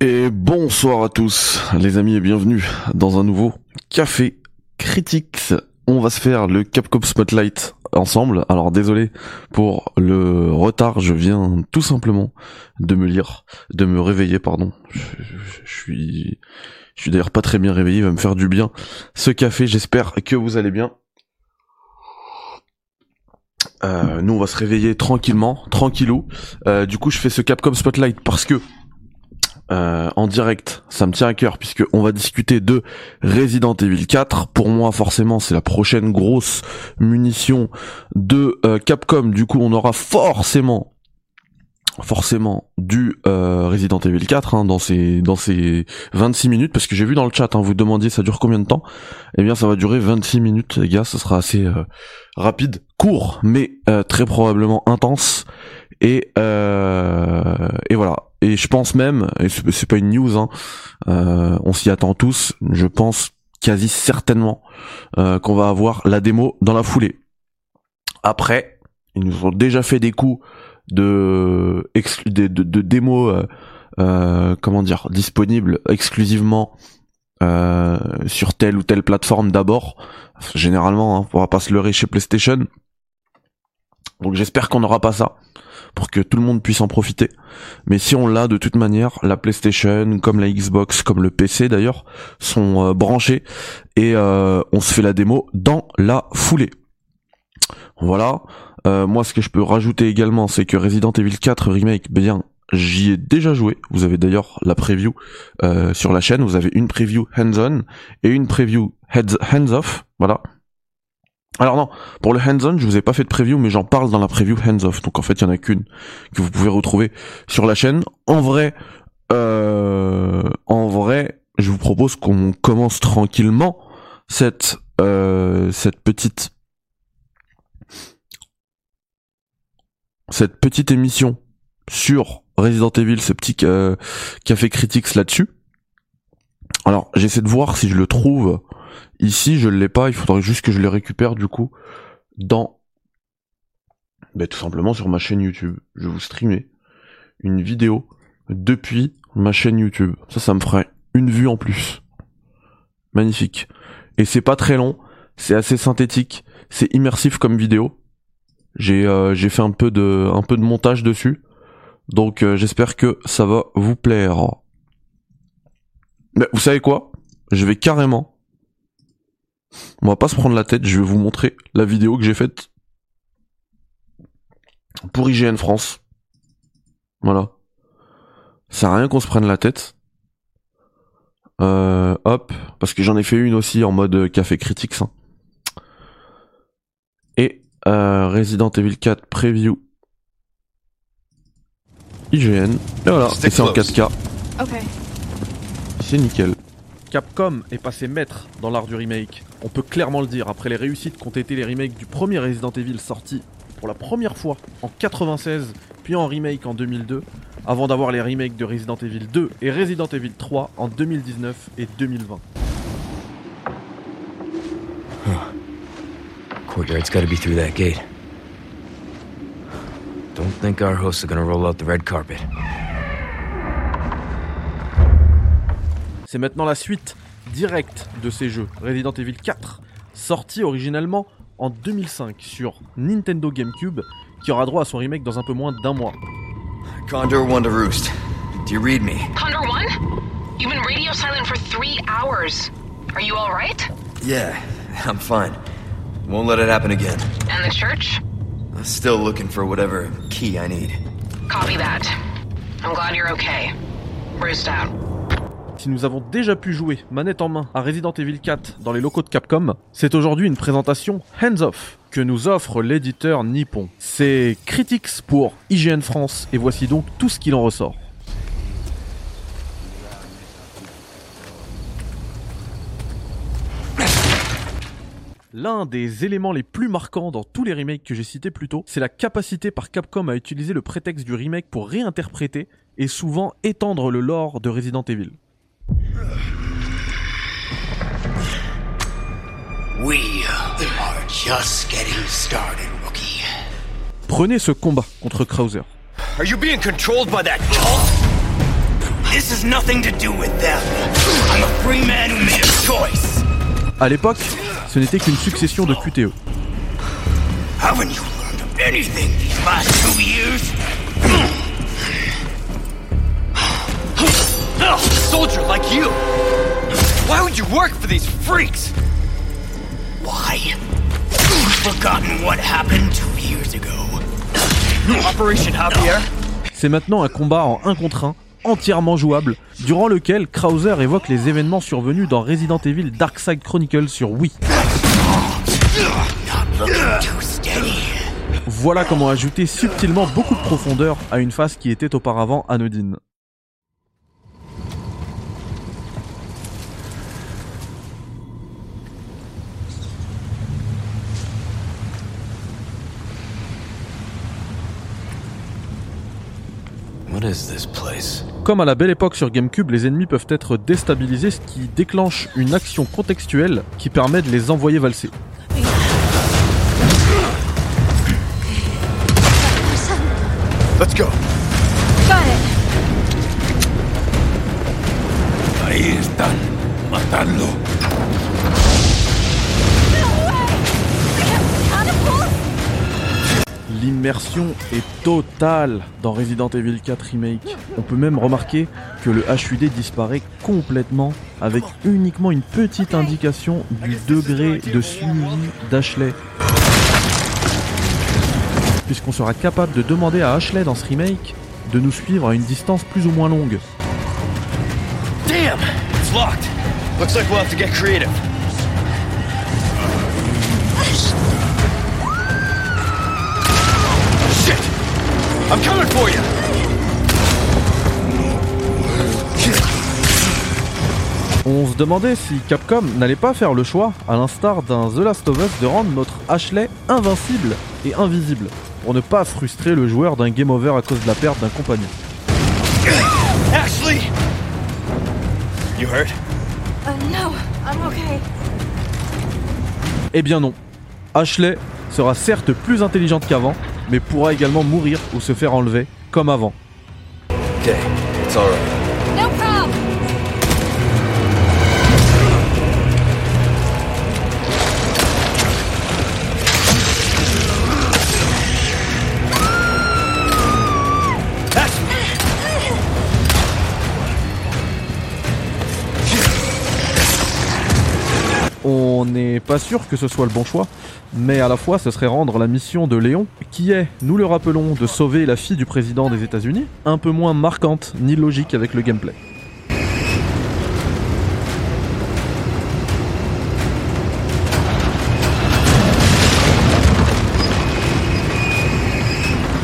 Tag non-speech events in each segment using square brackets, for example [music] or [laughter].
Et bonsoir à tous les amis et bienvenue dans un nouveau Café Critics. On va se faire le Capcom Spotlight ensemble. Alors désolé pour le retard, je viens tout simplement de me lire, de me réveiller pardon. Je, suis je suis d'ailleurs pas très bien réveillé, il va me faire du bien ce café. J'espère que vous allez bien. Euh, nous on va se réveiller tranquillement, tranquillou. Euh, du coup je fais ce Capcom Spotlight parce que euh, en direct, ça me tient à cœur puisque on va discuter de Resident Evil 4. Pour moi, forcément, c'est la prochaine grosse munition de euh, Capcom. Du coup, on aura forcément forcément du euh, Resident Evil 4 hein, dans ces dans ces 26 minutes. Parce que j'ai vu dans le chat hein, vous demandiez ça dure combien de temps? Eh bien ça va durer 26 minutes les gars, ça sera assez rapide, court mais très probablement intense. Et et voilà et je pense même, et c'est pas une news, hein, euh, on s'y attend tous, je pense quasi certainement euh, qu'on va avoir la démo dans la foulée. Après, ils nous ont déjà fait des coups de, de, de, de démos, euh, euh, comment dire, disponibles exclusivement euh, sur telle ou telle plateforme d'abord. Généralement, hein, on pourra pas se leurrer chez PlayStation. Donc j'espère qu'on n'aura pas ça pour que tout le monde puisse en profiter. Mais si on l'a de toute manière, la PlayStation, comme la Xbox, comme le PC d'ailleurs, sont euh, branchés et euh, on se fait la démo dans la foulée. Voilà. Euh, moi, ce que je peux rajouter également, c'est que Resident Evil 4 Remake, bien, j'y ai déjà joué. Vous avez d'ailleurs la preview sur la chaîne. Vous avez une preview hands-on et une preview hands-off. Voilà. Alors non, pour le hands-on, je vous ai pas fait de preview, mais j'en parle dans la preview hands-off. Donc en fait, il y en a qu'une que vous pouvez retrouver sur la chaîne. En vrai, euh, en vrai, je vous propose qu'on commence tranquillement cette euh, cette petite cette petite émission sur Resident Evil, ce petit euh, café critiques là-dessus. Alors j'essaie de voir si je le trouve Ici, je l'ai pas, il faudrait juste que je le récupère du coup dans ben, tout simplement sur ma chaîne YouTube. Je vais vous streamer une vidéo depuis ma chaîne YouTube. Ça, ça me ferait une vue en plus. Magnifique. Et c'est pas très long, c'est assez synthétique, c'est immersif comme vidéo. J'ai euh, fait un peu de un peu de montage dessus. Donc euh, j'espère que ça va vous plaire. Mais vous savez quoi? Je vais carrément on va pas se prendre la tête, je vais vous montrer la vidéo que j'ai faite pour IGN France. Voilà. Ça sert à rien qu'on se prenne la tête. Euh, hop, parce que j'en ai fait une aussi en mode café critique. Hein. Et euh, Resident Evil 4 preview IGN. Et voilà, et c'est en 4K. C'est nickel. Capcom est passé maître dans l'art du remake. On peut clairement le dire, après les réussites qu'ont été les remakes du premier Resident Evil sorti pour la première fois en 96, puis en remake en 2002, avant d'avoir les remakes de Resident Evil 2 et Resident Evil 3 en 2019 et 2020. Courtyard's gotta be through that gate. Don't think our hosts are gonna roll out the red carpet. C'est maintenant la suite directe de ces jeux. Resident Evil 4, sorti originellement en 2005 sur Nintendo GameCube, qui aura droit à son remake dans un peu moins d'un mois. Condor One to roost. Do you read me? Condor One? You've been radio silent for three hours. Are you all right? Yeah, I'm fine. Won't let it happen again. And the church? I'm still looking for whatever key I need. Copy that. I'm glad you're okay. Bruce out. Si nous avons déjà pu jouer manette en main à Resident Evil 4 dans les locaux de Capcom, c'est aujourd'hui une présentation hands-off que nous offre l'éditeur Nippon. C'est Critics pour IGN France et voici donc tout ce qu'il en ressort. L'un des éléments les plus marquants dans tous les remakes que j'ai cités plus tôt, c'est la capacité par Capcom à utiliser le prétexte du remake pour réinterpréter et souvent étendre le lore de Resident Evil. We are just getting started, rookie. Prenez ce combat contre Krauser. Are you being controlled by that cult? This has nothing to do with them. I'm a free man who made a choice. À l'époque, ce n'était qu'une succession de QTE. Haven't you learned anything these last two years? Soldier like you! Why would you work for these freaks? Why? You've forgotten what happened two years ago. Operation Javier? C'est maintenant un combat en 1 contre 1 entièrement jouable, durant lequel Krauser évoque les événements survenus dans Resident Evil Darkside Chronicles sur Wii. Voilà comment ajouter subtilement beaucoup de profondeur à une phase qui était auparavant anodine. Comme à la belle époque sur GameCube, les ennemis peuvent être déstabilisés, ce qui déclenche une action contextuelle qui permet de les envoyer valser. Let's go. Ahí están. L'immersion est totale dans Resident Evil 4 Remake. On peut même remarquer que le HUD disparaît complètement avec uniquement une petite indication du degré de suivi d'Ashley. Puisqu'on sera capable de demander à Ashley dans ce remake de nous suivre à une distance plus ou moins longue. Damn. I'm coming for you! On se demandait si Capcom n'allait pas faire le choix, à l'instar d'un The Last of Us, de rendre notre Ashley invincible et invisible, pour ne pas frustrer le joueur d'un game over à cause de la perte d'un compagnon. Ashley! You hurt? Uh, no, I'm okay. Eh bien non. Ashley sera certes plus intelligente qu'avant, mais pourra également mourir ou se faire enlever, comme avant. On n'est pas sûr que ce soit le bon choix, mais à la fois ce serait rendre la mission de Léon, qui est, nous le rappelons, de sauver la fille du président des États-Unis, un peu moins marquante ni logique avec le gameplay.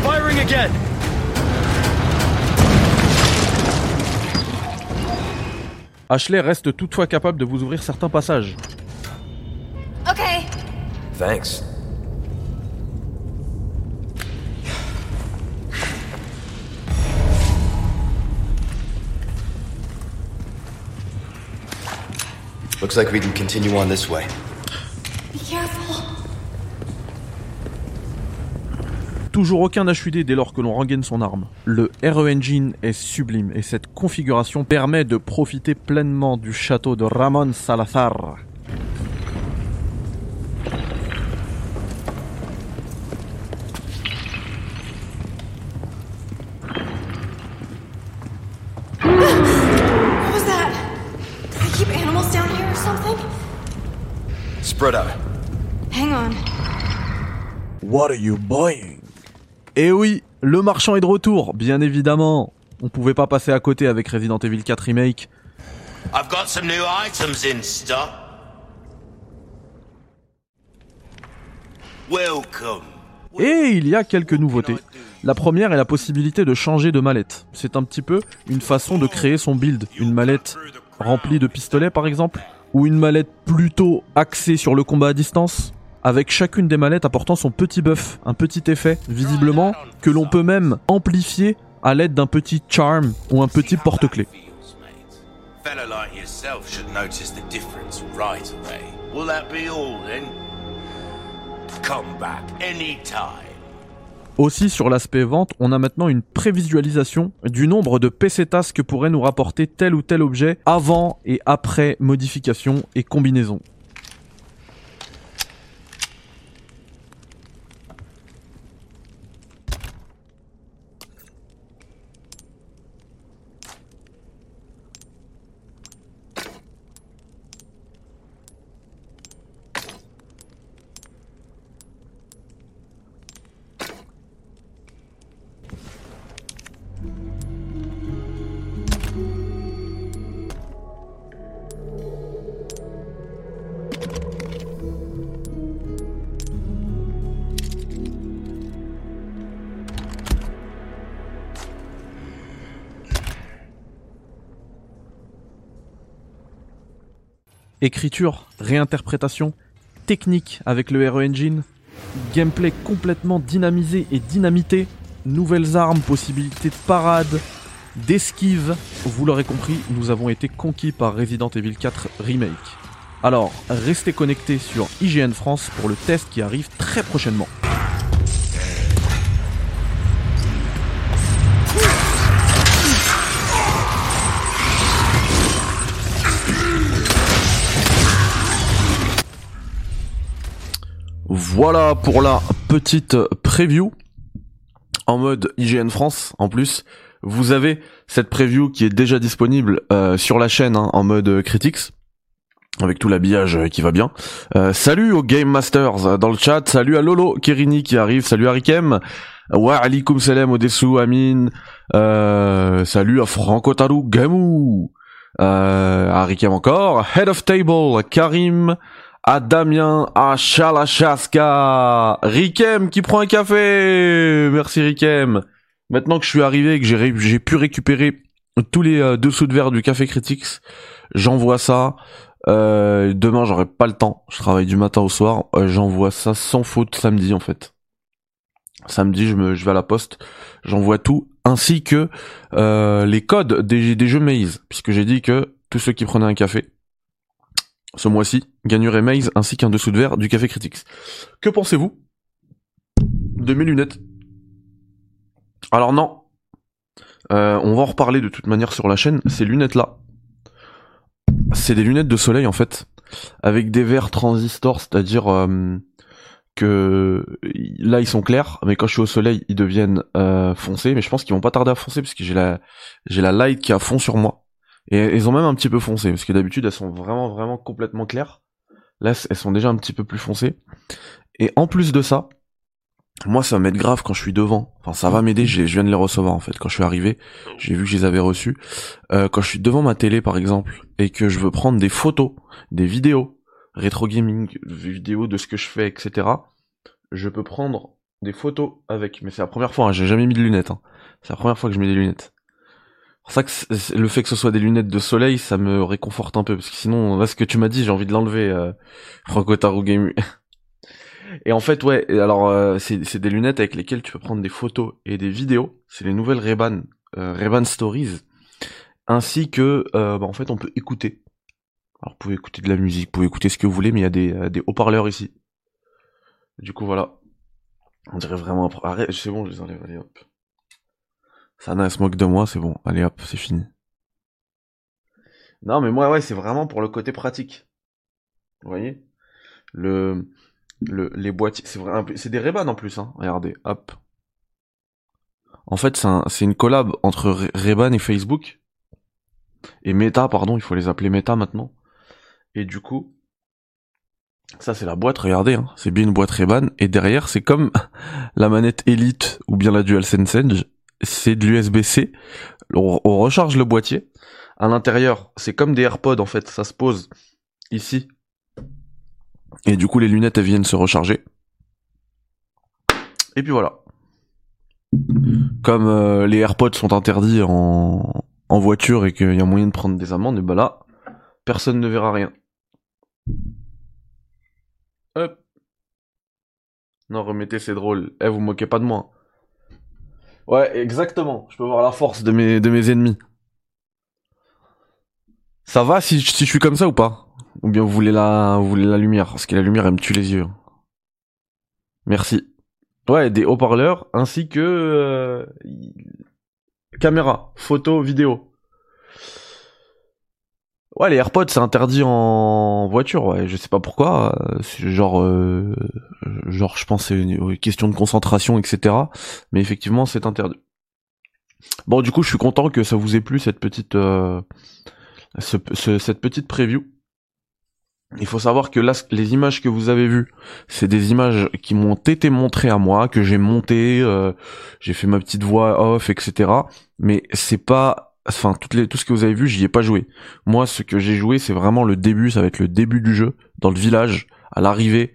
Firing again! Ashley reste toutefois capable de vous ouvrir certains passages. Thanks. Looks like we can continue on this way. Be careful. Toujours aucun HUD dès lors que l'on rengaine son arme. Le RE Engine est sublime et cette configuration permet de profiter pleinement du château de Ramon Salazar. Spread out. Hang on. What are you buying? Eh oui, le marchand est de retour, bien évidemment. On pouvait pas passer à côté avec Resident Evil 4 Remake. I've got some new items in stock. Welcome. Et il y a quelques nouveautés. La première est la possibilité de changer de mallette. C'est un petit peu une façon de créer son build. Une mallette remplie de pistolets par exemple, ou une mallette plutôt axée sur le combat à distance, avec chacune des mallettes apportant son petit buff, un petit effet, visiblement, que l'on peut même amplifier à l'aide d'un petit charm ou un petit then? Come back anytime. Aussi sur l'aspect vente, on a maintenant une prévisualisation du nombre de pesetas que pourrait nous rapporter tel ou tel objet avant et après modification et combinaison. Réinterprétation, technique avec le RE Engine, gameplay complètement dynamisé et dynamité, nouvelles armes, possibilités de parade, d'esquive. Vous l'aurez compris, nous avons été conquis par Resident Evil 4 Remake. Alors, restez connectés sur IGN France pour le test qui arrive très prochainement. Voilà pour la petite preview. En mode IGN France en plus. Vous avez cette preview qui est déjà disponible euh, sur la chaîne hein, en mode critics avec tout l'habillage qui va bien. Euh, salut aux Game Masters dans le chat, salut à Lolo Kerini qui arrive, salut à Rikem, wa alikum salam Odessou Amin, euh, salut à Franco Tarou Gamou, euh, à Rikem encore, Head of Table, Karim, à Damien, à Chalachaska, Rikem qui prend un café, merci Rikem. Maintenant que je suis arrivé et que j'ai pu récupérer tous les euh, dessous de verre du Café Critics, j'envoie ça. Euh, demain, j'aurai pas le temps. Je travaille du matin au soir. Euh, j'envoie ça sans faute samedi en fait. Samedi, je me, je vais à la poste. J'envoie tout, ainsi que euh, les codes des, des jeux Maze, puisque j'ai dit que tous ceux qui prenaient un café ce mois-ci gagneraient Maze ainsi qu'un dessous de verre du Café Critics. Que pensez-vous de mes lunettes? Alors non, Euh, on va en reparler de toute manière sur la chaîne. Ces lunettes là, c'est des lunettes de soleil en fait, avec des verres transistors, c'est-à-dire euh, que là ils sont clairs, mais quand je suis au soleil ils deviennent euh, foncés. Mais je pense qu'ils vont pas tarder à foncer parce que j'ai la j'ai la light qui à fond sur moi. Et elles ont même un petit peu foncé parce que d'habitude elles sont vraiment vraiment complètement claires. Là elles sont déjà un petit peu plus foncées. Et en plus de ça, moi ça va m'être grave quand je suis devant. Enfin ça va m'aider. Je je viens de les recevoir en fait quand je suis arrivé. J'ai vu que je les avais reçus. Euh, quand je suis devant ma télé par exemple et que je veux prendre des photos, des vidéos, rétro gaming, vidéos de ce que je fais, etc. Je peux prendre des photos avec. Mais c'est la première fois. hein, J'ai jamais mis de lunettes. hein. C'est la première fois que je mets des lunettes. Ça que le fait que ce soit des lunettes de soleil, ça me réconforte un peu parce que sinon, là, ce que tu m'as dit, j'ai envie de l'enlever. Euh, Game. [laughs] Et en fait, ouais. Alors, euh, c'est des lunettes avec lesquelles tu peux prendre des photos et des vidéos. C'est les nouvelles Ray-Ban, euh, Ray-Ban Stories, ainsi que, euh, bah, en fait, on peut écouter. Alors, vous pouvez écouter de la musique, vous pouvez écouter ce que vous voulez, mais il y a des, euh, des haut-parleurs ici. Du coup, voilà. On dirait vraiment. Arrête, c'est bon, je les enlève. Allez, hop. Sana elle se moque de moi, c'est bon. Allez, hop, c'est fini. Non, mais moi, ouais, c'est vraiment pour le côté pratique. Vous voyez? Le, le, les boîtiers, c'est vrai, c'est des Ray-Ban en plus, hein. Regardez, hop. En fait, c'est un- c'est une collab entre Ray-Ban et Facebook. Et Meta, pardon, il faut les appeler Meta maintenant. Et du coup, ça c'est la boîte, regardez, hein. c'est bien une boîte Ray-Ban. Et derrière, c'est comme [laughs] la manette Elite ou bien la DualSense Edge, c'est de l'USB-C. On, recharge le boîtier. À l'intérieur, c'est comme des AirPods en fait, ça se pose ici. Et du coup, les lunettes elles viennent se recharger. Et puis voilà. Comme euh, les AirPods sont interdits en, en voiture et qu'il y a moyen de prendre des amendes, et bah là, personne ne verra rien. Hop. Non, remettez, c'est drôle. Eh, vous moquez pas de moi. Ouais, exactement. Je peux voir la force de mes, de mes ennemis. Ça va si, si je suis comme ça ou pas? Ou bien vous voulez la, vous voulez la lumière? Parce que la lumière, elle me tue les yeux. Merci. Ouais, des haut-parleurs ainsi que euh, caméra, photo, vidéo. Ouais, les AirPods c'est interdit en voiture. Ouais, je sais pas pourquoi. euh, Genre, euh, genre, je pense c'est une question de concentration, etc. Mais effectivement, c'est interdit. Bon, du coup, je suis content que ça vous ait plu cette petite, euh, ce- ce- cette petite preview. Il faut savoir que là, les images que vous avez vues, c'est des images qui m'ont été montrées à moi, que j'ai montées, euh, j'ai fait ma petite voix off, etc. Mais c'est pas, enfin, toutes les, tout ce que vous avez vu, j'y ai pas joué. Moi, ce que j'ai joué, c'est vraiment le début, ça va être le début du jeu, dans le village, à l'arrivée,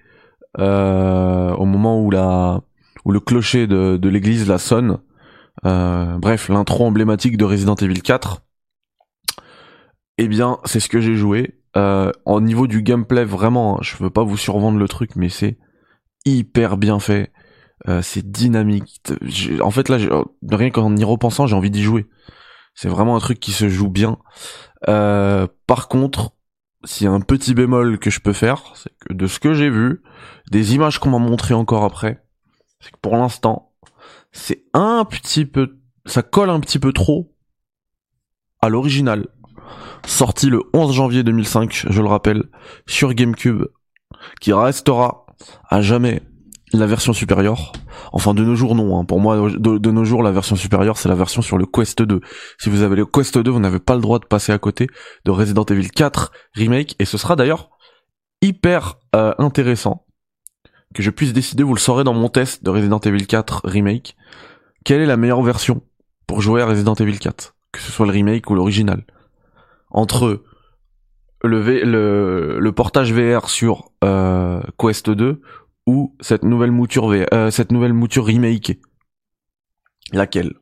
euh, au moment où la, où le clocher de, de l'église la sonne. Euh, bref, l'intro emblématique de Resident Evil 4. Eh bien, c'est ce que j'ai joué. Euh, en niveau du gameplay, vraiment, hein, je veux pas vous survendre le truc, mais c'est hyper bien fait. Euh, c'est dynamique. En fait, là, rien qu'en y repensant, j'ai envie d'y jouer. C'est vraiment un truc qui se joue bien. Euh, par contre, s'il y a un petit bémol que je peux faire, c'est que de ce que j'ai vu, des images qu'on m'a montré encore après, c'est que pour l'instant, c'est un petit peu, ça colle un petit peu trop à l'original. Sorti le 11 janvier 2005, je le rappelle, sur GameCube, qui restera à jamais la version supérieure. Enfin, de nos jours, non. hein. Pour moi, de, nos jours, la version supérieure, c'est la version sur le Quest 2. Si vous avez le Quest 2, vous n'avez pas le droit de passer à côté de Resident Evil 4 Remake. Et ce sera d'ailleurs hyper euh, intéressant que je puisse décider, vous le saurez dans mon test de Resident Evil 4 Remake, quelle est la meilleure version pour jouer à Resident Evil 4, que ce soit le remake ou l'original. Entre le, V- le, le portage VR sur euh, Quest 2 ou cette nouvelle mouture VR, euh, cette nouvelle mouture remake. Laquelle?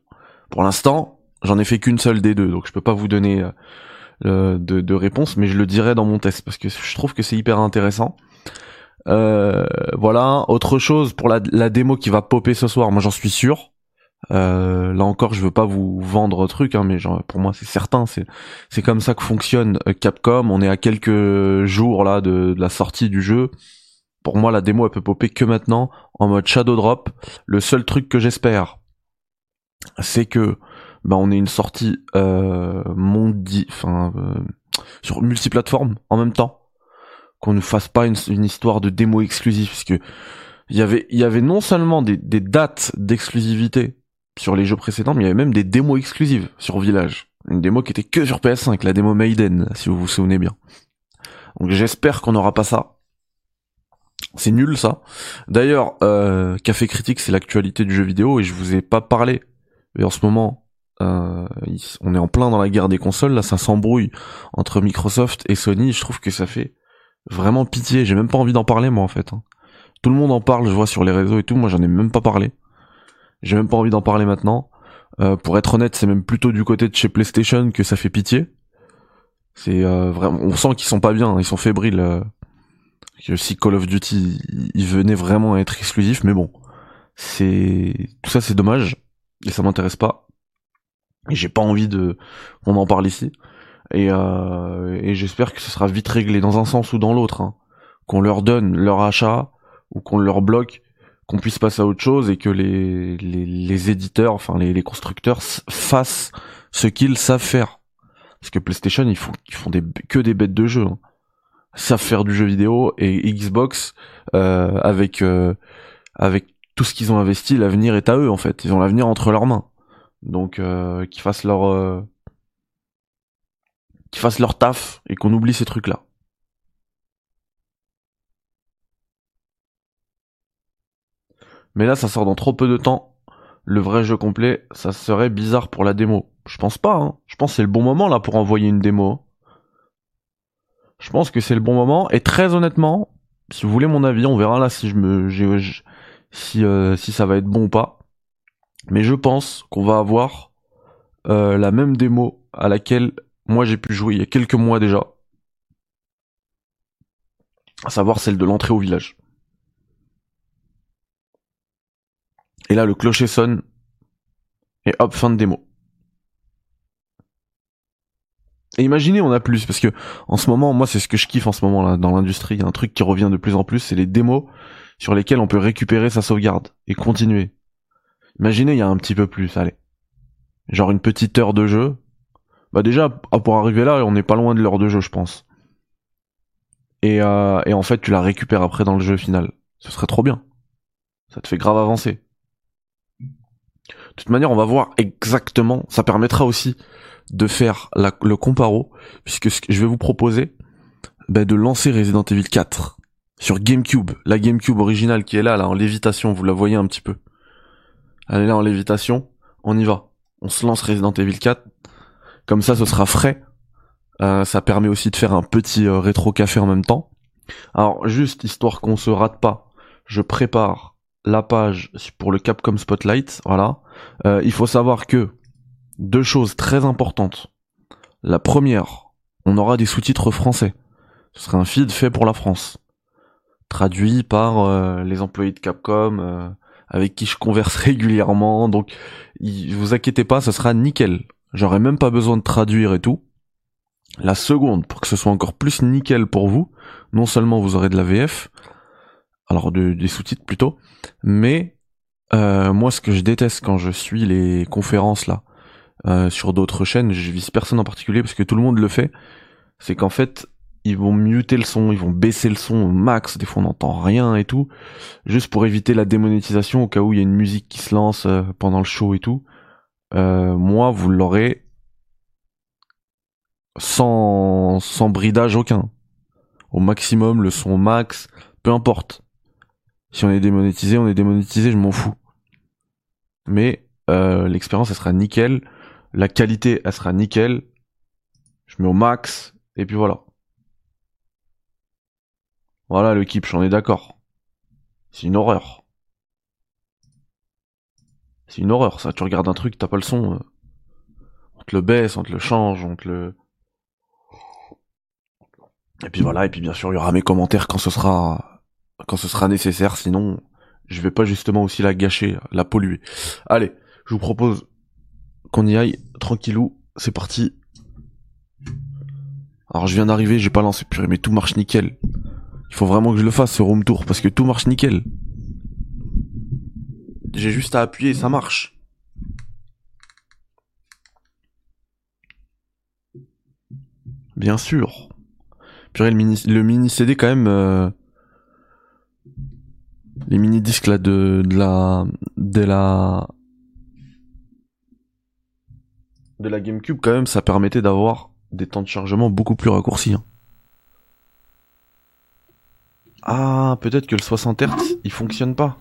Pour l'instant, j'en ai fait qu'une seule des deux, donc je peux pas vous donner euh, de, réponse, mais je le dirai dans mon test parce que je trouve que c'est hyper intéressant. Euh, voilà, autre chose pour la, la démo qui va popper ce soir, moi j'en suis sûr. Là encore, je veux pas vous vendre truc, hein, mais pour moi c'est certain, c'est comme ça que fonctionne Capcom. On est à quelques jours là de la sortie du jeu. Pour moi, la démo elle peut popper que maintenant en mode Shadow Drop. Le seul truc que j'espère, c'est que bah, on ait une sortie euh, mondi, enfin euh, sur multiplateforme en même temps, qu'on ne fasse pas une, histoire de démo exclusive, parce que il y avait y avait non seulement des, des dates d'exclusivité sur les jeux précédents, mais il y avait même des démos exclusives sur Village. Une démo qui était que sur PS5, la démo Maiden, si vous vous souvenez bien. Donc j'espère qu'on n'aura pas ça. C'est nul ça. D'ailleurs, euh, Café Critique, c'est l'actualité du jeu vidéo et je vous ai pas parlé. Et en ce moment, euh, on est en plein dans la guerre des consoles, là ça s'embrouille entre Microsoft et Sony, je trouve que ça fait vraiment pitié, j'ai même pas envie d'en parler moi en fait. hein. Tout le monde en parle, je vois sur les réseaux et tout, moi j'en ai même pas parlé. J'ai même pas envie d'en parler maintenant. Euh, pour être honnête, c'est même plutôt du côté de chez PlayStation que ça fait pitié. C'est euh, vraiment, on sent qu'ils sont pas bien, ils sont fébriles. Que si Call of Duty, il- venait vraiment à être exclusif, mais bon, c'est tout ça, c'est dommage et ça m'intéresse pas. Et j'ai pas envie de qu'on en parle ici. Et, euh, j'espère que ce sera vite réglé dans un sens ou dans l'autre. hein. Qu'on leur donne leur achat ou qu'on leur bloque, qu'on puisse passer à autre chose et que les, les, éditeurs, enfin les, constructeurs fassent ce qu'ils savent faire. Parce que PlayStation, ils font, ils font des, que des bêtes de jeu. Hein. Savent faire du jeu vidéo et Xbox, euh, avec, euh, avec tout ce qu'ils ont investi, l'avenir est à eux en fait. Ils ont l'avenir entre leurs mains. Donc euh, qu'ils fassent leur euh, qu'ils fassent leur taf et qu'on oublie ces trucs là. Mais là ça sort dans trop peu de temps. Le vrai jeu complet, ça serait bizarre pour la démo. Je pense pas, hein. Je pense que c'est le bon moment là pour envoyer une démo. Je pense que c'est le bon moment et très honnêtement, si vous voulez mon avis, on verra là si je me si euh, si ça va être bon ou pas. Mais je pense qu'on va avoir euh, la même démo à laquelle moi j'ai pu jouer il y a quelques mois déjà. À savoir celle de l'entrée au village. Et là le clocher sonne. Et hop, fin de démo. Et imaginez, on a plus, parce que en ce moment, moi c'est ce que je kiffe en ce moment là dans l'industrie, y a un truc qui revient de plus en plus, c'est les démos sur lesquels on peut récupérer sa sauvegarde et continuer. Imaginez, il y a un petit peu plus, allez. Genre une petite heure de jeu. Bah déjà, pour arriver là, on n'est pas loin de l'heure de jeu, je pense. Et, euh, et en fait, tu la récupères après dans le jeu final. Ce serait trop bien. Ça te fait grave avancer. De toute manière, on va voir exactement. Ça permettra aussi de faire le comparo, puisque je vais vous proposer, bah, de lancer Resident Evil 4 sur GameCube, la GameCube originale qui est là, là en lévitation. Vous la voyez un petit peu. Elle est là en lévitation. On y va. On se lance Resident Evil 4. Comme ça, ce sera frais. Euh, ça permet aussi de faire un petit euh, rétro café en même temps. Alors, juste histoire qu'on se rate pas, je prépare la page pour le Capcom Spotlight. Voilà. Euh, il faut savoir que deux choses très importantes. La première, on aura des sous-titres français. Ce sera un feed fait pour la France, traduit par euh, les employés de Capcom, euh, avec qui je converse [laughs] régulièrement. Donc, y- vous inquiétez pas, ce sera nickel. J'aurai même pas besoin de traduire et tout. La seconde, pour que ce soit encore plus nickel pour vous, non seulement vous aurez de la VF, alors de- des sous-titres plutôt, mais euh, moi ce que je déteste quand je suis les conférences là euh, sur d'autres chaînes, je vise personne en particulier parce que tout le monde le fait, c'est qu'en fait ils vont muter le son, ils vont baisser le son au max, des fois on n'entend rien et tout, juste pour éviter la démonétisation au cas où il y a une musique qui se lance euh, pendant le show et tout. Moi vous l'aurez sans, sans bridage aucun. Au maximum, le son max, peu importe. Si on est démonétisé, on est démonétisé, je m'en fous. Mais euh, l'expérience, elle sera nickel. La qualité, elle sera nickel. Je mets au max, et puis voilà. Voilà le keep, j'en ai d'accord. C'est une horreur. C'est une horreur, ça. Tu regardes un truc, t'as pas le son. euh, On te le baisse, on te le change, on te le... Et puis voilà, et puis bien sûr, il y aura mes commentaires quand ce sera quand ce sera nécessaire, sinon je vais pas justement aussi la gâcher, la polluer. Allez, je vous propose qu'on y aille tranquillou, c'est parti. Alors je viens d'arriver, j'ai pas lancé purée, mais tout marche nickel. Il faut vraiment que je le fasse ce room tour parce que tout marche nickel. J'ai juste à appuyer, ça marche. Bien sûr. Purée, le mini, le mini CD quand même. euh, les mini disques là de, de la de la de la GameCube quand même, ça permettait d'avoir des temps de chargement beaucoup plus raccourcis. hein. Ah, peut-être que le 60 Hz il fonctionne pas.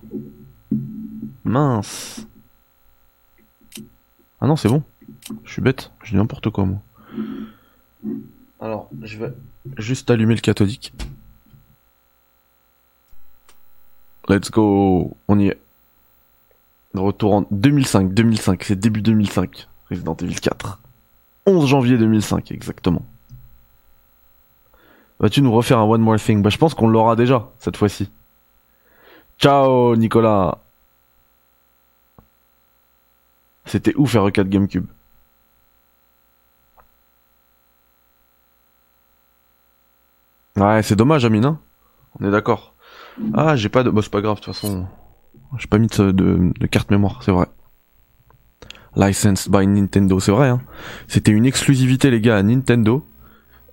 Mince. Ah non, c'est bon. Je suis bête, je dis n'importe quoi moi. Alors, je vais juste allumer le cathodique. Let's go, on y est. Retour en 2005, 2005, c'est début 2005, Resident Evil 4. 11 janvier 2005, exactement. Vas-tu nous refaire un One More Thing? Bah je pense qu'on l'aura déjà, cette fois-ci. Ciao Nicolas C'était ouf R4 GameCube. Ouais, c'est dommage, Amine, hein On est d'accord. Ah, j'ai pas de... Bah, c'est pas grave, de toute façon. J'ai pas mis de, de, de carte mémoire, c'est vrai. Licensed by Nintendo, c'est vrai, hein. C'était une exclusivité, les gars, à Nintendo.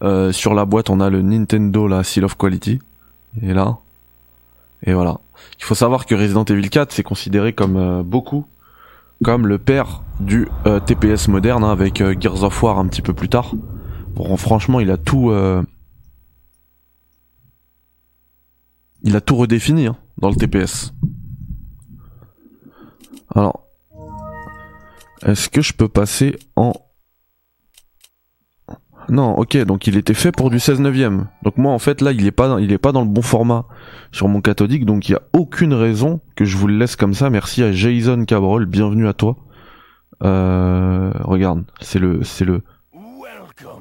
Euh, sur la boîte, on a le Nintendo, la Seal of Quality. Et là. Et voilà. Il faut savoir que Resident Evil 4, c'est considéré comme euh, beaucoup comme le père du euh, TPS moderne, hein, avec euh, Gears of War un petit peu plus tard. Bon, franchement, il a tout... euh, il a tout redéfini hein, dans le TPS. Alors, est-ce que je peux passer en... Non, ok, donc il était fait pour du 16 neuvième. Donc moi, en fait, là, il est pas, il est pas dans le bon format sur mon cathodique, donc il y a aucune raison que je vous le laisse comme ça. Merci à Jason Cabrol, bienvenue à toi. Euh, regarde, c'est le, c'est le,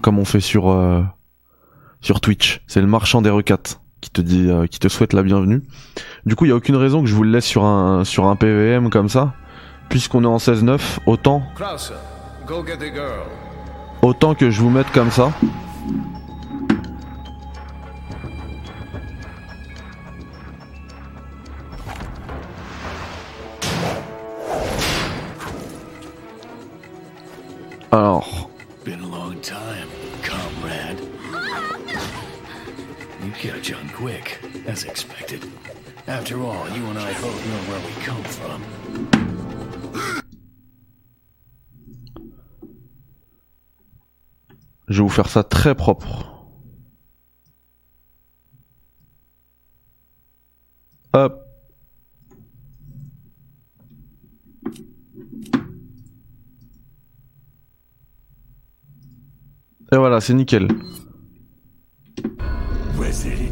comme on fait sur, euh, sur Twitch, c'est le marchand des requêtes qui te dit, euh, qui te souhaite la bienvenue. Du coup, il y a aucune raison que je vous le laisse sur un, sur un PVM comme ça, puisqu'on est en 16-9, autant, Krauser, go get a girl. autant que je vous mette comme ça. Quick, as expected. After all, you and I both know where we come from. Je vais vous faire ça très propre. Hop. Et voilà, c'est nickel. Resident Evil 4.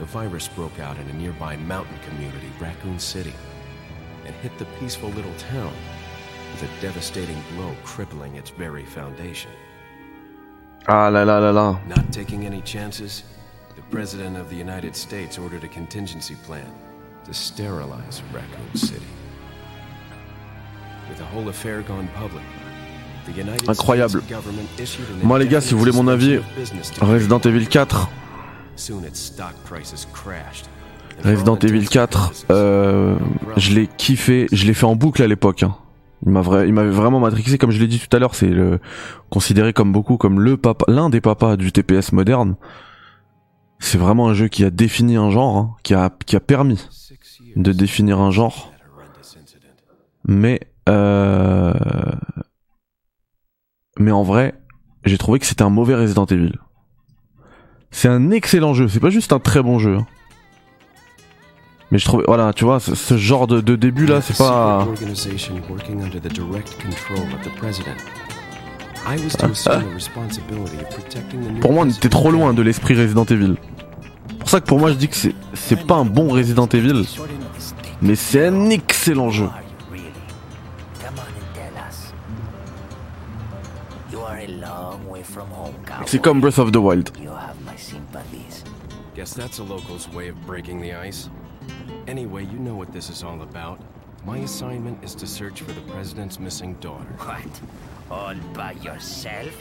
The virus broke out in a nearby mountain community, Raccoon City, and hit the peaceful little town with a devastating blow crippling its very foundation. Ah là là là là. Not taking any chances, the President of the United States ordered a contingency plan to sterilize Raccoon City. With the whole affair gone public, the United Incroyable. States government issued an Moi les gars, si vous voulez mon avis, indefinite business to Resident Evil 4, Resident Evil intents 4, and purposes, euh, Umbrella je l'ai kiffé, je l'ai fait en boucle à l'époque. hein. Il m'a vrai, il m'avait vraiment matrixé, comme je l'ai dit tout à l'heure, c'est considéré comme beaucoup comme le papa, l'un des papas du TPS moderne. C'est vraiment un jeu qui a défini un genre, hein, qui a qui a permis de définir un genre, mais euh, mais en vrai, j'ai trouvé que c'était un mauvais Resident Evil. C'est un excellent jeu, c'est pas juste un très bon jeu. hein. Mais je trouvais, voilà, tu vois, ce, ce genre de, de début là, c'est pas. Pour moi, on était trop loin de l'esprit Resident Evil. C'est pour ça que pour moi, je dis que c'est pas un bon Resident Evil, mais c'est un excellent jeu. are you really? Come on and tell us. You are a long way from home, cowboy. C'est comme Breath of the Wild. Guess that's a local's way of breaking the ice. Anyway, you know what this is all about. My assignment is to search for the president's missing daughter. What? All by yourself?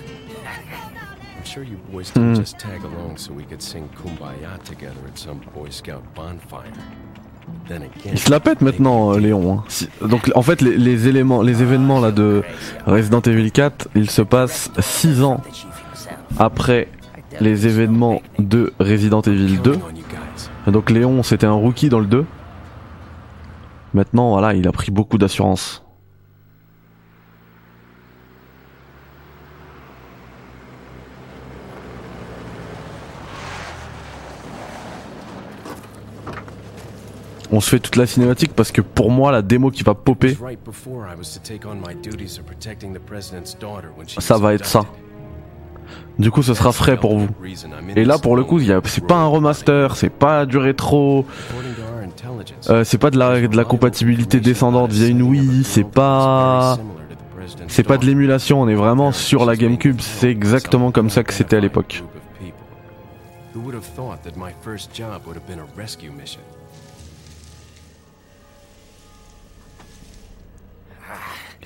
I'm sure you boys didn't just tag along so we could sing Kumbaya together at some Boy Scout bonfire. Then again, Il se la pète maintenant, euh, Léon. hein. Donc en fait, les, les éléments, les événements là de Resident Evil 4, ils se passent 6 ans après les événements de Resident Evil 2. counting on you guys. Et donc Léon, c'était un rookie dans le 2. Maintenant, voilà, il a pris beaucoup d'assurance. On se fait toute la cinématique parce que pour moi, la démo qui va popper, ça va être ça. Du coup, ce sera frais pour vous. Et là, pour le coup, c'est pas un remaster, c'est pas du rétro, euh, c'est pas de la, de la compatibilité descendante via une Wii, c'est pas, c'est pas de l'émulation, on est vraiment sur la GameCube, c'est exactement comme ça que c'était à l'époque.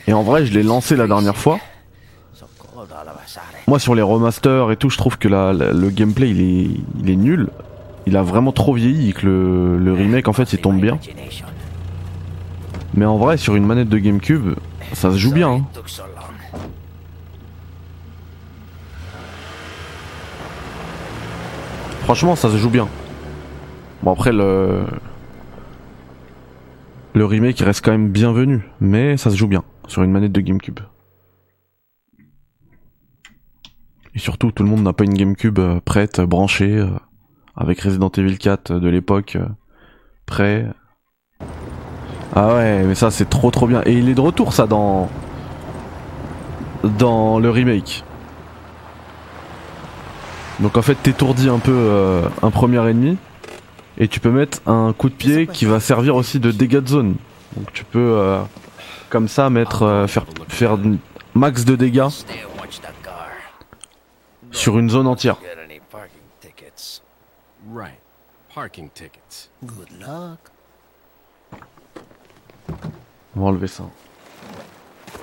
Et en vrai, je l'ai lancé la dernière fois. So cold all of a sudden. Moi, sur les remasters et tout, je trouve que le gameplay, il est, nul. Il a vraiment trop vieilli et que le, remake, en fait, il tombe bien. Mais en vrai, sur une manette de GameCube, ça se joue bien. hein. Franchement, ça se joue bien. Bon, après, le. Le remake reste quand même bienvenu, mais ça se joue bien sur une manette de GameCube. Et surtout, tout le monde n'a pas une GameCube euh, prête, euh, branchée, euh, avec Resident Evil 4 de l'époque, prêt. Ah ouais, mais ça c'est trop trop bien. Et il est de retour ça dans dans le remake. Donc en fait t'étourdis un peu un premier ennemi et tu peux mettre un coup de pied qui va servir aussi de dégâts de zone. Donc tu peux comme ça mettre euh, faire faire max de dégâts Stay and watch damage the car. Sur une zone entière. Get any parking tickets? Right. Parking tickets. Good luck. On va enlever ça.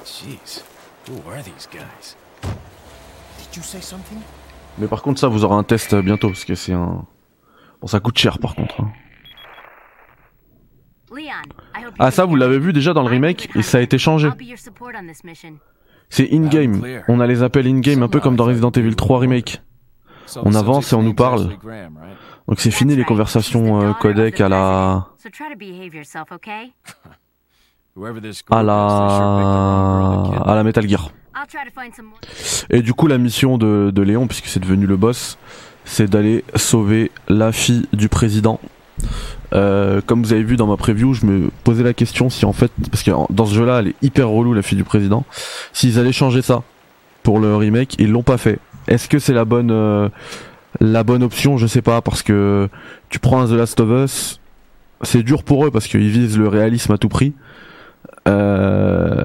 Jeez. Who are these guys? Did you say something? Mais par contre ça vous aurez un test bientôt parce que c'est un... Bon ça coûte cher par contre. hein. Ah ça vous l'avez vu déjà dans le remake et ça a été changé. C'est in-game. On a les appels in-game un peu comme dans Resident Evil 3 Remake. On avance et on nous parle. Donc c'est fini les conversations euh, codec à la... À la... à la Metal Gear. Et du coup la mission de, de Léon, puisque c'est devenu le boss, c'est d'aller sauver la fille du président. Euh, comme vous avez vu dans ma preview, je me posais la question si en fait, parce que dans ce jeu-là, elle est hyper relou la fille du président, s'ils allaient changer ça pour le remake, ils l'ont pas fait. Est-ce que c'est la bonne euh, la bonne option? Je sais pas parce que tu prends un The Last of Us, c'est dur pour eux parce qu'ils visent le réalisme à tout prix. Euh,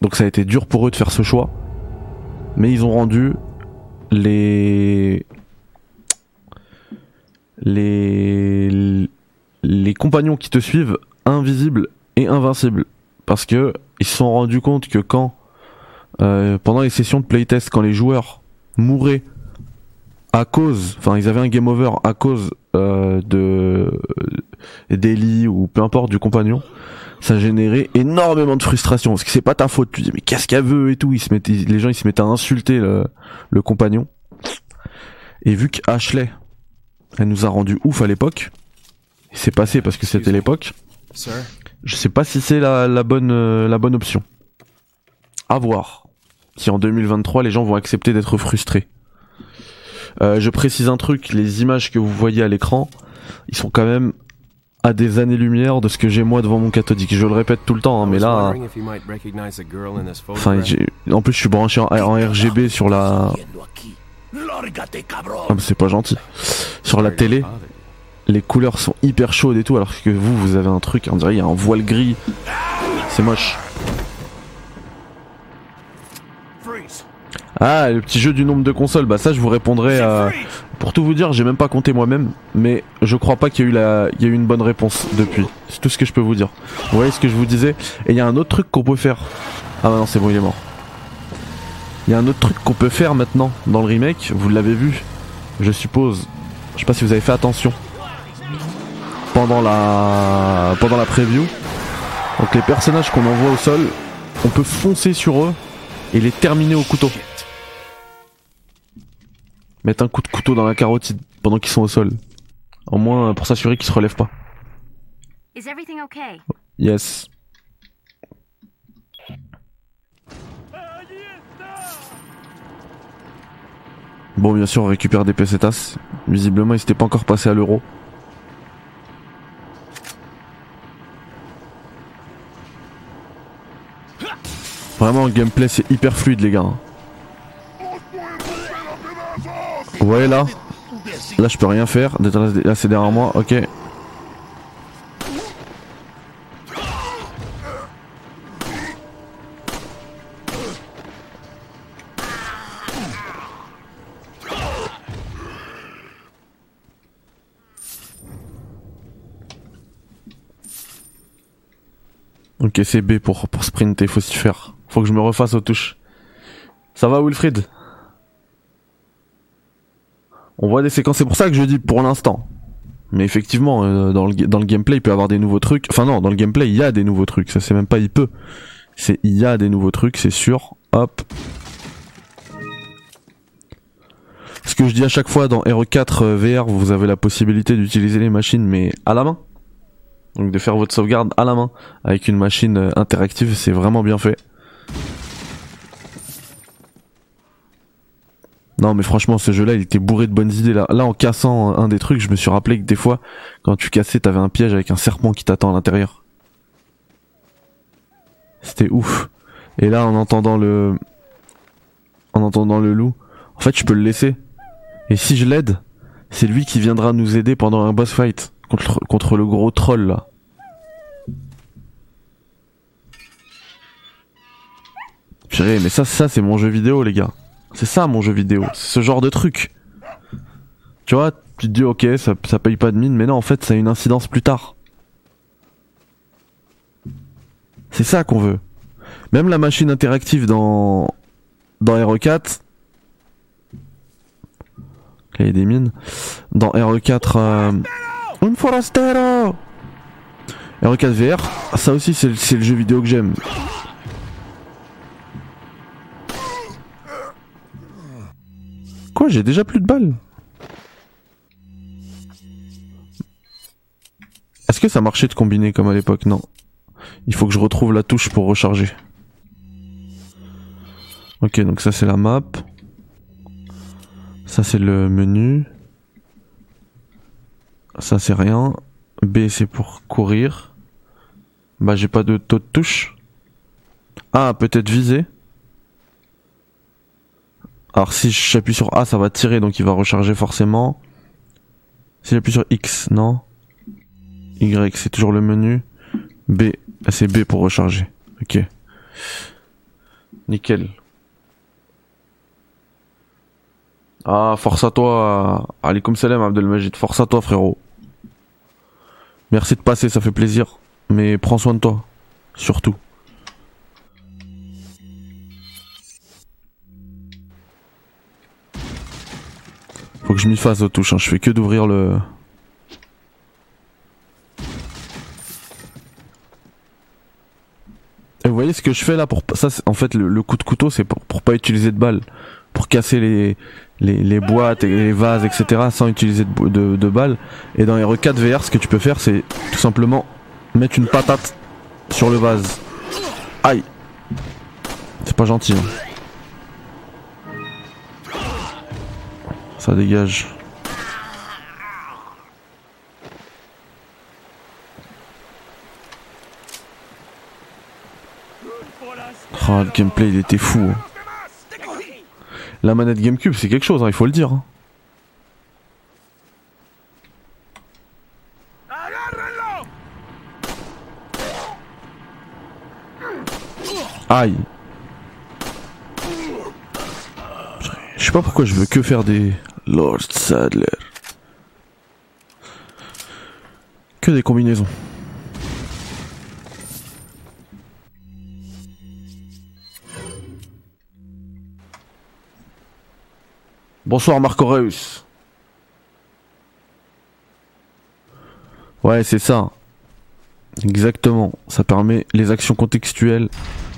donc ça a été dur pour eux de faire ce choix, mais ils ont rendu les les les compagnons qui te suivent invisibles et invincibles. Parce que ils se sont rendus compte que quand euh, pendant les sessions de playtest quand les joueurs mouraient à cause enfin ils avaient un game over à cause euh, de d'Ellie ou peu importe du compagnon ça générait énormément de frustration. Parce que c'est pas ta faute. Tu dis mais qu'est-ce qu'elle veut et tout. Les gens ils se mettaient à insulter le, le compagnon. Et vu qu'Ashley elle nous a rendu ouf à l'époque c'est passé parce que c'était l'époque. Je sais pas si c'est la, la bonne euh, la bonne option. À voir si en 2023 les gens vont accepter d'être frustrés. Euh, je précise un truc les images que vous voyez à l'écran ils sont quand même à des années-lumière de ce que j'ai moi devant mon cathodique. Je le répète tout le temps, hein, I mais là, enfin, en plus je suis branché en, en RGB sur la, cabrón. Ah, mais c'est pas gentil, sur la télé. Les couleurs sont hyper chaudes et tout, alors que vous, vous avez un truc, on dirait il y a un voile gris. C'est moche. Ah, le petit jeu du nombre de consoles, bah ça je vous répondrai. euh, pour tout vous dire, j'ai même pas compté moi-même, mais je crois pas qu'il y a eu la, y a eu une bonne réponse depuis. C'est tout ce que je peux vous dire. Vous voyez ce que je vous disais? Et il y a un autre truc qu'on peut faire. Ah bah non, c'est bon, il est mort. Il y a un autre truc qu'on peut faire maintenant dans le remake. Vous l'avez vu, je suppose. Je sais pas si vous avez fait attention pendant la pendant la preview. Donc les personnages qu'on envoie au sol, on peut foncer sur eux et les terminer au couteau. Mettre un coup de couteau dans la carotide pendant qu'ils sont au sol. Au moins pour s'assurer qu'ils se relèvent pas. Is everything okay? Yes. Bon, bien sûr, on récupère des pesetas. Visiblement, ils s'étaient pas encore passés à l'euro. Vraiment, le gameplay, c'est hyper fluide, les gars. Vous voyez là Là, je peux rien faire. Là, c'est derrière moi. Ok. Ok, c'est B pour, pour sprinter, faut s'y faire. Faut que je me refasse aux touches. Ça va, Wilfried? On voit des séquences, c'est pour ça que je dis pour l'instant. Mais effectivement, euh, dans, le, dans le gameplay, il peut y avoir des nouveaux trucs. Enfin non, dans le gameplay, il y a des nouveaux trucs. Ça, c'est même pas il peut. C'est il y a des nouveaux trucs, c'est sûr. Hop. Ce que je dis à chaque fois dans RE4 euh, VR, vous avez la possibilité d'utiliser les machines, mais à la main. Donc de faire votre sauvegarde à la main avec une machine euh, interactive, c'est vraiment bien fait. Non mais franchement ce jeu là il était bourré de bonnes idées là. Là en cassant un des trucs je me suis rappelé que des fois quand tu cassais t'avais un piège avec un serpent qui t'attend à l'intérieur. C'était ouf. Et là en entendant le... En entendant le loup, en fait je peux le laisser. Et si je l'aide, c'est lui qui viendra nous aider pendant un boss fight contre, le gros troll là. Mais ça, ça c'est mon jeu vidéo les gars. C'est ça mon jeu vidéo, c'est ce genre de truc. Tu vois, tu te dis ok, ça, ça paye pas de mine, mais non, en fait, ça a une incidence plus tard. C'est ça qu'on veut. Même la machine interactive dans dans RE4, il y a des mines. Dans RE4, euh, un forastero. RE4 VR, ça aussi c'est le jeu vidéo que j'aime. Quoi, j'ai déjà plus de balles Est-ce que ça marchait de combiner comme à l'époque? Non. Il faut que je retrouve la touche pour recharger. Ok, donc ça c'est la map. Ça c'est le menu. Ça c'est rien. B c'est pour courir. Bah j'ai pas de taux de touche. Ah, peut-être viser. Alors si j'appuie sur A, ça va tirer, donc il va recharger forcément. Si j'appuie sur X, non. Y, c'est toujours le menu. B, ah, c'est B pour recharger. Ok. Nickel. Ah, force à toi. Alaikum salam Abdelmajid. Force à toi frérot. Merci de passer, ça fait plaisir. Mais prends soin de toi. Surtout. Faut que je m'y fasse aux touches, hein. je fais que d'ouvrir le... Et vous voyez ce que je fais là pour ça en fait le, coup de couteau c'est pour, pas utiliser de balles pour casser les, les, boîtes et les vases etc sans utiliser de, de, balles et dans les RE4 VR ce que tu peux faire c'est tout simplement mettre une patate sur le vase aïe c'est pas gentil hein. Ça dégage Oh, le gameplay il était fou. hein. La manette GameCube c'est quelque chose, hein, il faut le dire. hein. Aïe. Je sais pas pourquoi je veux que faire des Lord Sadler. Que des combinaisons. Bonsoir Marc Aureus. Ouais, c'est ça. Exactement. Ça permet les actions contextuelles.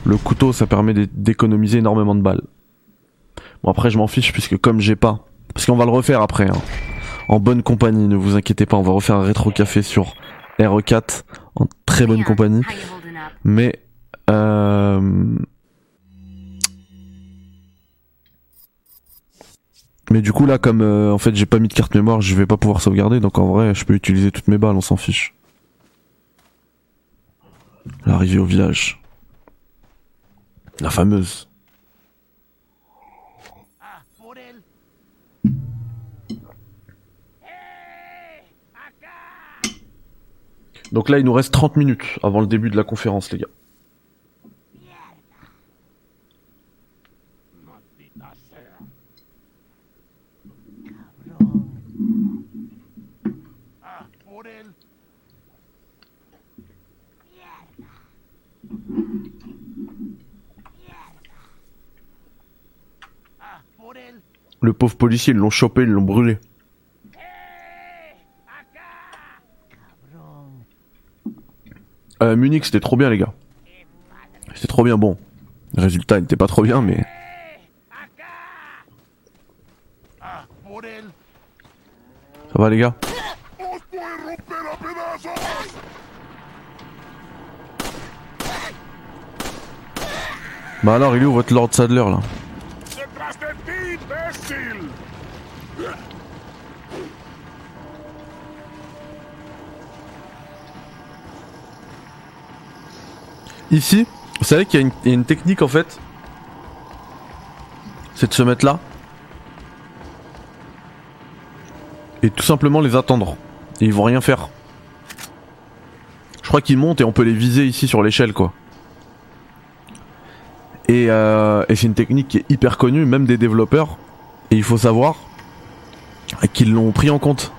Le couteau, ça permet d'é- d'économiser énormément de balles. Bon après, je m'en fiche puisque comme j'ai pas, parce qu'on va le refaire après. hein. En bonne compagnie, ne vous inquiétez pas, on va refaire un rétro café sur RE4 en très bonne compagnie. Mais euh... Mais du coup là comme euh, en fait j'ai pas mis de carte mémoire, je vais pas pouvoir sauvegarder donc en vrai je peux utiliser toutes mes balles, on s'en fiche. L'arrivée au village. La fameuse. Donc là il nous reste 30 minutes avant le début de la conférence les gars. Le pauvre policier, ils l'ont chopé, ils l'ont brûlé. Euh, Munich, c'était trop bien, les gars. C'était trop bien, bon. Le résultat n'était pas trop bien, mais. Ça va, les gars? Bah alors, il est où votre Lord Sadler, là? Ici, vous savez qu'il y, a une- technique en fait. C'est de se mettre là. Et tout simplement les attendre. Et ils vont rien faire. Je crois qu'ils montent et on peut les viser ici sur l'échelle quoi. Et, euh, c'est une technique qui est hyper connue, même des développeurs. Et il faut savoir qu'ils l'ont pris en compte.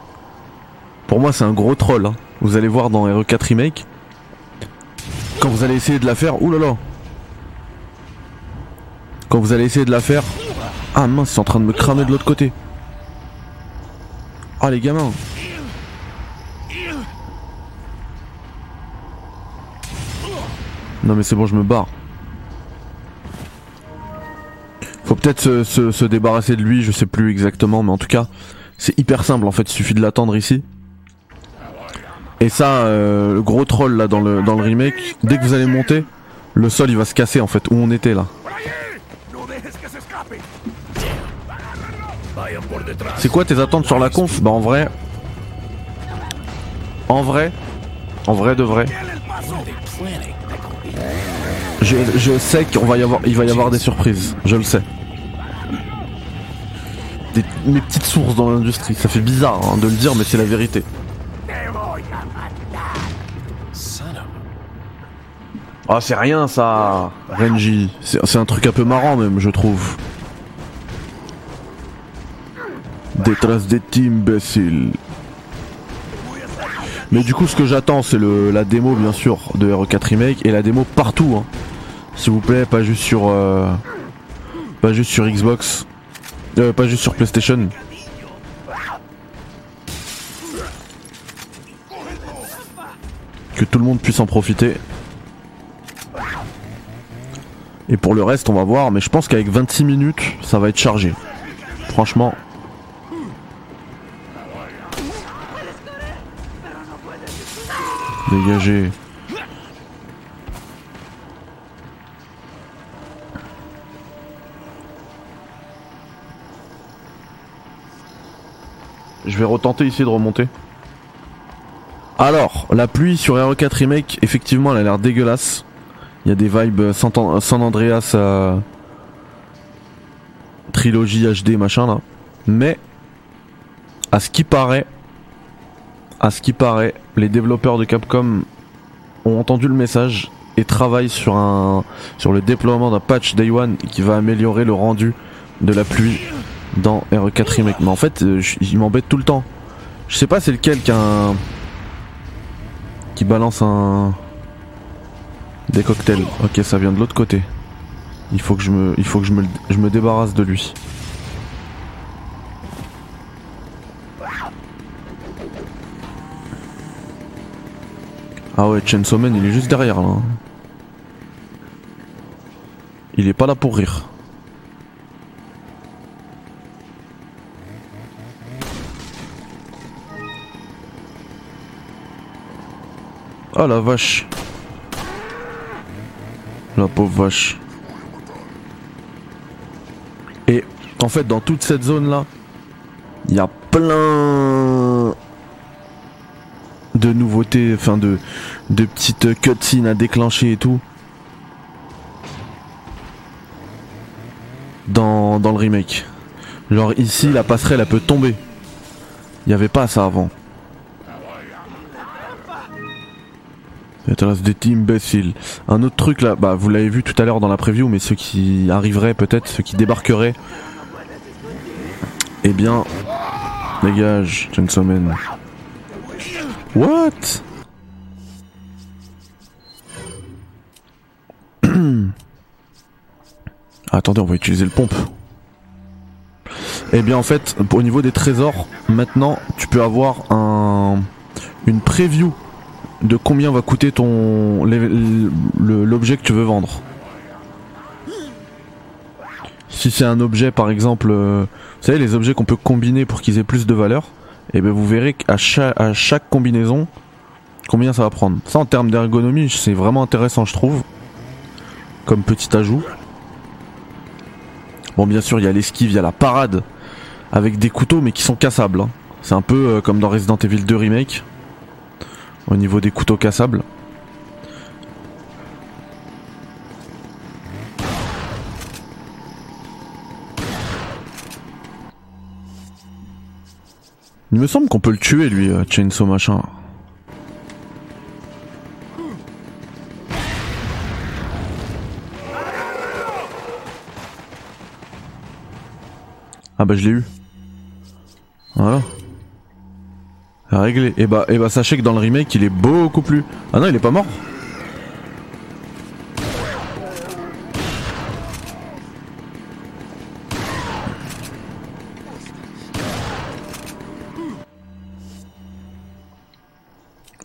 Pour moi, c'est un gros troll. hein. Vous allez voir dans RE4 Remake. Quand vous allez essayer de la faire. Là Quand vous allez essayer de la faire. Ah mince, sont en train de me cramer de l'autre côté. Ah les gamins Non mais c'est bon, je me barre. Faut peut-être se, se- se débarrasser de lui, je sais plus exactement, mais en tout cas, c'est hyper simple en fait, il suffit de l'attendre ici. Et ça, euh, le gros troll là dans le, dans remake, dès que vous allez monter, le sol il va se casser en fait, où on était là. C'est quoi tes attentes sur la conf? Bah en vrai... En vrai... En vrai de vrai... Je, sais qu'on va y avoir, il va y avoir des surprises, je le sais. Des, mes petites sources dans l'industrie, ça fait bizarre hein, de le dire, mais c'est la vérité. Ah, c'est rien ça, Renji. C'est un truc un peu marrant même, je trouve. Des traces des imbéciles. Mais du coup, ce que j'attends, c'est la démo, bien sûr, de RE4 Remake et la démo partout. Hein. S'il vous plaît, pas juste sur, euh, pas juste sur Xbox, Euh, pas juste sur PlayStation. Que tout le monde puisse en profiter. Et pour le reste, on va voir, mais je pense qu'avec 26 minutes, ça va être chargé. Franchement. Dégagez. Je vais retenter ici de remonter. Alors, la pluie sur RE4 Remake, effectivement, elle a l'air dégueulasse. Il y a des vibes San, San Andreas euh, trilogie HD machin là. Mais à ce qui paraît, à ce qui paraît, les développeurs de Capcom ont entendu le message et travaillent sur un sur le déploiement d'un patch Day One qui va améliorer le rendu de la pluie dans RE4 Remake. Mais en fait, euh, il m'embête tout le temps. Je sais pas c'est lequel qui a un- qui balance un des cocktails. Ok, ça vient de l'autre côté. Il faut que je me, débarrasse de lui. Ah ouais, Chainsaw Man, il est juste derrière là. Il est pas là pour rire. Ah la vache. La pauvre vache. Et en fait, dans toute cette zone là, il y a plein de nouveautés, enfin de, de petites cutscenes à déclencher et tout. Dans, dans le remake. Genre ici, la passerelle elle peut tomber. Il n'y avait pas ça avant. Des imbéciles. Un autre truc là, bah vous l'avez vu tout à l'heure dans la preview, mais ceux qui arriveraient peut-être, ceux qui débarqueraient, eh bien, dégage, Man. What? [coughs] Attendez, on va utiliser le pompe. Eh bien en fait, au niveau des trésors, maintenant tu peux avoir un une preview de combien va coûter ton l'objet que tu veux vendre. Si c'est un objet par exemple, euh, vous savez les objets qu'on peut combiner pour qu'ils aient plus de valeur, et ben vous verrez qu'à chaque, à chaque combinaison combien ça va prendre. Ça en termes d'ergonomie c'est vraiment intéressant je trouve, comme petit ajout. Bon bien sûr il y a l'esquive, il y a la parade avec des couteaux mais qui sont cassables. hein. C'est un peu euh, comme dans Resident Evil 2 Remake au niveau des couteaux cassables. Il me semble qu'on peut le tuer lui, euh, Chainsaw machin. Ah bah je l'ai eu. Voilà. Réglé. Et bah, et bah sachez que dans le remake il est beaucoup plus. Ah non il est pas mort.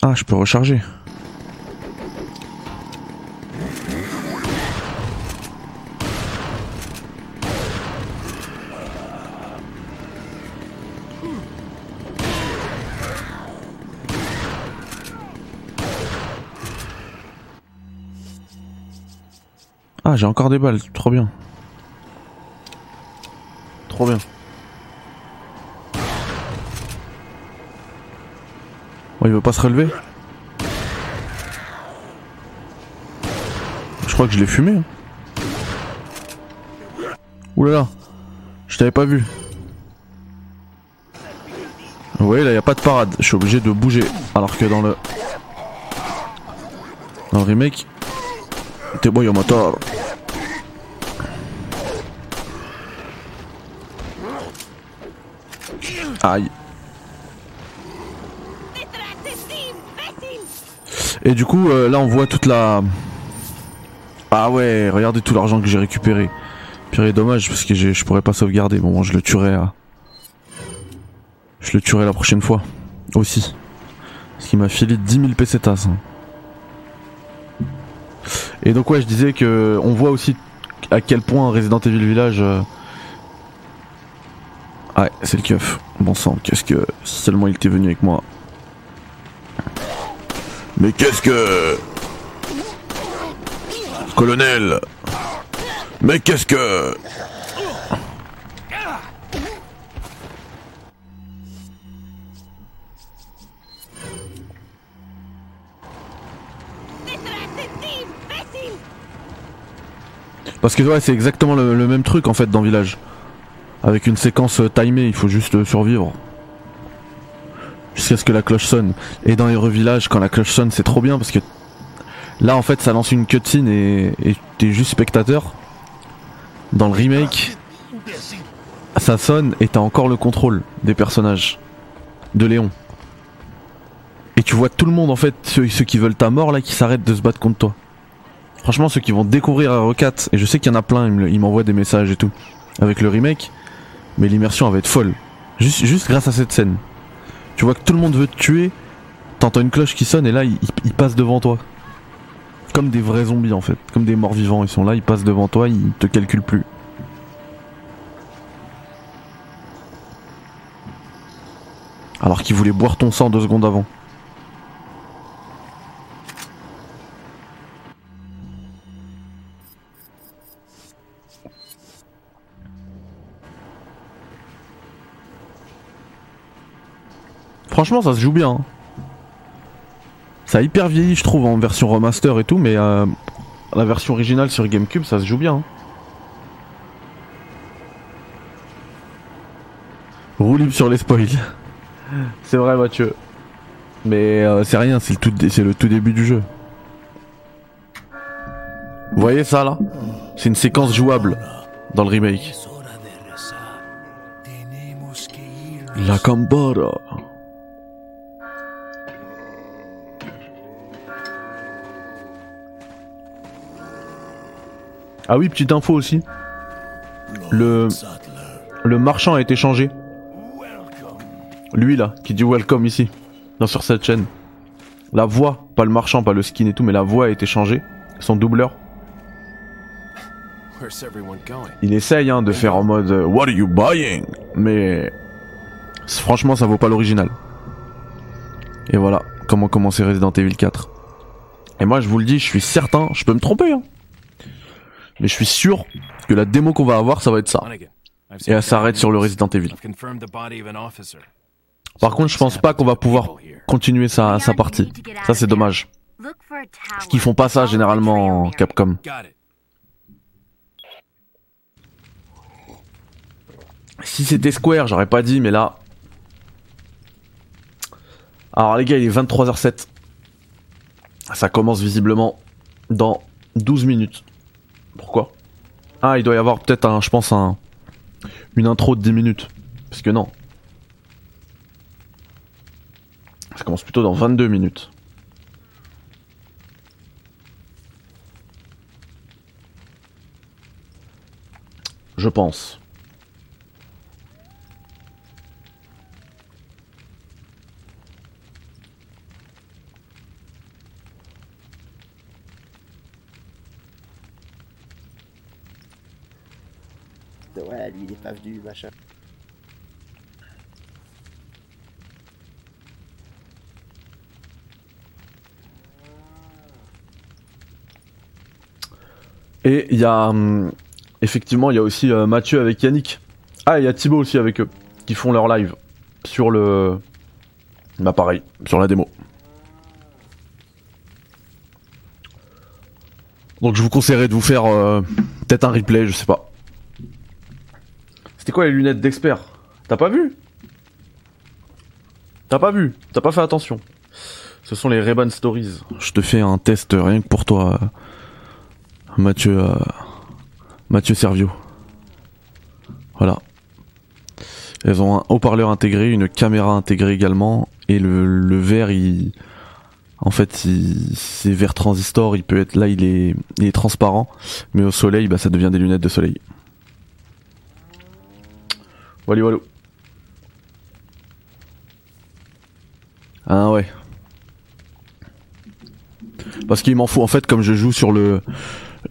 Ah je peux recharger. Ah, j'ai encore des balles, trop bien. Trop bien. Oh, il veut pas se relever Je crois que je l'ai fumé. hein. Oulala, je t'avais pas vu. Oui, là y a pas de parade, je suis obligé de bouger. Alors que dans le. Dans le remake, bon, y'a moteur. Aïe. Et du coup, euh, là on voit toute la. Ah ouais, regardez tout l'argent que j'ai récupéré. Purée, dommage parce que je pourrais pas sauvegarder. Bon, je le tuerai. à- Je le tuerai la prochaine fois. Aussi. Parce qu'il m'a filé 10 000 pesetas. hein. Et donc ouais, je disais que on voit aussi à quel point Resident Evil Village. euh, Ouais, c'est le keuf. Bon sang, qu'est-ce que seulement il était venu avec moi. Mais qu'est-ce que Colonel? Mais qu'est-ce que Parce que ouais, c'est exactement le, même truc en fait dans Village. Avec une séquence euh, timée, il faut juste euh, survivre. Jusqu'à ce que la cloche sonne. Et dans les Village, quand la cloche sonne, c'est trop bien parce que là en fait ça lance une cutscene et t'es juste spectateur. Dans le remake, ça sonne et t'as encore le contrôle des personnages. De Léon. Et tu vois tout le monde en fait, ceux qui veulent ta mort là, qui s'arrêtent de se battre contre toi. Franchement, ceux qui vont découvrir RE4, et je sais qu'il y en a plein, ils m'envoient des messages et tout, avec le remake, mais l'immersion va être folle. Juste, grâce à cette scène. Tu vois que tout le monde veut te tuer, t'entends une cloche qui sonne et là, ils, ils passent devant toi. Comme des vrais zombies en fait, comme des morts vivants, ils sont là, ils passent devant toi, ils te calculent plus. Alors qu'ils voulaient boire ton sang deux secondes avant. Franchement, ça se joue bien. hein. Ça a hyper vieilli, je trouve, en version remaster et tout, mais euh, la version originale sur GameCube, ça se joue bien. hein. Roue libre sur les spoils. [laughs] c'est vrai, Mathieu. Mais euh, c'est rien, c'est le, tout, début du jeu. Vous voyez ça là? C'est une séquence jouable dans le remake. La Cambora. Ah oui, petite info aussi. Le, le marchand a été changé. Lui là, qui dit welcome ici, dans sur cette chaîne. La voix, pas le marchand, pas le skin et tout, mais la voix a été changée. Son doubleur. Where's everyone going? Il essaye hein, de faire en mode euh, What are you buying? Mais franchement, ça vaut pas l'original. Et voilà comment commencer Resident Evil 4. Et moi, je vous le dis, je suis certain, je peux me tromper, hein, mais je suis sûr que la démo qu'on va avoir, ça va être ça. Et elle s'arrête sur le. Resident Evil. I've confirmed the body of an officer. Par contre, je pense pas qu'on va pouvoir continuer sa, sa partie. Ça, c'est dommage. Parce qu'ils font pas ça généralement en Capcom. Si c'était Square, j'aurais pas dit, mais là. Alors les gars, il est 23h07. Ça commence visiblement dans 12 minutes. Pourquoi? Ah, il doit y avoir peut-être un, je pense, un, une intro de 10 minutes. Parce que non. Ça commence plutôt dans 22 minutes. Je pense. Ouais, lui, il est pas venu, machin. Et il y a hum, effectivement il y a aussi euh, Mathieu avec Yannick. Ah il y a Thibaut aussi avec eux qui font leur live sur le bah pareil sur la démo. Donc je vous conseillerais de vous faire euh, peut-être un replay, je sais pas. C'était quoi les lunettes d'expert? T'as pas vu? T'as pas vu? T'as pas fait attention? Ce sont les Reban Stories. Je te fais un test rien que pour toi. Mathieu euh, Mathieu Servio. Voilà. Elles ont un haut-parleur intégré, une caméra intégrée également, et le, le verre, il, en fait, c'est verre transistor. Il peut être là, il est, il est transparent, mais au soleil, bah, ça devient des lunettes de soleil. Voilà, voilà. Ah ouais. Parce qu'il m'en faut en fait comme je joue sur le,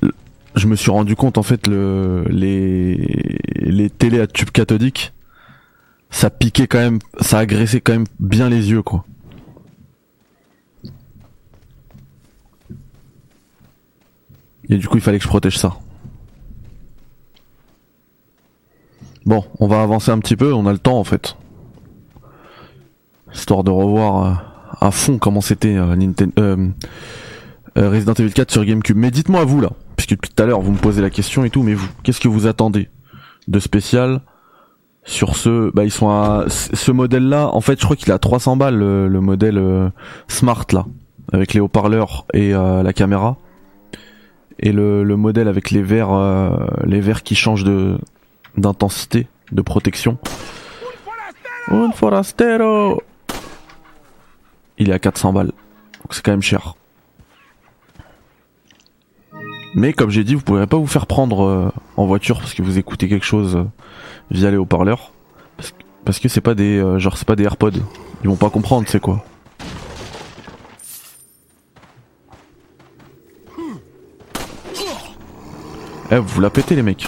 le- je me suis rendu compte en fait le les les télés à tube cathodique ça piquait quand même ça agressait quand même bien les yeux quoi. Et du coup il fallait que je protège ça. Bon, on va avancer un petit peu, on a le temps en fait. Histoire de revoir euh, à fond comment c'était euh, euh, euh, Resident Evil 4 sur GameCube. Mais dites-moi vous là, puisque depuis tout à l'heure vous me posez la question et tout, mais vous, qu'est-ce que vous attendez de spécial sur ce Bah ils sont à ce modèle-là. En fait, je crois qu'il à 300 balles le, le modèle euh, Smart là, avec les haut-parleurs et la caméra. Et le, le modèle avec les verres, les verres qui changent de d'intensité, de protection. Un forastero. Il est à 400 balles, donc c'est quand même cher. Mais comme j'ai dit, vous pourrez pas vous faire prendre euh, en voiture parce que vous écoutez quelque chose euh, via les haut-parleurs. Parce que, parce que c'est pas des euh, genre c'est pas des AirPods. Ils vont pas comprendre c'est quoi. Eh, vous la pétez les mecs.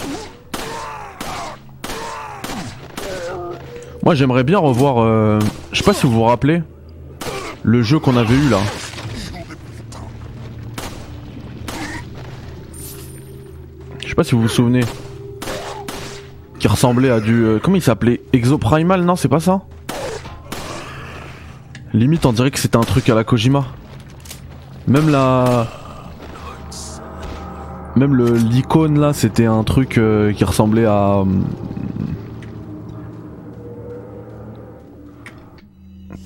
Moi j'aimerais bien revoir euh, je sais pas si vous vous rappelez le jeu qu'on avait eu là. Je sais pas si vous vous souvenez. Qui ressemblait à du. euh, comment il s'appelait? Exoprimal, non, c'est pas ça? Limite, on dirait que c'était un truc à la Kojima. Même la. Même l'icône là, c'était un truc euh, qui ressemblait à.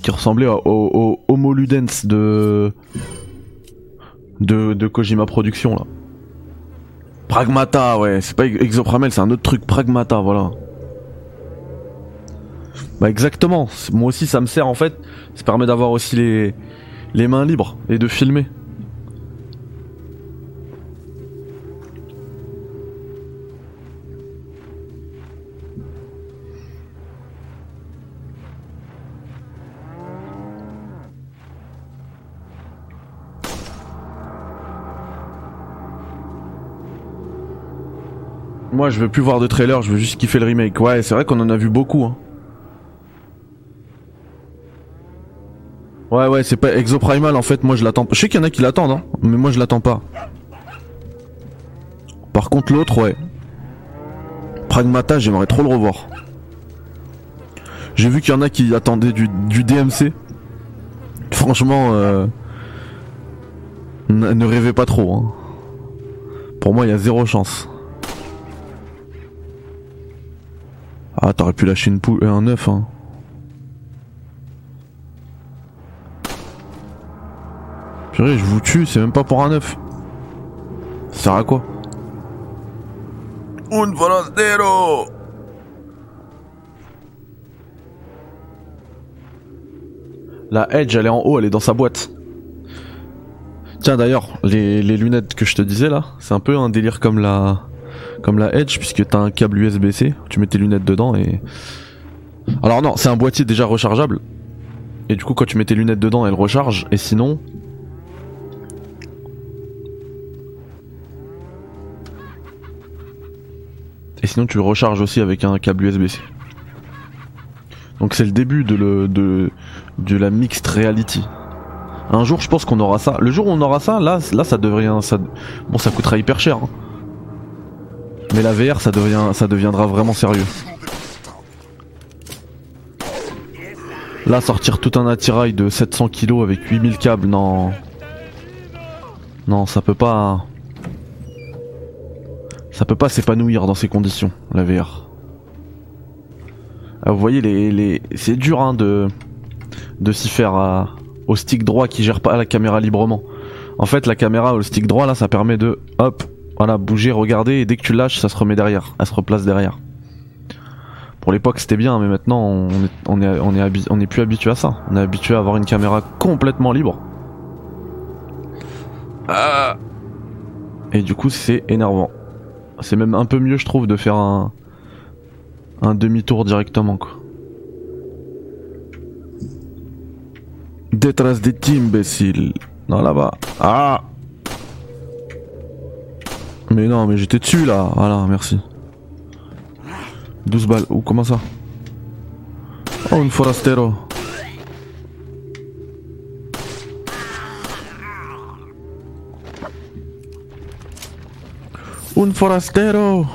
Qui ressemblait au, Homo Ludens de. Kojima Productions là. Pragmata, ouais, c'est pas Exopramel, c'est un autre truc, Pragmata, voilà. Bah exactement, moi aussi ça me sert en fait, ça permet d'avoir aussi les mains libres et de filmer. Moi je veux plus voir de trailer, je veux juste kiffer le remake. Ouais, c'est vrai qu'on en a vu beaucoup. Hein. Ouais ouais, c'est pas Exoprimal en fait, moi je l'attends. Je sais qu'il y en a qui l'attendent, hein, mais moi je l'attends pas. Par contre l'autre, ouais. Pragmata, j'aimerais trop le revoir. J'ai vu qu'il y en a qui attendaient du, DMC. Franchement, euh, ne rêvez pas trop. Hein. Pour moi, il y a zéro chance. Ah, t'aurais pu lâcher une poule, et un œuf, hein. Purée, je vous tue, c'est même pas pour un œuf. Ça sert à quoi? Un volantero La Edge, elle est en haut, elle est dans sa boîte. Tiens, d'ailleurs, les lunettes que je te disais là, c'est un peu un délire comme la comme la Edge puisque t'as un câble USB-C, tu mets tes lunettes dedans et alors non, c'est un boîtier déjà rechargeable. Et du coup quand tu mets tes lunettes dedans, elles rechargent et sinon et sinon tu recharges aussi avec un câble USB-C. Donc c'est le début de, la mixed reality. Un jour, je pense qu'on aura ça. Le jour où on aura ça, là, là, ça devient, ça, bon, ça coûtera hyper cher. hein. Mais la VR, ça devient, ça deviendra vraiment sérieux. Là, sortir tout un attirail de 700 kilos avec 8000 câbles, non. Non, ça peut pas. Ça peut pas s'épanouir dans ces conditions, la VR. Ah, vous voyez, les, c'est dur hein, de, de s'y faire à, au stick droit qui gère pas la caméra librement. En fait, la caméra au stick droit là, ça permet de hop, voilà, bouger, regarder et dès que tu lâches, ça se remet derrière, elle se replace derrière. Pour l'époque, c'était bien, mais maintenant, on est, on est, plus habitué à ça. On est habitué à avoir une caméra complètement libre. Et du coup, c'est énervant. C'est même un peu mieux, je trouve, de faire un, demi-tour directement, quoi. Détresse des imbéciles. Non, là-bas. Ah 'Mais non, mais j'étais dessus là. Voilà, merci. 12 balles. Ou comment ça? Oh, une forastero. Un forastero.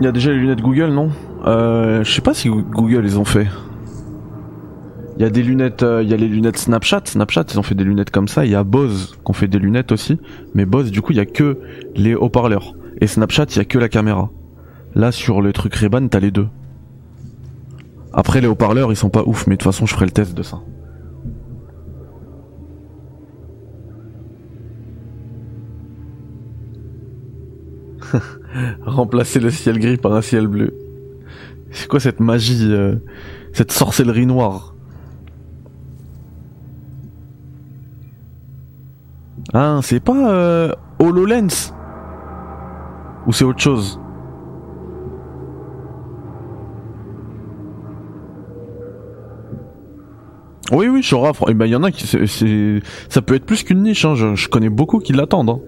Il y a déjà les lunettes Google, non? Euh, Je sais pas si Google ils ont fait. Il y a des lunettes, euh, il y a les lunettes Snapchat. Snapchat, ils ont fait des lunettes comme ça. Il y a Bose qui ont fait des lunettes aussi. Mais Bose, du coup, il y a que les haut-parleurs. Et Snapchat, il y a que la caméra. Là, sur le truc Ray-Ban, t'as les deux. Après, les haut-parleurs, ils sont pas ouf, mais de toute façon, je ferai le test de ça. [laughs] Remplacer le ciel gris par un ciel bleu. C'est quoi cette magie, euh, cette sorcellerie noire? Ah, c'est pas euh, HoloLens Ou c'est autre chose Oui, oui, Shora, il ben, y en a qui. c'est- Ça peut être plus qu'une niche, hein. je, connais beaucoup qui l'attendent. Hein.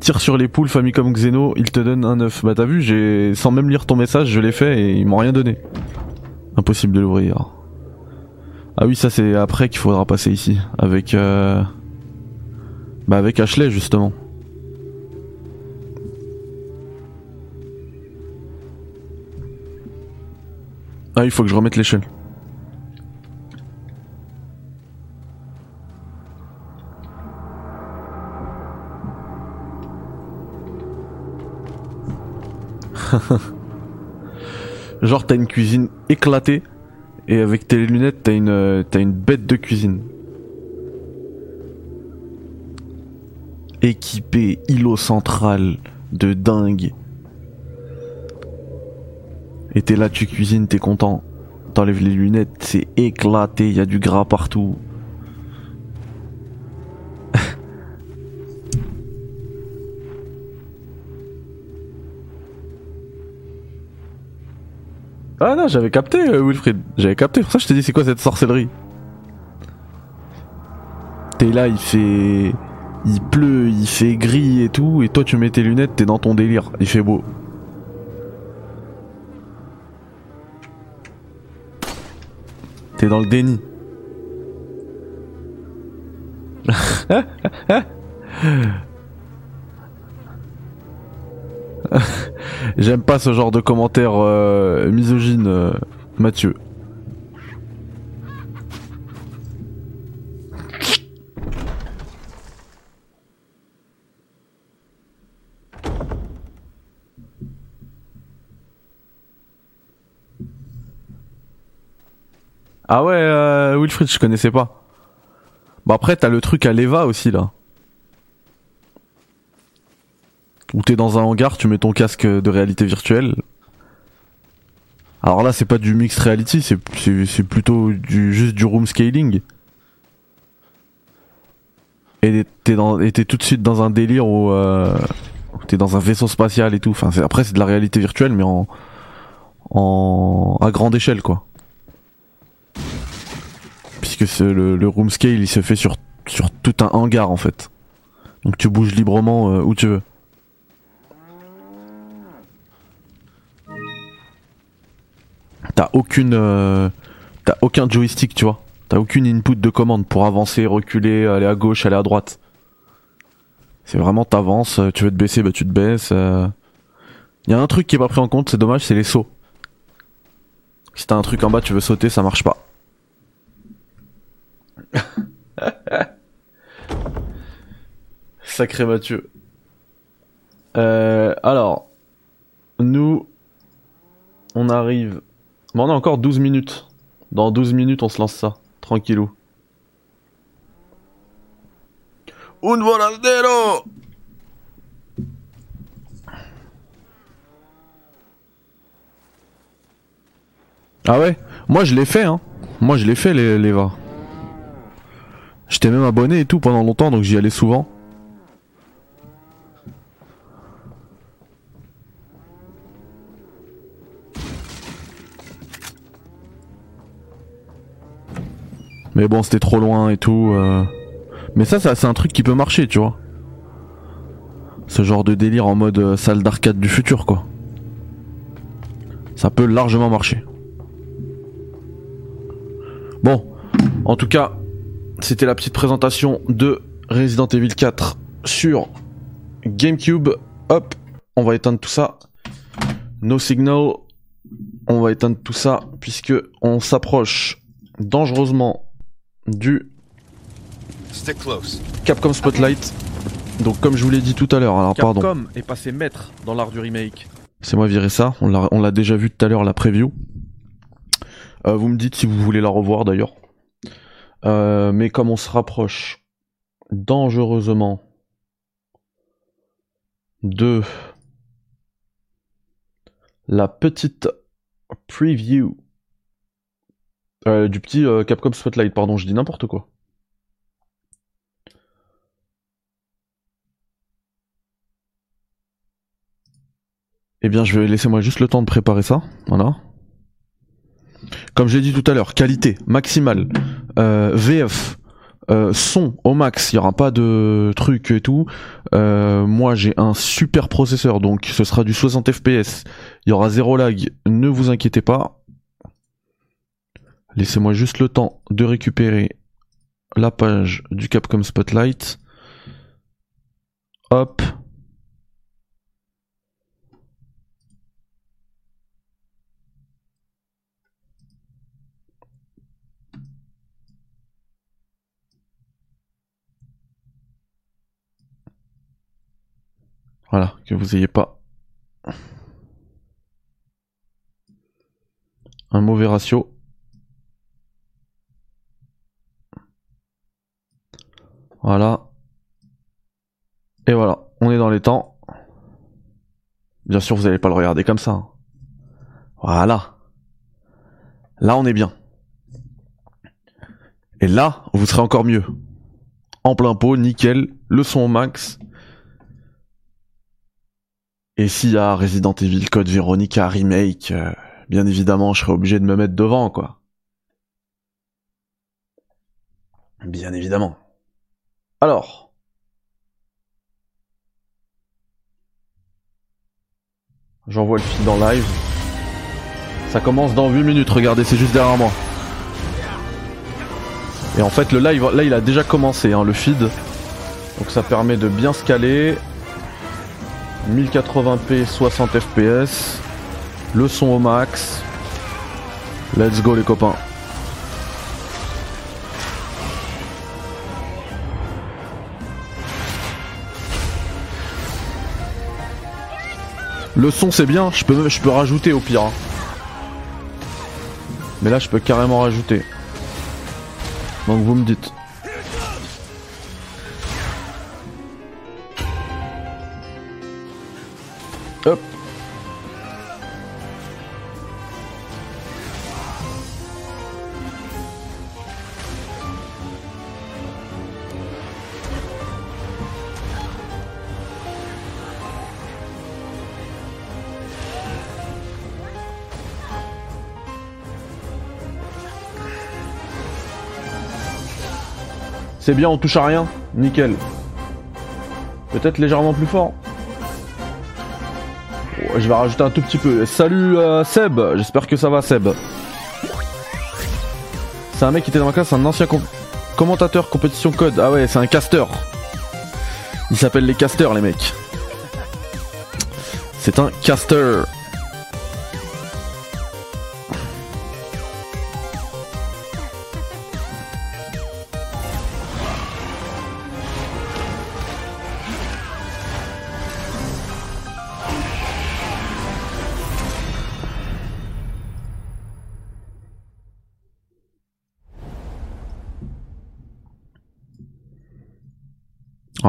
Tire sur les poules, Famicom Xeno, il te donne un œuf. Bah t'as vu, j'ai sans même lire ton message, je l'ai fait et ils m'ont rien donné. Impossible de l'ouvrir. Ah oui, ça c'est après qu'il faudra passer ici. Avec. Euh... Bah avec Ashley justement. Ah, il faut que je remette l'échelle. [laughs] Genre t'as une cuisine éclatée et avec tes lunettes t'as une euh, t'as une bête de cuisine. Équipé îlot central de dingue. Et t'es là, tu cuisines, t'es content. T'enlèves les lunettes, c'est éclaté, y a du gras partout. Ah non, j'avais capté, euh, Wilfried. J'avais capté. Pour ça, je t'ai dit, c'est quoi cette sorcellerie? T'es là, il fait. Il pleut, il fait gris et tout. Et toi, tu mets tes lunettes, t'es dans ton délire. Il fait beau. T'es dans le déni. [laughs] J'aime pas ce genre de commentaire euh, misogyne, euh, Mathieu. Ah ouais, euh, Wilfried, je connaissais pas. Bon après, t'as le truc à l'Eva aussi là. Où t'es dans un hangar, tu mets ton casque de réalité virtuelle. Alors là, c'est pas du mixed reality, c'est plutôt juste du room scaling. Et t'es tout de suite dans un délire où, euh, t'es dans un vaisseau spatial et tout. Enfin, après c'est de la réalité virtuelle, mais en en à grande échelle quoi. Puisque le room scale il se fait sur sur tout un hangar en fait. Donc tu bouges librement euh, où tu veux. T'as aucune euh, t'as aucun joystick, tu vois. T'as aucune input de commande pour avancer, reculer, aller à gauche, aller à droite. C'est vraiment t'avances, euh, tu veux te baisser, bah tu te baisses. Il y a un truc qui est pas pris en compte, c'est dommage, c'est les sauts. Si t'as un truc en bas, tu veux sauter, ça marche pas. [laughs] Sacré Mathieu. Euh, alors, nous, on arrive. Bon, on a encore 12 minutes. Dans 12 minutes, on se lance ça. Tranquillou. Un voladero Ah ouais? Moi, je l'ai fait, hein. Moi, je l'ai fait, les, les va. J'étais même abonné et tout pendant longtemps, donc j'y allais souvent. Mais bon, c'était trop loin et tout. euh. Mais ça, c'est un truc qui peut marcher, tu vois. Ce genre de délire en mode euh, salle d'arcade du futur, quoi. Ça peut largement marcher. Bon, en tout cas, c'était la petite présentation de Resident Evil 4 sur GameCube. Hop, on va éteindre tout ça. No signal. On va éteindre tout ça puisque on s'approche dangereusement du. Capcom Spotlight. Donc comme je vous l'ai dit tout à l'heure, alors pardon. Capcom est passé maître dans l'art du remake. C'est moi virer ça, on l'a on l'a déjà vu tout à l'heure la preview. Euh, vous me dites si vous voulez la revoir d'ailleurs. Euh, mais comme on se rapproche dangereusement de la petite preview euh, du petit euh, Capcom Spotlight, pardon, je dis n'importe quoi. Eh bien, je vais laisser moi juste le temps de préparer ça. Voilà. Comme j'ai dit tout à l'heure, qualité maximale, euh, VF, son au max, il y aura pas de trucs et tout. Moi, j'ai un super processeur, donc ce sera du 60 fps. Il y aura zéro lag. Ne vous inquiétez pas. Laissez-moi juste le temps de récupérer la page du Capcom Spotlight. Hop. Voilà, que vous ayez pas un mauvais ratio. Voilà. Et voilà, on est dans les temps. Bien sûr, vous n'allez pas le regarder comme ça. hein. Voilà. Là, on est bien. Et là, vous serez encore mieux. En plein pot, nickel, le son au max. Et s'il y a Resident Evil Code Veronica Remake, euh, bien évidemment, je serai obligé de me mettre devant, quoi. Bien évidemment. Alors. J'envoie le feed en live. Ça commence dans 8 minutes, regardez, c'est juste derrière moi. Et en fait, le live, là, il a déjà commencé, hein, le feed. Donc ça permet de bien se caler. 1080p 60 fps le son au max let's go les copains le son c'est bien je peux je rajouter au pire hein. mais là je peux carrément rajouter donc vous me dites Hop. C'est bien, on touche à rien. Nickel. Peut-être légèrement plus fort. Je vais rajouter un tout petit peu. Salut euh, Seb, j'espère que ça va Seb. C'est un mec qui était dans ma classe, un ancien com- commentateur compétition code. Ah ouais, c'est un caster. Il s'appelle les casters les mecs. C'est un caster.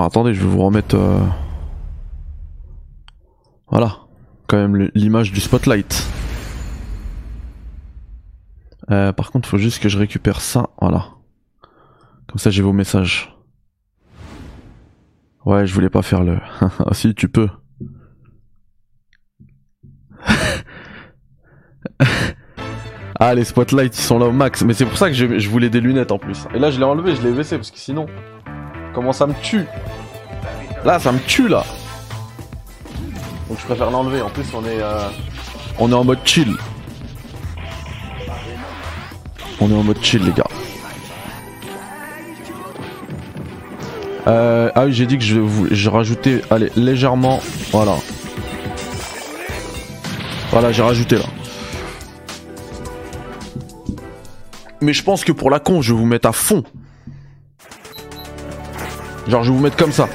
Alors attendez, je vais vous remettre. euh, Voilà, quand même l'image du spotlight. Euh, par contre, faut juste que je récupère ça, voilà. Comme ça, j'ai vos messages. Ouais, je voulais pas faire le. [laughs] ah si, tu peux. [laughs] ah, les spotlights, ils sont là au max. Mais c'est pour ça que je, je voulais des lunettes en plus. Et là, je l'ai enlevé, je l'ai baissé parce que sinon, comment ça me tue Là, ça me tue là. Donc je préfère l'enlever. En plus, on est, euh, on est en mode chill. On est en mode chill, les gars. Euh, ah oui, j'ai dit que je, je rajoutais, allez, légèrement, voilà. Voilà, j'ai rajouté là. Mais je pense que pour la con, je vais vous mettre à fond. Genre, je vais vous mettre comme ça.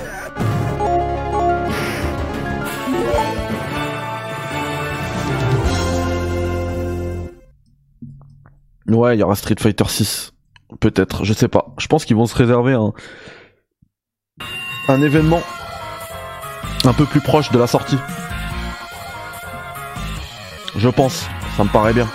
Ouais, il y aura Street Fighter 6. Peut-être, je sais pas. Je pense qu'ils vont se réserver un, un événement un peu plus proche de la sortie. Je pense, ça me paraît bien.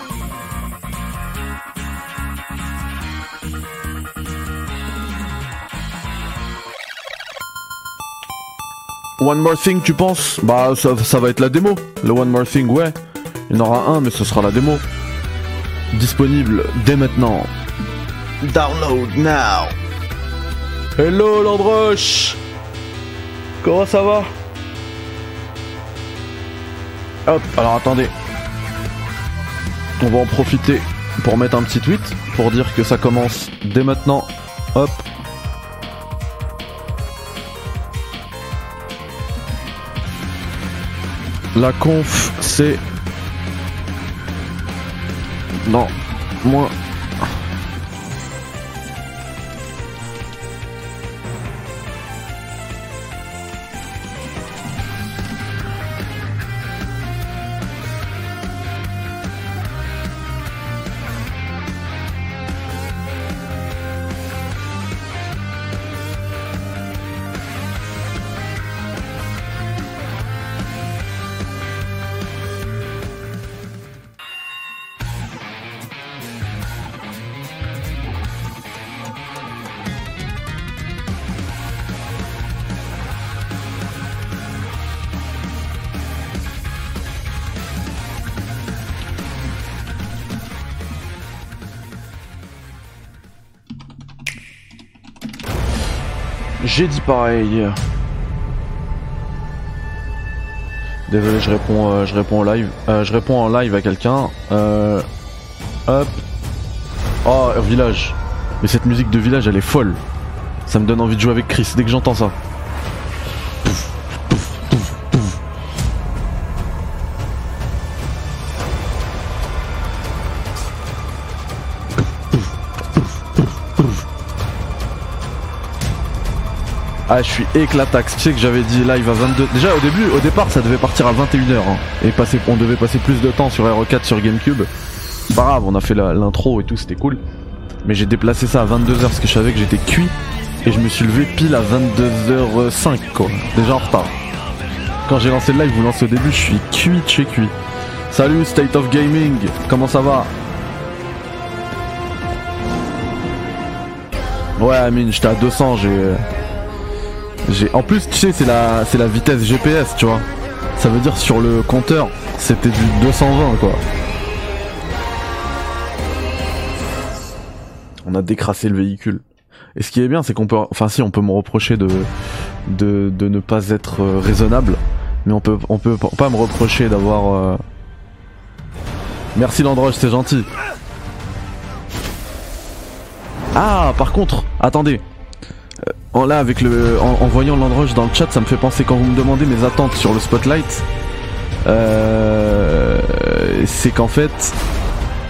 One More Thing, tu penses? Bah, ça, ça va être la démo. Le One More Thing, ouais. Il y en aura un, mais ce sera la démo. Disponible dès maintenant. Download now. Hello Landroche Comment ça va? Hop, alors attendez. On va en profiter pour mettre un petit tweet pour dire que ça commence dès maintenant. Hop. La conf, c'est... Non, moins... J'ai dit pareil. Désolé, je réponds, euh, en live. Euh, je réponds en live à quelqu'un. Euh, hop. Oh, village. Mais cette musique de village, elle est folle. Ça me donne envie de jouer avec Chris dès que j'entends ça. Ah, je suis éclatax. Tu sais que j'avais dit live à 22. Déjà, au début, au départ, ça devait partir à 21h. hein. Et passer, on devait passer plus de temps sur RE4 sur GameCube. Pas grave, on a fait l'intro et tout, c'était cool. Mais j'ai déplacé ça à 22h parce que je savais que j'étais cuit. Et je me suis levé pile à 22h05, quoi. Déjà en retard. Quand j'ai lancé le live, vous lancez au début, je suis cuit chez cuit. Salut State of Gaming, comment ça va? Ouais Amine, j'étais à 200, j'ai... En plus, tu sais, c'est la... c'est la vitesse GPS, tu vois. Ça veut dire sur le compteur, c'était du 220, quoi. On a décrassé le véhicule. Et ce qui est bien, c'est qu'on peut... Enfin si, on peut me reprocher de... De, de ne pas être euh, raisonnable. Mais on peut, on peut pas me reprocher d'avoir... euh, Merci Landroche, c'est gentil. Ah, par contre, attendez. En là, avec le, en, voyant Landroche dans le chat, ça me fait penser quand vous me demandez mes attentes sur le Spotlight. Euh, c'est qu'en fait,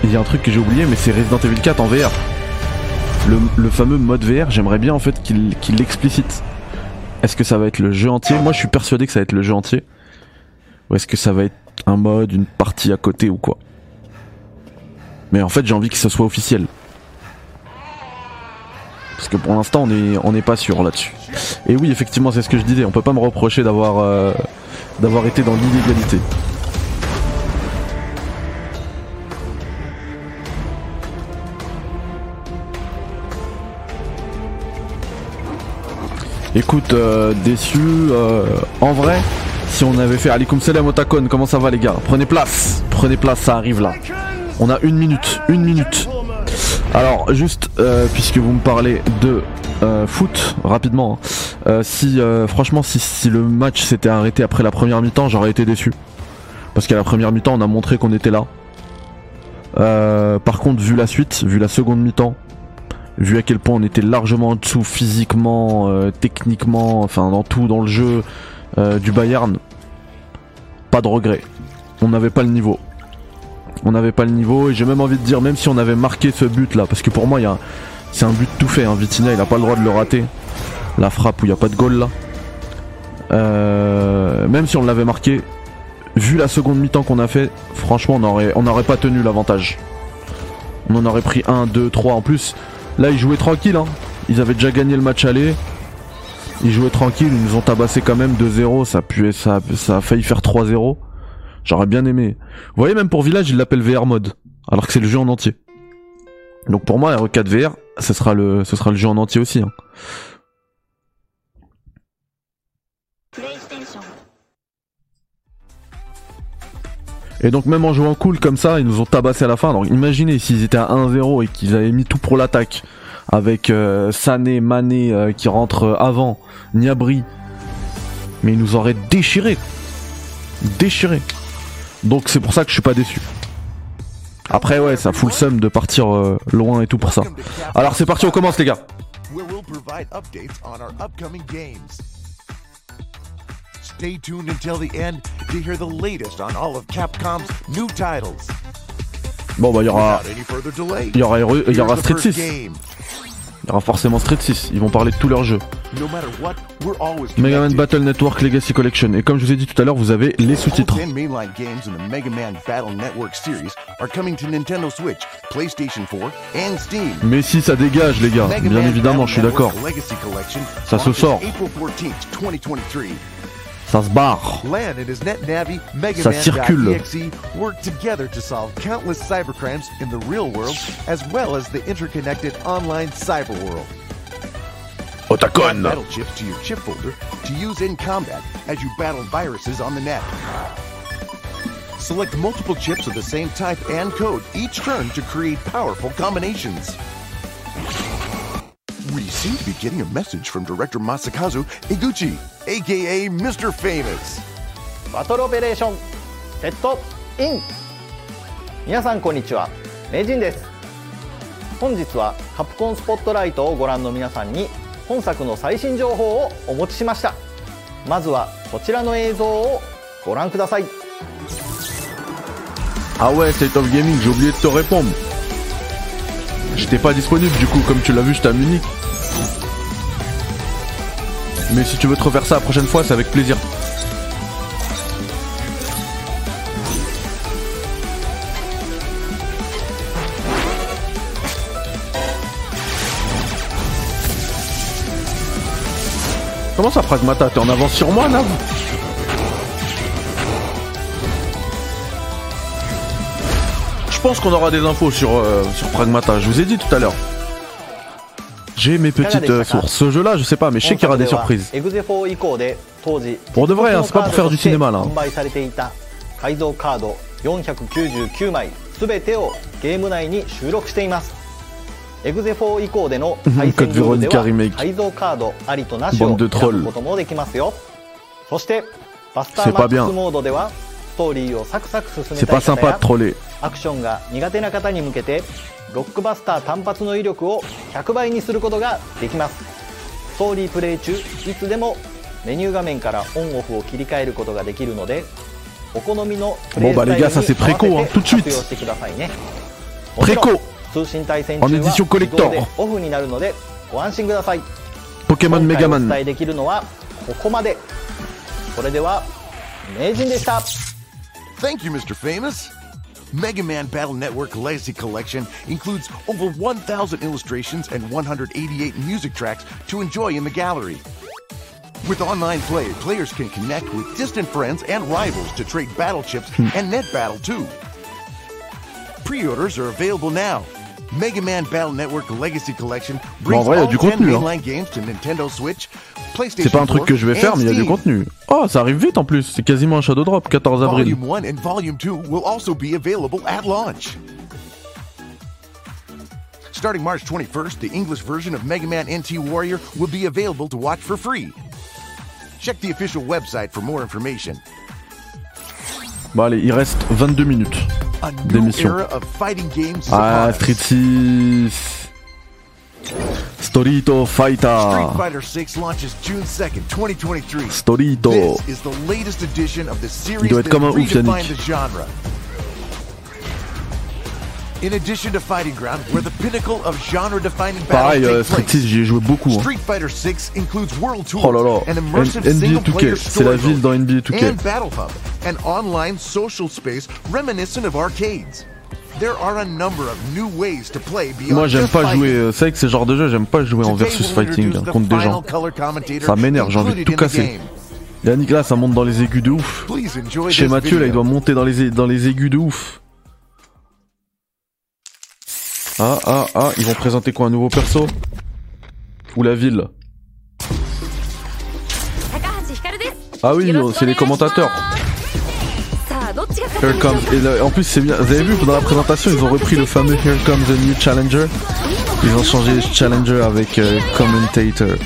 il y a un truc que j'ai oublié, mais c'est Resident Evil 4 en VR. Le, fameux mode VR, j'aimerais bien en fait qu'il qu'il l'explicite. Est-ce que ça va être le jeu entier? Moi, je suis persuadé que ça va être le jeu entier. Ou est-ce que ça va être un mode, une partie à côté ou quoi? Mais en fait, j'ai envie que ce soit officiel. Parce que pour l'instant, on est, on n'est pas sûr là-dessus. Et oui, effectivement, c'est ce que je disais. On peut pas me reprocher d'avoir, euh, été dans l'illégalité. Écoute, euh, déçu, euh, en vrai, si on avait fait Alikum Salam Otakon, comment ça va les gars? Prenez place, prenez place, ça arrive là. On a une minute, une minute. Alors, juste, euh, puisque vous me parlez de euh, foot, rapidement, hein, euh, si, franchement, si, si le match s'était arrêté après la première mi-temps, j'aurais été déçu. Parce qu'à la première mi-temps, on a montré qu'on était là. Par contre, vu la suite, vu la seconde mi-temps, vu à quel point on était largement en dessous physiquement, techniquement, enfin dans tout, dans le jeu du Bayern, pas de regret. On n'avait pas le niveau. On n'avait pas le niveau et j'ai même envie de dire, même si on avait marqué ce but là, parce que pour moi, c'est un but tout fait. Hein. Vitinha, il a pas le droit de le rater. La frappe où il n'y a pas de goal là. Euh, même si on l'avait marqué, vu la seconde mi-temps qu'on a fait, franchement, on n'aurait pas tenu l'avantage. On en aurait pris 1, 2, 3 en plus. Là, ils jouaient tranquille. Hein. Ils avaient déjà gagné le match aller. Ils jouaient tranquille. Ils nous ont tabassé quand même 2-0. Ça, puait, ça, ça a failli faire 3-0. J'aurais bien aimé. Vous voyez, même pour Village, ils l'appellent VR mode. Alors que c'est le jeu en entier. Donc pour moi, RE4 VR, ce sera le, ce sera le jeu en entier aussi. hein. Et donc même en jouant cool comme ça, ils nous ont tabassé à la fin. Donc imaginez s'ils étaient à 1-0 et qu'ils avaient mis tout pour l'attaque. Avec euh, Sané, Mané euh, qui rentre euh, avant, Niabri. Mais ils nous auraient déchiré. Déchiré. Donc c'est pour ça que je suis pas déçu. Après ouais, ça fout le seum de partir euh, loin et tout pour ça. Alors c'est parti, on commence les gars. where we'll provide updates on our upcoming games. Stay tuned until the end to hear the latest on all of Capcom's new titles. Bon bah il y aura, il y aura, y Street first 6. Il y aura forcément Street 6. Ils vont parler de tous leurs jeux. No matter what, we're always Mega Man. Battle Network Legacy Collection. Et comme je vous ai dit tout à l'heure, vous avez les sous-titres. 10 mainline games in the Mega Man Battle Network series are coming to Nintendo Switch, PlayStation 4, and Steam. Mais si ça dégage les gars, bien évidemment, je suis d'accord. Ça se sort. April 14th, 2023. Ça se barre. Lan and his NetNavi Mega Ça Man circule. .exe work together to solve countless cybercrimes in the real world as well as the interconnected online cyber world. Otacon. Metal chips to your chip folder to use in combat as you battle viruses on the net. Select multiple chips of the same type and code each turn to create powerful combinations. We seem to be getting a message from director Masakazu Iguchi, aka Mr. Famous. バトルオペレーションセットイン皆さんこんにちは名人です本日はカプコンスポットライトをご覧の皆さんに本作の最新情報をお持ちしましたまずはこちらの映像をご覧ください Ah ouais, State of Gaming, j'ai oublié de te répondre. J'étais pas disponible du coup, comme tu l'as vu, j'étais à Munich. Mais si tu veux te refaire ça la prochaine fois, c'est avec plaisir. Comment ça, Pragmata? T'es en avance sur moi, Nav? pense qu'on aura des infos sur, euh, sur Pragmata. Je vous ai dit tout à l'heure. J'ai mes petites euh, sources. Ce jeu-là, je sais pas, mais je sais qu'il y aura des surprises. Pour de vrai, hein, c'est pas pour faire du cinéma là. Code Veronica Remake. De. C'est pas bien. ストーリーをサクサク進めたい方や.アクションが苦手な方に向けてロックバスター単発の威力を100倍にすることができます。ストーリープレイ中いつでもメニュー画面からオンオフを切り替えることができるのでお好みのプレイスタイルに合わせて.活用してくださいね。もちろん通信対戦中は自動でオフになるのでご安心ください。Pokémon 今回お伝.えできるのはここまで。それでは名人でした Thank you, Mr. Famous. Mega Man Battle Network Legacy Collection includes over 1,000 illustrations and 188 music tracks to enjoy in the gallery. With online play, players can connect with distant friends and rivals to trade battle chips hmm. and net battle too. Pre-orders are available now. Mega Man Battle Network Legacy Collection Bon, en brings vrai, il y a du 10 contenu, hein. mainline games to Nintendo Switch, PlayStation C'est pas un truc 4, que je vais faire, mais il y a du contenu. Oh, ça arrive vite en plus. C'est quasiment un Shadow Drop, 14 avril. Volume 1 and Volume 2 will also be available at launch. Starting March 21st, the English version of Mega Man NT Warrior will be available to watch for free. Check the official website for more information. Bon, allez, il reste 22 minutes d'émission. Ah. Street 6. Storito Street Fighter. Fighter 6 launches June 2nd, 2023. Storito. This is the latest edition of the series doit être that comme un ouf, redefined Yannick. In addition to Fighting Ground, where the pinnacle of genre-defining Pareil, battles euh, take Street place, 6, j'y ai joué beaucoup. hein. Street Fighter 6 includes World Tour, Oh là là. an immersive N- NBA single-player 2K, c'est la ville dans NBA 2K. and Battle Hub, an online social space reminiscent of arcades. There are a number of new ways to play beyond Moi, j'aime just pas fighting. jouer. euh, C'est vrai que ces genres de jeux, j'aime pas jouer en versus fighting hein, contre des gens. Ça m'énerve, j'ai envie de tout casser. Yannick là, ça monte dans les aigus de ouf. Chez Mathieu, là, il doit monter dans les, dans les aigus de ouf. Ah, ah, ah, ils vont présenter quoi, un nouveau perso? Ou la ville? Ah oui, c'est les commentateurs. Here comes. Et en plus, c'est bien. Vous avez vu dans la présentation, ils ont repris le fameux Here comes the new challenger. Ils ont changé challenger avec euh, commentator.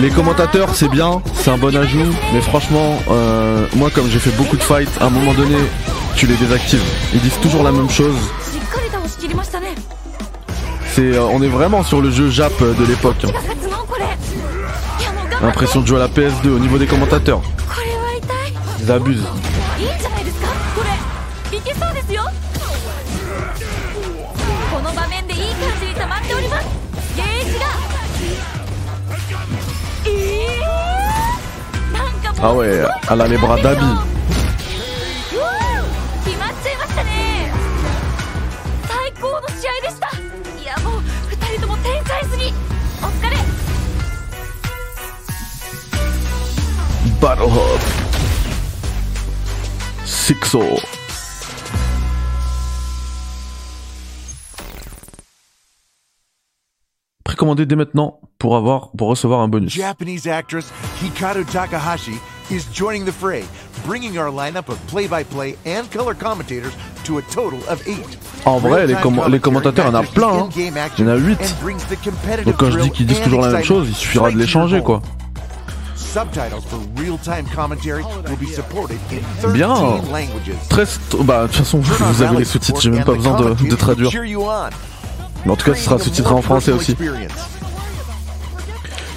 Les commentateurs, c'est bien, c'est un bon ajout, mais franchement, euh, moi comme j'ai fait beaucoup de fights, à un moment donné, tu les désactives. Ils disent toujours la même chose. Euh, on est vraiment sur le jeu Jap de l'époque. Hein. Impression de jouer à la PS2 au niveau des commentateurs. Ils abusent. あおえあらればダビ決まっちゃいましたね。最高の試合でした。いやもう2人とも天才すぎ。お疲れ。バトルホープ。6 commander dès maintenant pour avoir pour recevoir un bonus. The fray, bringing. En vrai, les, commentateurs, il en a plein, il y en a 8. Hein. Donc quand je dis qu'ils disent toujours la même chose, il suffira de les changer, quoi. Bien, 13... Bah, de toute façon, vous avez les sous-titres, j'ai même pas besoin de traduire. Mais en tout cas ce sera sous-titré en français aussi.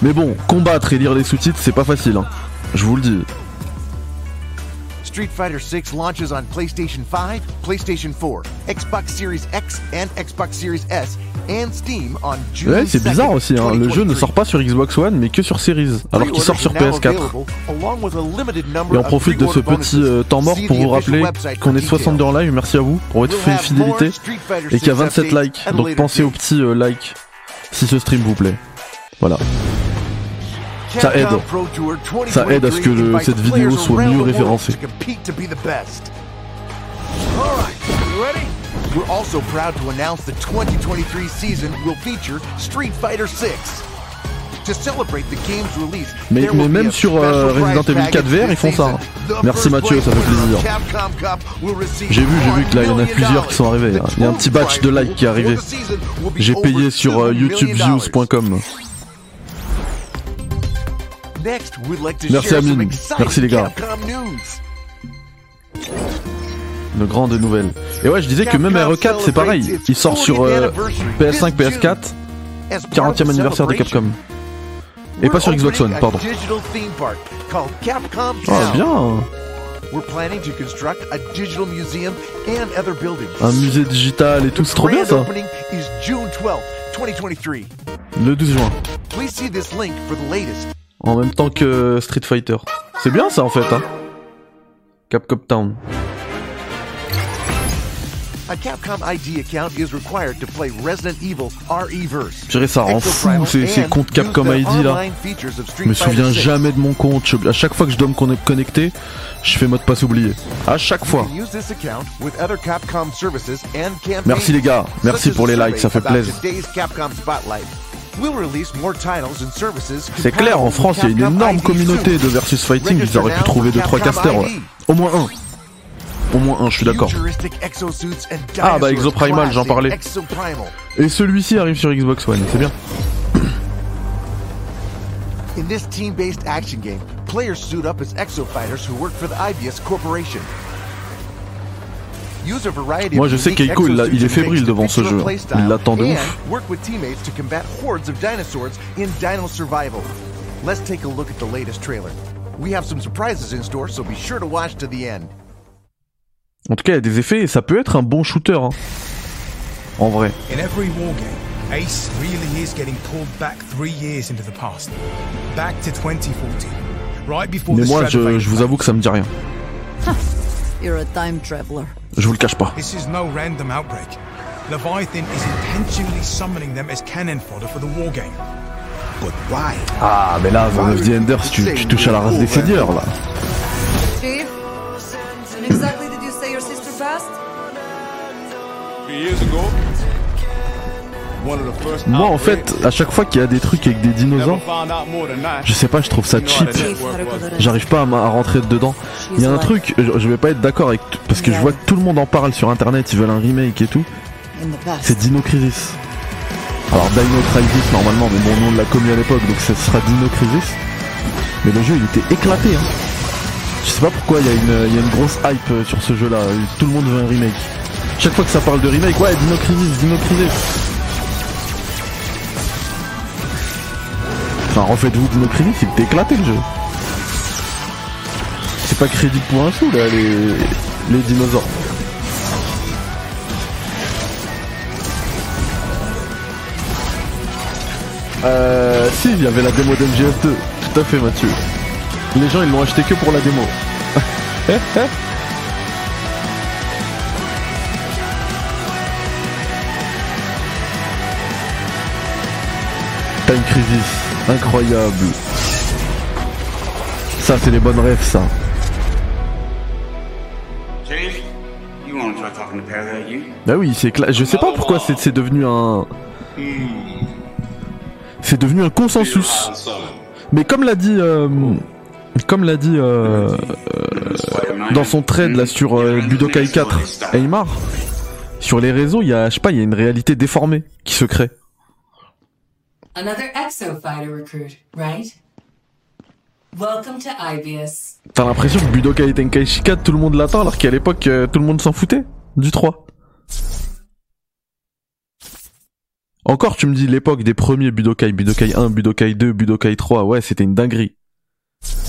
Mais bon, combattre et lire les sous-titres c'est pas facile. Hein. Je vous le dis. Street Fighter 6 launches on PlayStation 5, PlayStation 4, Xbox Series X and Xbox Series S, and Steam on June Ouais, c'est bizarre 2nd, aussi, hein. le jeu ne 2023. sort pas sur Xbox One mais que sur Series, alors qu'il sort sur Pre-orders are now PS4. available, along with a limited number Et on of profite de ce petit euh, temps mort pour vous rappeler qu'on est 62 en live, merci à vous pour votre fidélité et qu'il y a 6 27 updates likes. Donc pensez au petit euh, like si ce stream vous plaît. Voilà. Ça aide. Ça aide à ce que le- 2023 cette vidéo soit mieux référencée. to compete to be the best. All right, you ready? We're also proud to announce the 2023 season will feature Street Fighter 6. To celebrate the game's release, Mais, même sur euh, Resident Evil package 4 VR, ils font ça. Merci Mathieu, ça fait plaisir. J'ai vu, j'ai vu que là il y en a $1 plusieurs qui sont arrivés. hein. Il y a un petit batch de likes qui est arrivé. J'ai payé sur euh, youtubeviews.com. Merci Amine. Merci les gars. Capcom news. De grandes nouvelles. Et ouais, je disais que même RE4 c'est pareil. Il sort sur euh, PS5, PS4, 40e anniversaire de Capcom. Et pas sur Xbox One, pardon. Ah Town. bien. Un musée digital et tout, c'est trop bien ça opening is June 12th, 2023. Le 12 juin. En même temps que Street Fighter. C'est bien ça en fait, hein Capcom Town. A Capcom ID account is required to play Resident Evil RE-verse. Je dirais ça rend fou ces, ces comptes Capcom ID là. Je me souviens jamais de mon compte. Je- à chaque fois que je dois me conne- connecter, je fais mot de passe oublié. À chaque fois. Merci les gars. Merci pour les likes, ça fait plaisir. Today's Capcom Spotlight. We'll release more titles and services C'est clair, en France, il y a une énorme communauté de versus fighting. Ils auraient pu trouver 2-3 Capcom casters. ouais. Au moins un. Au moins un, je suis d'accord. Ah, bah, Exoprimal, j'en parlais. Et celui-ci arrive sur Xbox One, c'est bien. [coughs] In this team-based action game, players suit up as exo fighters who work for the IBS Corporation. Use a variety Moi, of je sais qu'Eiko, il il est fébrile devant ce jeu. Il l'attend de and ouf. Work with teammates to combat hordes of dinosaurs in Dino Survival. Let's take a look at the latest trailer. We have some surprises in store, so be sure to watch to the end. En tout cas, il y a des effets et ça peut être un bon shooter. hein. En vrai. In every wargame, Ace really is getting pulled back three years into the past. Back to 2014. Right before Mais the moi, je vous avoue que ça me dit rien. You're a time traveler. Je vous le cache pas. This is no random outbreak. Leviathan is intentionally summoning them as cannon fodder for the wargame. But why? Ah, mais là, Zone of the Enders, tu, tu touches à la race des seigneurs, là. Chief, when exactly did you say your sister passed? Three years ago, Moi, en fait, à chaque fois qu'il y a des trucs avec des dinosaures, je sais pas, je trouve ça cheap. J'arrive pas à, rentrer dedans. Il y a un truc, je, vais pas être d'accord avec, parce que je vois que tout le monde en parle sur internet, ils veulent un remake et tout. C'est Dino Crisis. Alors Dino Crisis normalement, mais bon, on l'a commis à l'époque, donc ce sera Dino Crisis. Mais le jeu il était éclaté. Hein. Je sais pas pourquoi il y, a une- il y a une grosse hype euh, sur ce jeu-là. Tout le monde veut un remake. Chaque fois que ça parle de remake, ouais, Dino Crisis, Dino Crisis. Enfin, refaites-vous Dino Crisis, il était éclaté le jeu. C'est pas crédit pour un sou là, les, les dinosaures. Euh, si, il y avait la démo d'MGS2. Tout à fait, Mathieu. Les gens, ils l'ont acheté que pour la démo. [laughs] Time Crisis, incroyable. Ça, c'est les bonnes rêves, ça. Bah oui, c'est cla- Je sais pas pourquoi c'est devenu un. C'est devenu un consensus. Mais comme l'a dit. euh, Comme l'a dit euh, euh, dans son trade là sur Budokai 4, Aymar, sur les réseaux, il y a, je sais pas, il y a une réalité déformée qui se crée. Another exo fighter recruit, right? Welcome to IBS. T'as l'impression que Budokai Tenkaichi 4, tout le monde l'attend, alors qu'à l'époque, euh, tout le monde s'en foutait du 3. Encore, tu me dis l'époque des premiers Budokai, Budokai 1, Budokai 2, Budokai 3, ouais, c'était une dinguerie.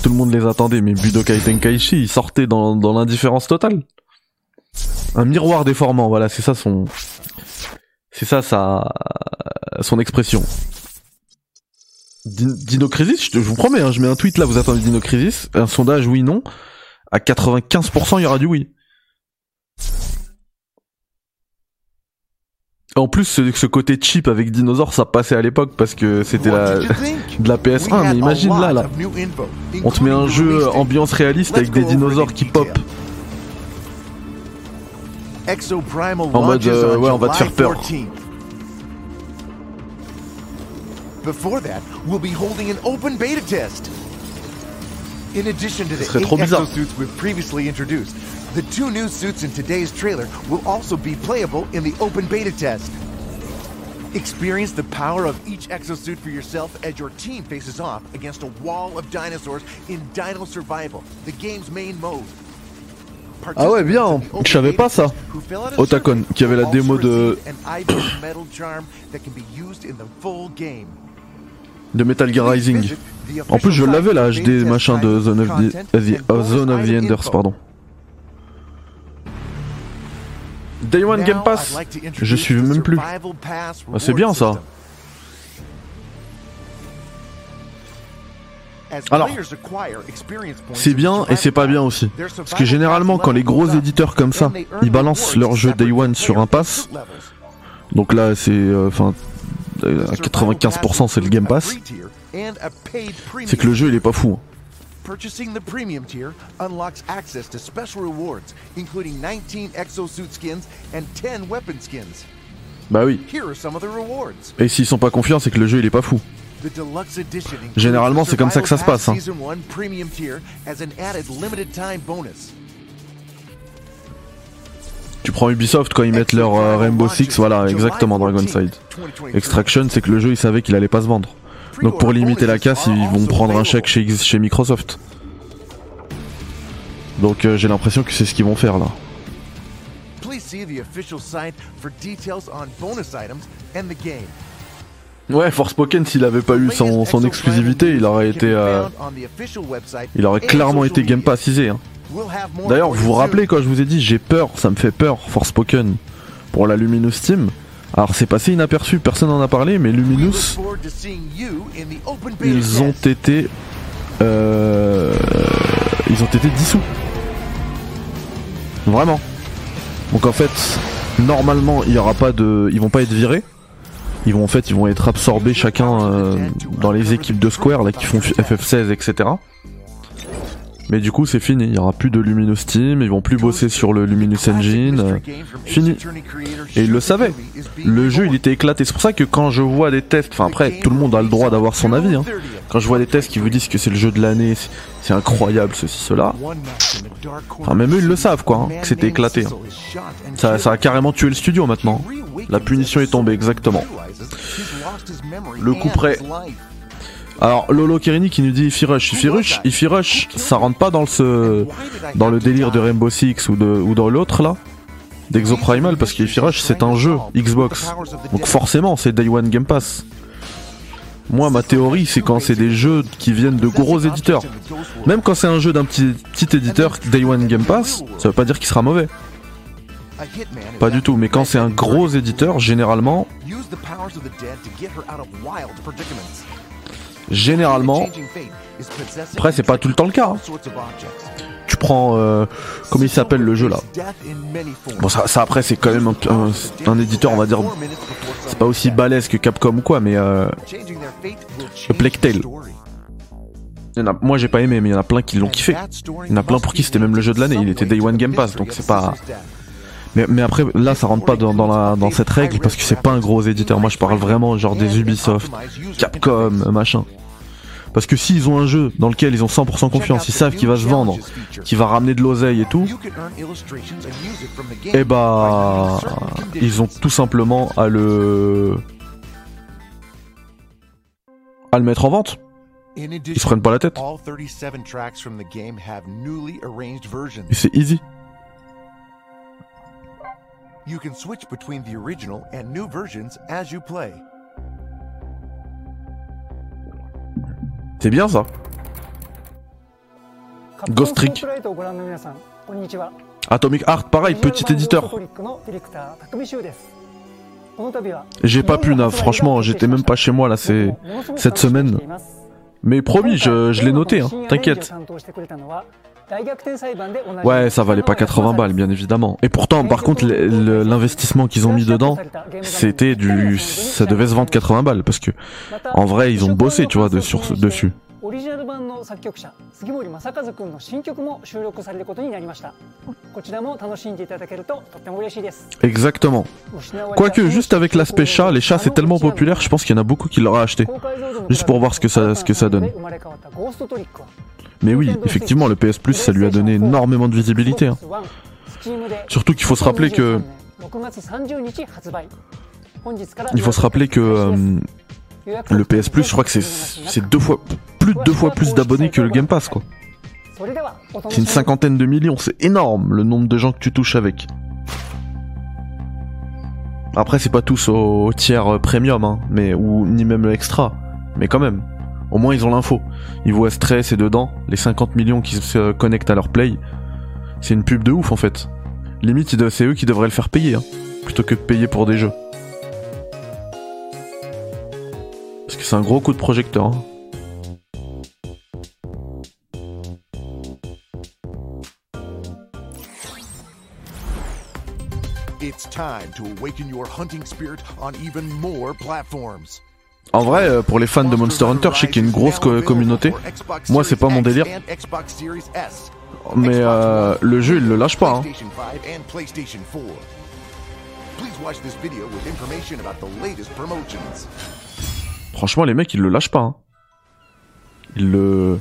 Tout le monde les attendait, mais Budokai Tenkaichi, il sortait dans, dans l'indifférence totale. Un miroir déformant, voilà, c'est ça son... C'est ça sa... son expression. Din- Dino Crisis, je, vous promets, hein, je mets un tweet là, vous attendez Dino Crisis, un sondage oui non, à 95% il y aura du oui. En plus, ce, ce côté cheap avec dinosaures, ça passait à l'époque parce que c'était la, [laughs] de la PS1. Mais imagine là, là. On te met un jeu ambiance réaliste avec des dinosaures qui pop. En mode, euh, ouais, on va te faire peur. Before that, we'll be holding an open beta test. In addition to the eight exosuits we've previously introduced, the two new suits in today's trailer will also be playable in the open beta test. Experience the power of each exosuit for yourself as your team faces off against a wall of dinosaurs in Dino Survival, the game's main mode. Ah ouais, bien. Je savais pas ça. Otakon, qui avait la démo de, de Metal Gear Rising. En plus, je l'avais la HD machin de Zone of the, euh, Zone of the Enders, pardon. Day One Game Pass Je suis même plus. Ah, c'est bien ça. Alors, C'est bien et c'est pas bien aussi. Parce que généralement, quand les gros éditeurs comme ça, ils balancent leur jeu Day One sur un pass, donc là c'est. euh, Enfin. À 95% c'est le Game Pass, c'est que le jeu il est pas fou. hein. Purchasing the premium tier unlocks access to special rewards, including 19 exosuit skins and 10 weapon skins. Bah oui. Here are some of the rewards. Et s'ils sont pas confiants, c'est que le jeu il est pas fou. Généralement, c'est comme ça que ça se passe, hein. Tu prends Ubisoft quand ils mettent leur euh, Rainbow Six, voilà, exactement Dragon Side. Extraction, c'est que le jeu il savait qu'il allait pas se vendre. Donc pour limiter la casse, ils vont prendre un chèque chez, Microsoft. Donc euh, j'ai l'impression que c'est ce qu'ils vont faire là. Ouais, Forspoken, s'il avait pas eu son, son exclusivité, il aurait été. euh, il aurait clairement été Game Passisé. Hein. D'ailleurs, vous vous rappelez quand je vous ai dit j'ai peur, ça me fait peur, Forspoken, pour la Luminous Team Alors c'est passé inaperçu, personne n'en a parlé, mais Luminous, ils ont été. Euh, ils ont été dissous. Vraiment. Donc en fait, normalement, il y aura pas de. Ils vont pas être virés. Ils vont en fait, ils vont être absorbés chacun euh, dans les équipes de Square là qui font FF16, etc. Mais du coup, c'est fini. Il y aura plus de Luminous Team. Ils vont plus bosser sur le Luminous Engine. fini. Et ils le savaient. Le jeu, il était éclaté. C'est pour ça que quand je vois des tests, enfin après, tout le monde a le droit d'avoir son avis. Hein. Quand je vois des tests qui vous disent que c'est le jeu de l'année, c'est- incroyable, ceci, cela. Enfin, même eux, ils le savent, quoi, hein, que c'était éclaté. hein. Ça, a carrément tué le studio maintenant. La punition est tombée, exactement. Le coup près. Alors, Lolo Kerini qui nous dit Ify Rush. Ify Rush, Ify Rush, ça rentre pas dans le, dans le délire de Rainbow Six ou, dans l'autre là d'Exoprimal parce que Ify Rush c'est un jeu Xbox. Donc forcément c'est Day One Game Pass. Moi ma théorie c'est quand c'est des jeux qui viennent de gros éditeurs. Même quand c'est un jeu d'un petit, petit éditeur Day One Game Pass, ça veut pas dire qu'il sera mauvais. Pas du tout, mais quand c'est un gros éditeur, généralement, généralement, après c'est pas tout le temps le cas. Prends, euh, comment il s'appelle le jeu là. Bon ça, après c'est quand même un, éditeur on va dire, c'est pas aussi balèze que Capcom ou quoi, mais euh, le Plague Tale. moi j'ai pas aimé, mais il y en a plein qui l'ont kiffé. Il y en a plein pour qui c'était même le jeu de l'année. Il était Day One Game Pass, donc c'est pas. Mais, après là ça rentre pas dans cette règle parce que c'est pas un gros éditeur. Moi je parle vraiment genre des Ubisoft, Capcom, machin. Parce que s'ils ont un jeu dans lequel ils ont 100% confiance, ils savent qu'il va se vendre, qu'il va ramener de l'oseille et tout, et bah ils ont tout simplement à le à le mettre en vente. Ils se prennent pas la tête. All 37 tracks from the game have newly arranged versions. Et c'est easy. You can switch between the original and new versions as you play. C'est bien ça. Ghost Trick. Atomic Art, pareil, petit éditeur. J'ai pas pu, Nav, franchement, j'étais même pas chez moi là, c'est cette semaine. Mais promis, je, je l'ai noté, hein, t'inquiète. Ouais, ça valait pas 80 balles, bien évidemment. Et pourtant, par contre, l'investissement qu'ils ont mis dedans, c'était du, ça devait se vendre 80 balles parce que, en vrai, ils ont bossé, tu vois, sur, dessus. オリジナル版の作曲者杉森正和君の新曲も収録されることになりましたこちらも楽しんでいただけるととっても嬉しいです Exactement. Quoique, juste avec l'aspect chat, les chats c'est tellement populaire, je pense qu'il y en a beaucoup qui l'auraient acheté. Juste pour voir ce que ça, ce que ça donne. 生まれ変わったゴーストトリックは Mais oui, effectivement, le PS Plus, ça lui a donné énormément de visibilité. hein. 1 Steam で Surtout qu'il faut se rappeler que, 6月30日発売本日から il faut se rappeler que euh, le PS Plus, je crois que c'est, c'est deux fois, plus de deux fois plus d'abonnés que le Game Pass, quoi. C'est une cinquantaine de millions, c'est énorme le nombre de gens que tu touches avec. Après, c'est pas tous au tiers euh, premium, hein, mais, ou ni même extra, mais quand même. Au moins, ils ont l'info. Ils voient Stress et dedans, les 50 millions qui se connectent à leur play. C'est une pub de ouf en fait. Limite, c'est eux qui devraient le faire payer, hein, plutôt que de payer pour des jeux. Parce que c'est un gros coup de projecteur. Hein. It's time to awaken your hunting spirit on even more platforms. En vrai, euh, pour les fans de Monster Hunter, je sais qu'il y a une grosse co- communauté. Moi, c'est pas mon délire. Mais euh, le jeu, il le lâche pas. Hein. PlayStation 5 and PlayStation 4. Please watch this video with information about the latest promotions. Franchement, les mecs, ils le lâchent pas. Hein. Ils le.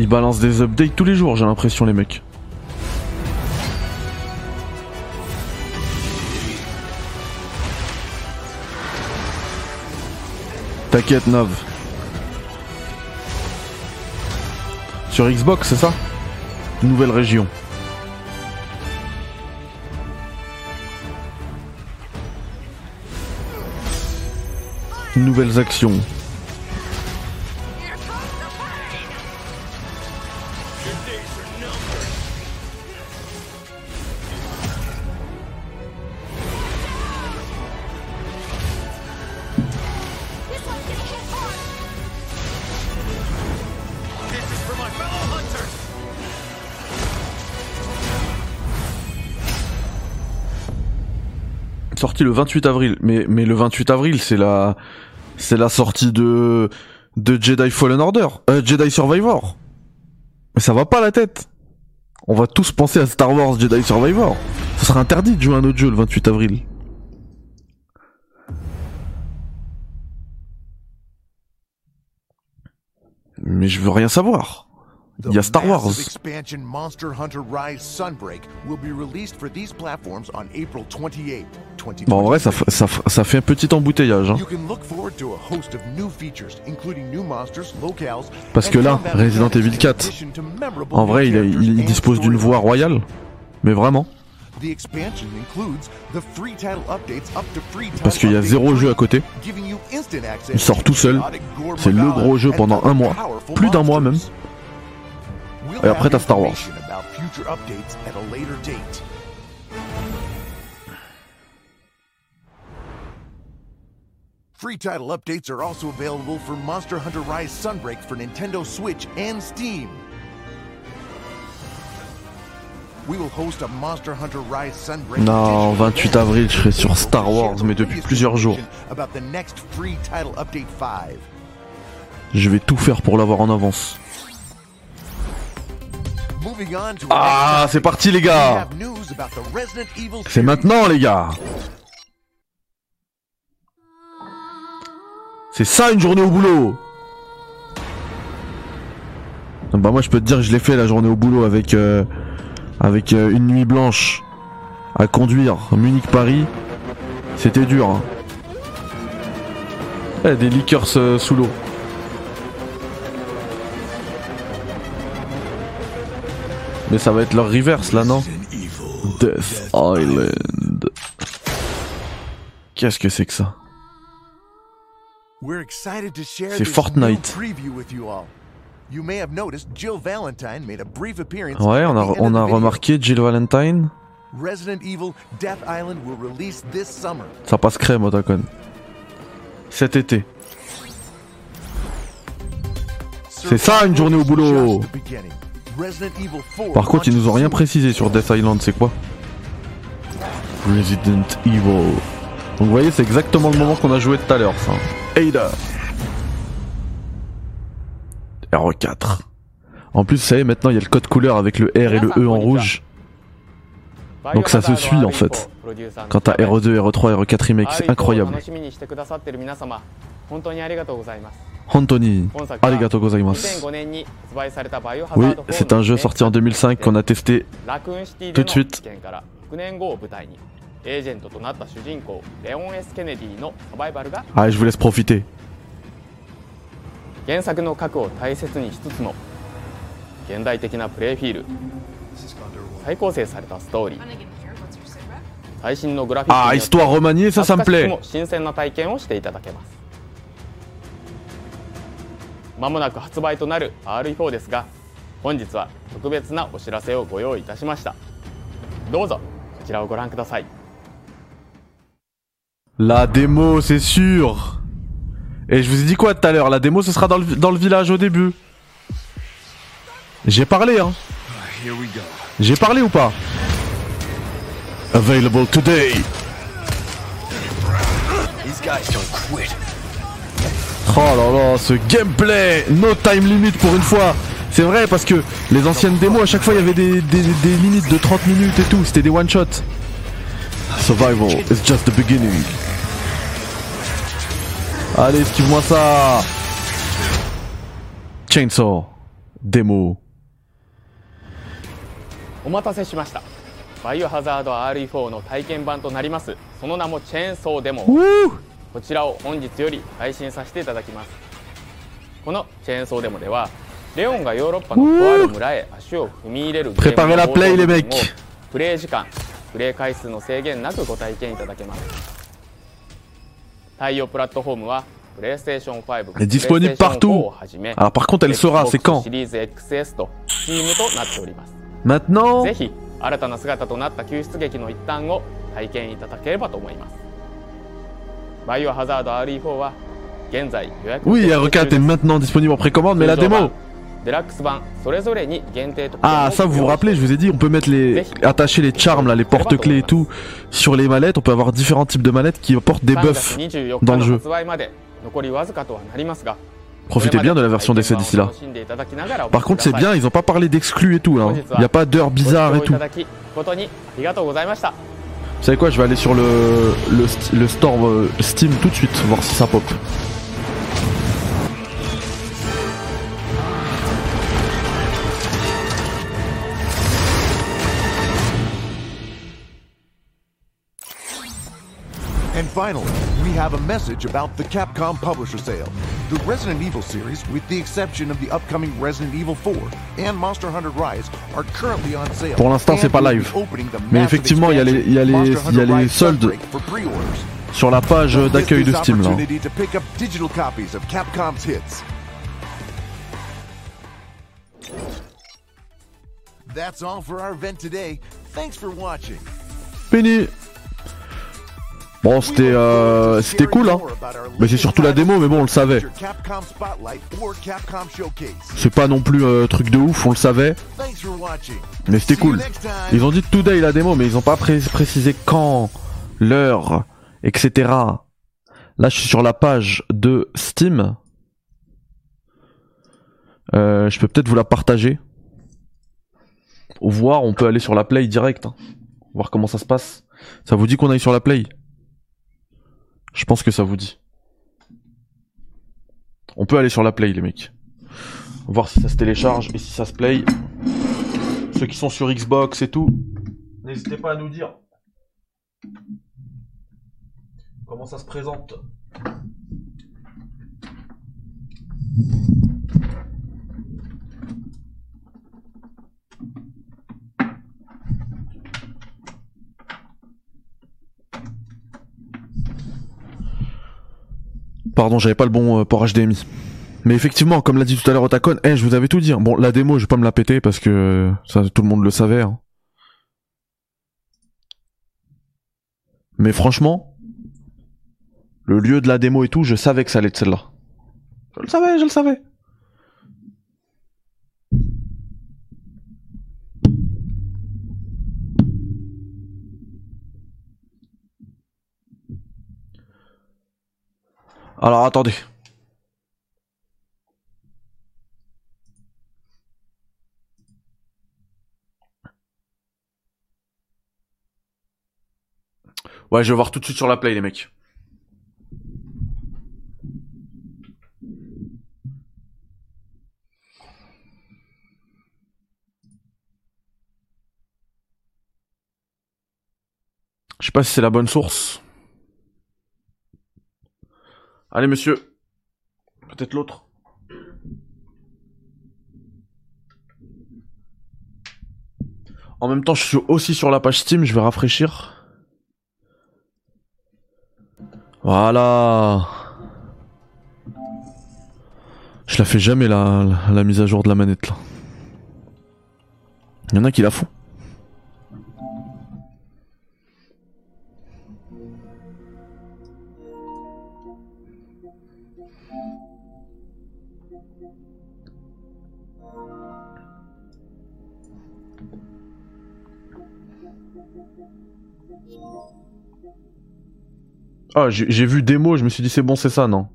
Ils balancent des updates tous les jours, j'ai l'impression, les mecs. T'inquiète, Nov. Sur Xbox, c'est ça? Nouvelle région. Nouvelles actions. Le 28 avril. Mais, mais le 28 avril, c'est la, c'est la sortie de, de Jedi Fallen Order, euh, Jedi Survivor. Mais ça va pas la tête. On va tous penser à Star Wars Jedi Survivor. Ce sera interdit de jouer à un autre jeu le 28 avril. Mais je veux rien savoir. Il y a Star Wars. Massive expansion Monster Hunter Rise Sunbreak will be released for these platforms on April 28, 2020. Bon, en vrai, ça, fait un petit embouteillage. Hein. Parce que là, Resident Evil in 4, addition to memorable en vrai, il, il, dispose d'une voix royale. Mais vraiment. Parce qu'il y a zéro jeu à côté. Il sort to tout seul. C'est le gros jeu pendant un mois. Plus d'un mois même. Et après, t'as Star Wars. Free title updates are also available for Monster Hunter Rise Sunbreak for Nintendo Switch and Steam. We will host a Monster Hunter Rise Sunbreak Non, edition 28 avril, je serai sur Star Wars, mais depuis plusieurs jours. about the next free title update 5. Je vais tout faire pour l'avoir en avance. Ah, c'est parti, les gars. C'est maintenant, les gars. C'est ça une journée au boulot. Ah Bah moi je peux te dire que je l'ai fait la journée au boulot avec euh, avec euh, une nuit blanche à conduire Munich Paris. C'était dur. Hein. Eh, des liqueurs euh, sous l'eau. Mais ça va être leur reverse là non Death Island. Qu'est-ce que c'est que ça We're excited to share C'est Fortnite. Ouais, on a, on a remarqué Jill Valentine. Ça passe crème, Otakon. Cet été. C'est ça une journée au boulot. Just the beginning. Resident Evil 4 Par contre, ils nous ont rien précisé sur Death Island, c'est quoi Resident Evil. Donc vous voyez, c'est exactement le moment qu'on a joué tout à l'heure, ça. Ada. R4. En plus, vous savez, maintenant il y a le code couleur avec le R et le E en rouge. Donc ça se suit en fait. Quant à RE2, RE3, RE4 Remake, c'est incroyable. 楽しみにしてくださってる皆様本当にありがとうございます Hantoni, 本作は arigato gozaimasu. 2005年に発売されたバイオハザOui,ード4 c'est un jeu sorti en 2005 qu'on a testé ラクーンシティ tout で de の suite. 事件から6年後を舞台にエージェントとなった主人公レオン・ S ・ケネディのサバイバルが Ah, je vous laisse profiter. 原作の核を大切にしつつも現代的なプレイフィール再構成されたストーリー最新のグラフィック Ah, によって histoire remaniée, ça, ça me 懐かしく plaît. も新鮮な体験をしていただけます まもなく発売となる RE4 ですが本日は特別なお知らせをご用意いたしましたどうぞこちらをご覧ください La démo, c'est sûr. Et je vous ai dit quoi tout à l'heure La démo, ce sera dans le, dans le village au début. J'ai parlé, hein. J'ai parlé ou pas Available today. These guys don't quit. Oh là là, ce gameplay No time limit pour une fois C'est vrai parce que les anciennes démos, à chaque fois, il y avait des, des, des limites de 30 minutes et tout. C'était des one-shots. Survival is just the beginning. Allez, esquive-moi ça Chainsaw. Démo. お待たせしましたバイオハザード RE4 の体験版となりますその名もチェーンソーデモ こちらを本日より配信させていただきます。このチェーンソーデモではレオンがヨーロッパのとある村へ足を踏み入れるゲームの les 部分 mecs. をプレイ時間プレイ回数の制限なくご体験いただけます。対応プラットフォームは PlayStation 5 Elle est disponible PlayStation 4 partout. をはじめ Alors par contre, elle c'est quand XS と。Steam となっております。Maintenant ぜひ新たな姿となった救出劇の一端を体験いただければと思います Oui, R4 est maintenant disponible en précommande, mais la démo ah ça vous vous rappelez je vous ai dit on peut mettre les attacher les charms là les porte-clés et tout sur les mallettes on peut avoir différents types de mallettes qui apportent des buffs dans le jeu Profitez bien de la version d'essai d'ici là. Par contre, c'est bien, ils n'ont pas parlé d'exclus et tout. Il n'y a pas d'heures bizarres et tout. Vous savez quoi, je vais aller sur le, le, store euh, Steam tout de suite, voir si ça pop. And finally, have a message about the Capcom Publisher Sale. The Resident Evil series, with the exception of the upcoming Resident Evil 4 and Monster Hunter Rise, are currently on sale. Pour l'instant, c'est pas live. Mais effectivement, il y a les, il y a les, il y a les soldes Sunbreak for pre-orders. sur la page d'accueil de Steam là. to pick up digital copies of Capcom's hits. That's all for our event today. Thanks for watching. Fini. Bon, c'était euh, c'était cool hein. Mais c'est surtout la démo, mais bon, on le savait. C'est pas non plus euh, truc de ouf, on le savait. Mais c'était cool. Ils ont dit today la démo, mais ils ont pas pré- précisé quand, l'heure, etc. Là, je suis sur la page de Steam. Euh, je peux peut-être vous la partager. Ou voir, on peut aller sur la Play direct. hein. Voir comment ça se passe. Ça vous dit qu'on aille sur la Play? Je pense que ça vous dit. On peut aller sur la Play, les mecs. Voir si ça se télécharge et si ça se play. Ceux qui sont sur Xbox et tout, n'hésitez pas à nous dire comment ça se présente? Pardon, j'avais pas le bon euh, port HDMI. Mais effectivement, comme l'a dit tout à l'heure Otacon, eh, je vous avais tout dit. Hein. Bon, la démo, je vais pas me la péter parce que euh, ça, tout le monde le savait. Hein. Mais franchement, le lieu de la démo et tout, je savais que ça allait être celle-là. Je le savais, je le savais. Alors attendez. Ouais, je vais voir tout de suite sur la play les mecs. Je sais pas si c'est la bonne source. Allez monsieur. Peut-être l'autre. En même temps, je suis aussi sur la page Steam, je vais rafraîchir. Voilà. Je la fais jamais la, mise à jour de la manette là. Il y en a qui la font. Ah, j'ai vu démo, je me suis dit c'est bon, c'est ça, non?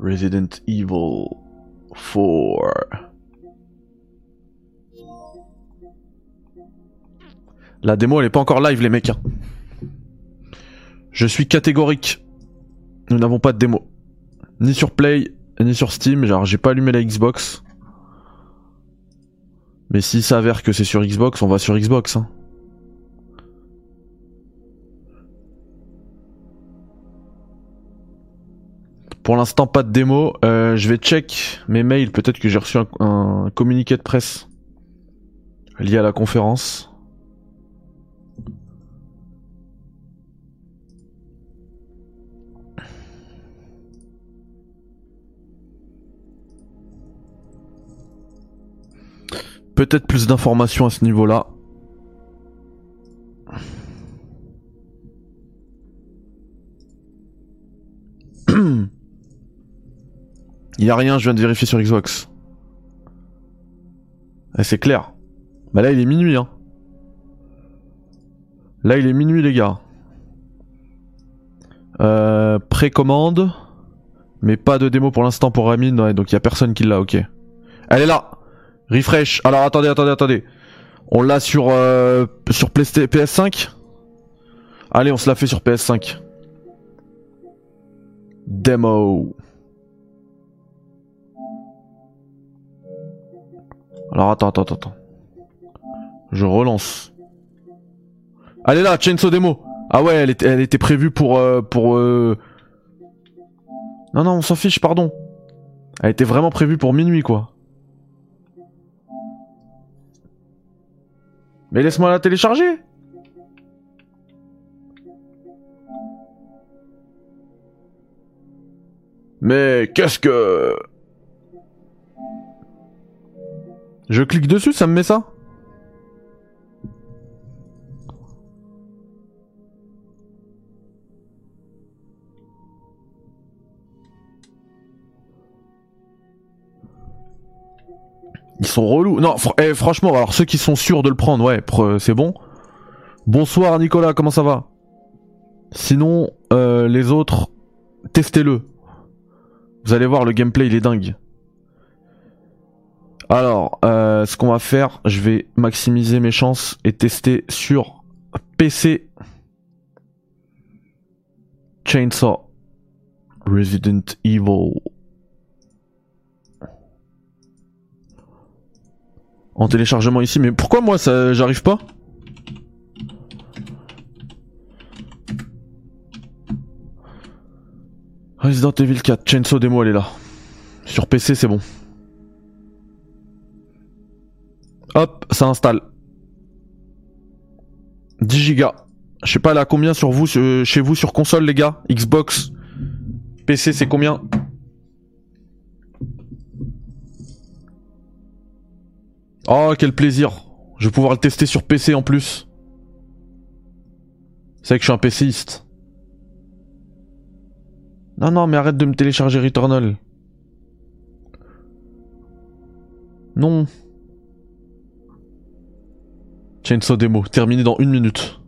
Resident Evil 4. La démo, elle est pas encore live, les mecs. hein. Je suis catégorique. Nous n'avons pas de démo. Ni sur Play, ni sur Steam. Genre, j'ai pas allumé la Xbox. Mais s'il s'avère que c'est sur Xbox, on va sur Xbox. Hein. Pour l'instant, pas de démo. Euh, je vais check mes mails. Peut-être que j'ai reçu un, un communiqué de presse lié à la conférence. Peut-être plus d'informations à ce niveau-là. Il y a rien, je viens de vérifier sur Xbox. Eh, c'est clair. Bah là, il est minuit, hein. Là, il est minuit, les gars. Euh, précommande. Mais pas de démo pour l'instant pour Ramin, ouais, donc il y a personne qui l'a, ok. Elle est là Refresh. Alors attendez, attendez, attendez. On l'a sur, euh, sur Playsta- PS5 Allez, on se l'a fait sur PS5. Demo. Alors attends, attends, attends. Je relance. Elle est là, Chainsaw Demo. Ah ouais, elle était, elle était prévue pour... euh, pour euh... Non, non, on s'en fiche, pardon. Elle était vraiment prévue pour minuit, quoi. Mais laisse-moi la télécharger. Mais qu'est-ce que... Je clique dessus, ça me met ça Ils sont relous. Non, eh, franchement, alors ceux qui sont sûrs de le prendre, ouais, pr- c'est bon. Bonsoir Nicolas, comment ça va? Sinon, euh, les autres, testez-le. Vous allez voir, le gameplay, il est dingue. Alors, euh, ce qu'on va faire, je vais maximiser mes chances et tester sur PC. Chainsaw. Resident Evil. En téléchargement ici, mais pourquoi moi ça j'arrive pas? Resident Evil 4, Chainsaw Demo elle est là. Sur PC c'est bon. Hop, ça installe. 10 gigas. Je sais pas là combien sur vous, sur- chez vous sur console les gars? Xbox PC c'est combien? Oh quel plaisir Je vais pouvoir le tester sur PC en plus. C'est que je suis un PCiste. Non, non, mais arrête de me télécharger Returnal. Non. Chainsaw Demo, terminé dans une minute.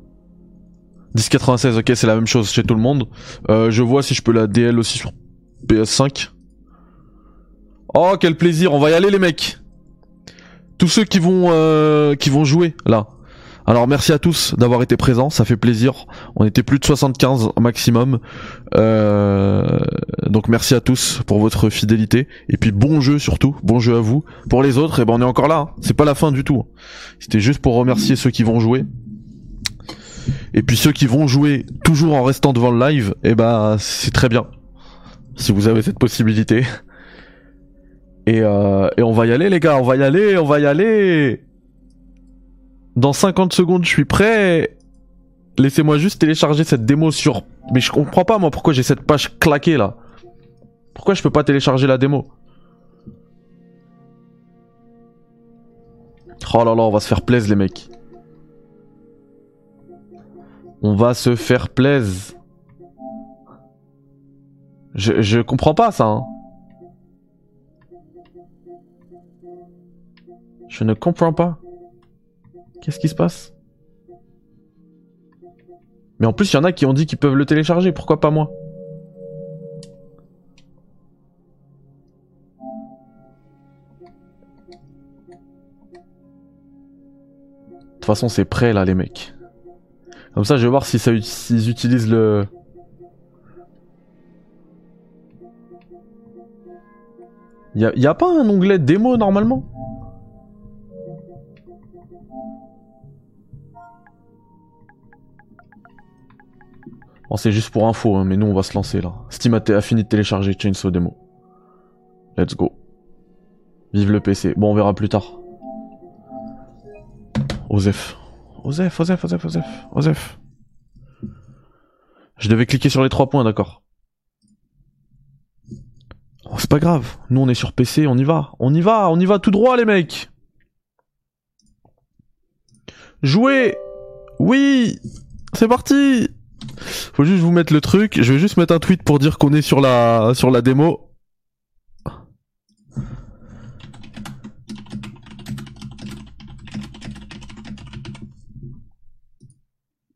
1096, ok, c'est la même chose chez tout le monde. Euh, je vois si je peux la DL aussi sur PS5. Oh, quel plaisir, on va y aller les mecs. Tous ceux qui vont euh, qui vont jouer là. Alors merci à tous d'avoir été présents, ça fait plaisir. On était plus de 75 maximum. Euh, donc merci à tous pour votre fidélité. Et puis bon jeu surtout, bon jeu à vous. Pour les autres, et eh ben on est encore là. hein. C'est pas la fin du tout. C'était juste pour remercier ceux qui vont jouer. Et puis ceux qui vont jouer toujours en restant devant le live, et ben c'est très bien. Si vous avez cette possibilité. Et, euh, et on va y aller les gars, on va y aller, on va y aller. Dans 50 secondes, je suis prêt. Laissez-moi juste télécharger cette démo sur... Mais je comprends pas moi pourquoi j'ai cette page claquée là. Pourquoi je peux pas télécharger la démo? Oh là là, on va se faire plaisir les mecs. On va se faire plaisir. Je, je comprends pas ça. Hein. Je ne comprends pas. Qu'est-ce qui se passe? Mais en plus, il y en a qui ont dit qu'ils peuvent le télécharger. Pourquoi pas moi? De toute façon, c'est prêt là, les mecs. Comme ça, je vais voir si ça, s'ils utilisent le. Y a, y a pas un onglet démo normalement? Bon, c'est juste pour info, hein, mais nous on va se lancer là. Steam a, fini de télécharger Chainsaw Demo. Let's go. Vive le PC. Bon, on verra plus tard. Osef. Osef, Osef, Osef, Osef, Osef. Je devais cliquer sur les trois points, d'accord. Oh, c'est pas grave. Nous on est sur PC, on y va. On y va, on y va tout droit les mecs. Jouez Oui C'est parti Faut juste vous mettre le truc. Je vais juste mettre un tweet pour dire qu'on est sur la sur la démo.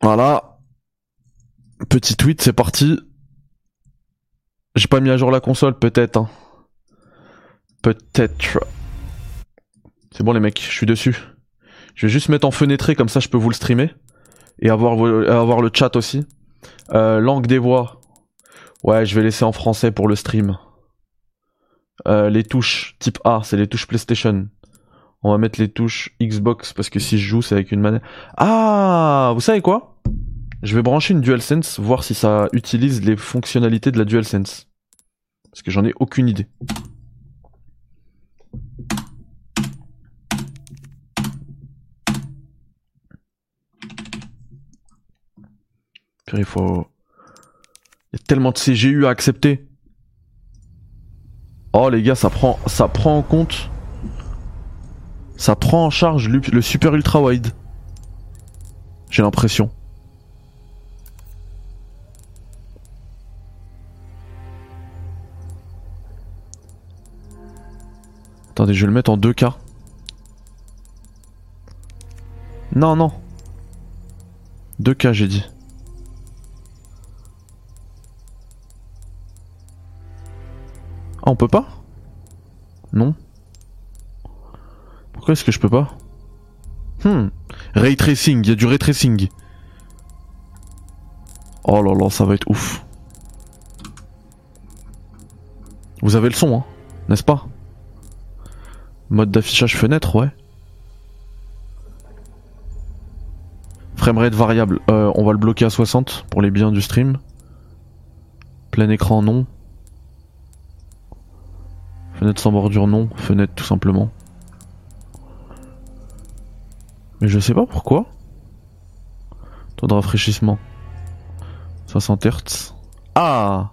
Voilà. Petit tweet, c'est parti. J'ai pas mis à jour la console, peut-être. hein. Peut-être. C'est bon les mecs, je suis dessus. Je vais juste mettre en fenêtré, comme ça je peux vous le streamer. Et avoir, vo- avoir le chat aussi. Euh, langue des voix. Ouais, je vais laisser en français pour le stream. Euh, les touches type A, c'est les touches PlayStation. On va mettre les touches Xbox parce que si je joue, c'est avec une manette. Ah, vous savez quoi? Je vais brancher une DualSense, voir si ça utilise les fonctionnalités de la DualSense. Parce que j'en ai aucune idée. Il faut. Il y a tellement de CGU à accepter. Oh les gars, ça prend, ça prend en compte. Ça prend en charge le, super ultra wide. J'ai l'impression. Attendez, je vais le mettre en 2K. Non, non. 2K, j'ai dit. Ah, on peut pas? Non. Pourquoi est-ce que je peux pas? Hmm. Ray tracing, il y a du ray tracing. Oh là là, ça va être ouf. Vous avez le son, hein, n'est-ce pas? Mode d'affichage fenêtre, ouais. Framerate variable, euh, on va le bloquer à 60 pour les biens du stream. Plein écran, non. Fenêtre sans bordure, non. Fenêtre, tout simplement. Mais je sais pas pourquoi. Taux de rafraîchissement. 60 Hz. Ah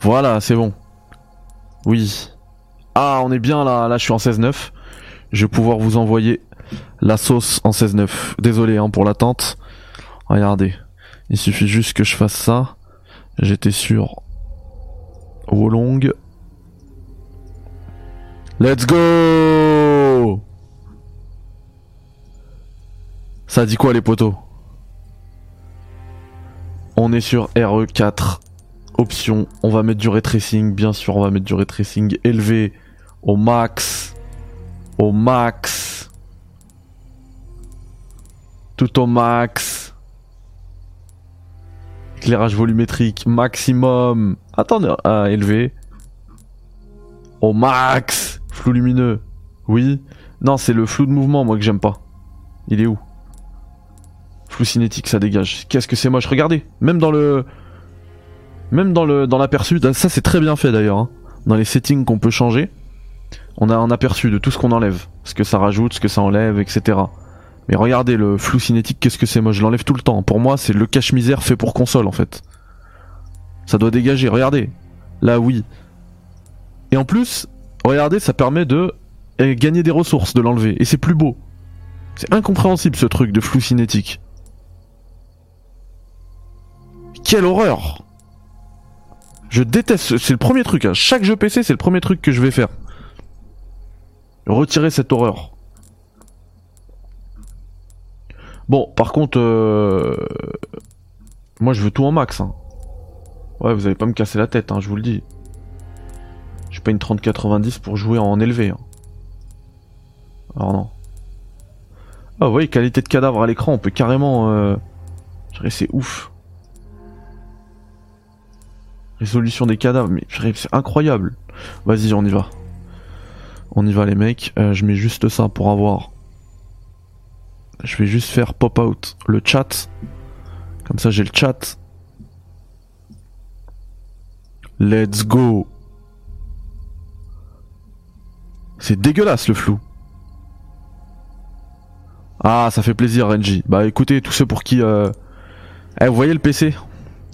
Voilà, c'est bon. Oui. Ah, on est bien là. Là, je suis en 16.9. Je vais pouvoir vous envoyer la sauce en 16-9. Désolé hein, pour l'attente. Regardez. Il suffit juste que je fasse ça. J'étais sur Wolong. Let's go Ça dit quoi les poteaux? On est sur RE4. Option, on va mettre du ray tracing, bien sûr, on va mettre du ray tracing élevé au max. Au max. Tout au max. Éclairage volumétrique maximum. Attendez, ah, élevé. Au max. Flou lumineux. Oui. Non, c'est le flou de mouvement, moi, que j'aime pas. Il est où? Flou cinétique, ça dégage. Qu'est-ce que c'est? Moche. Regardez. Même dans le... Même dans le dans l'aperçu, ça c'est très bien fait d'ailleurs. hein. Dans les settings qu'on peut changer, on a un aperçu de tout ce qu'on enlève, ce que ça rajoute, ce que ça enlève, etc. Mais regardez le flou cinétique, qu'est-ce que c'est Moi je l'enlève tout le temps. Pour moi c'est le cache-misère fait pour console en fait. Ça doit dégager, regardez. Là oui. Et en plus, regardez, ça permet de eh, gagner des ressources, de l'enlever. Et c'est plus beau. C'est incompréhensible ce truc de flou cinétique. Quelle horreur Je déteste, c'est le premier truc, hein. chaque jeu PC c'est le premier truc que je vais faire. Retirer cette horreur. Bon, par contre, euh, moi je veux tout en max. hein. Ouais, vous allez pas me casser la tête, hein, je vous le dis. J'ai pas une 3090 pour jouer en élevé. hein. Alors non. Ah voyez, qualité de cadavre à l'écran, on peut carrément... Euh... je C'est ouf. Résolution des cadavres, mais je c'est incroyable. Vas-y, on y va. On y va les mecs. Euh, je mets juste ça pour avoir... Je vais juste faire pop out le chat. Comme ça j'ai le chat. Let's go. C'est dégueulasse le flou. Ah, ça fait plaisir, Renji. Bah écoutez, tous ceux pour qui... Euh... Eh, vous voyez le PC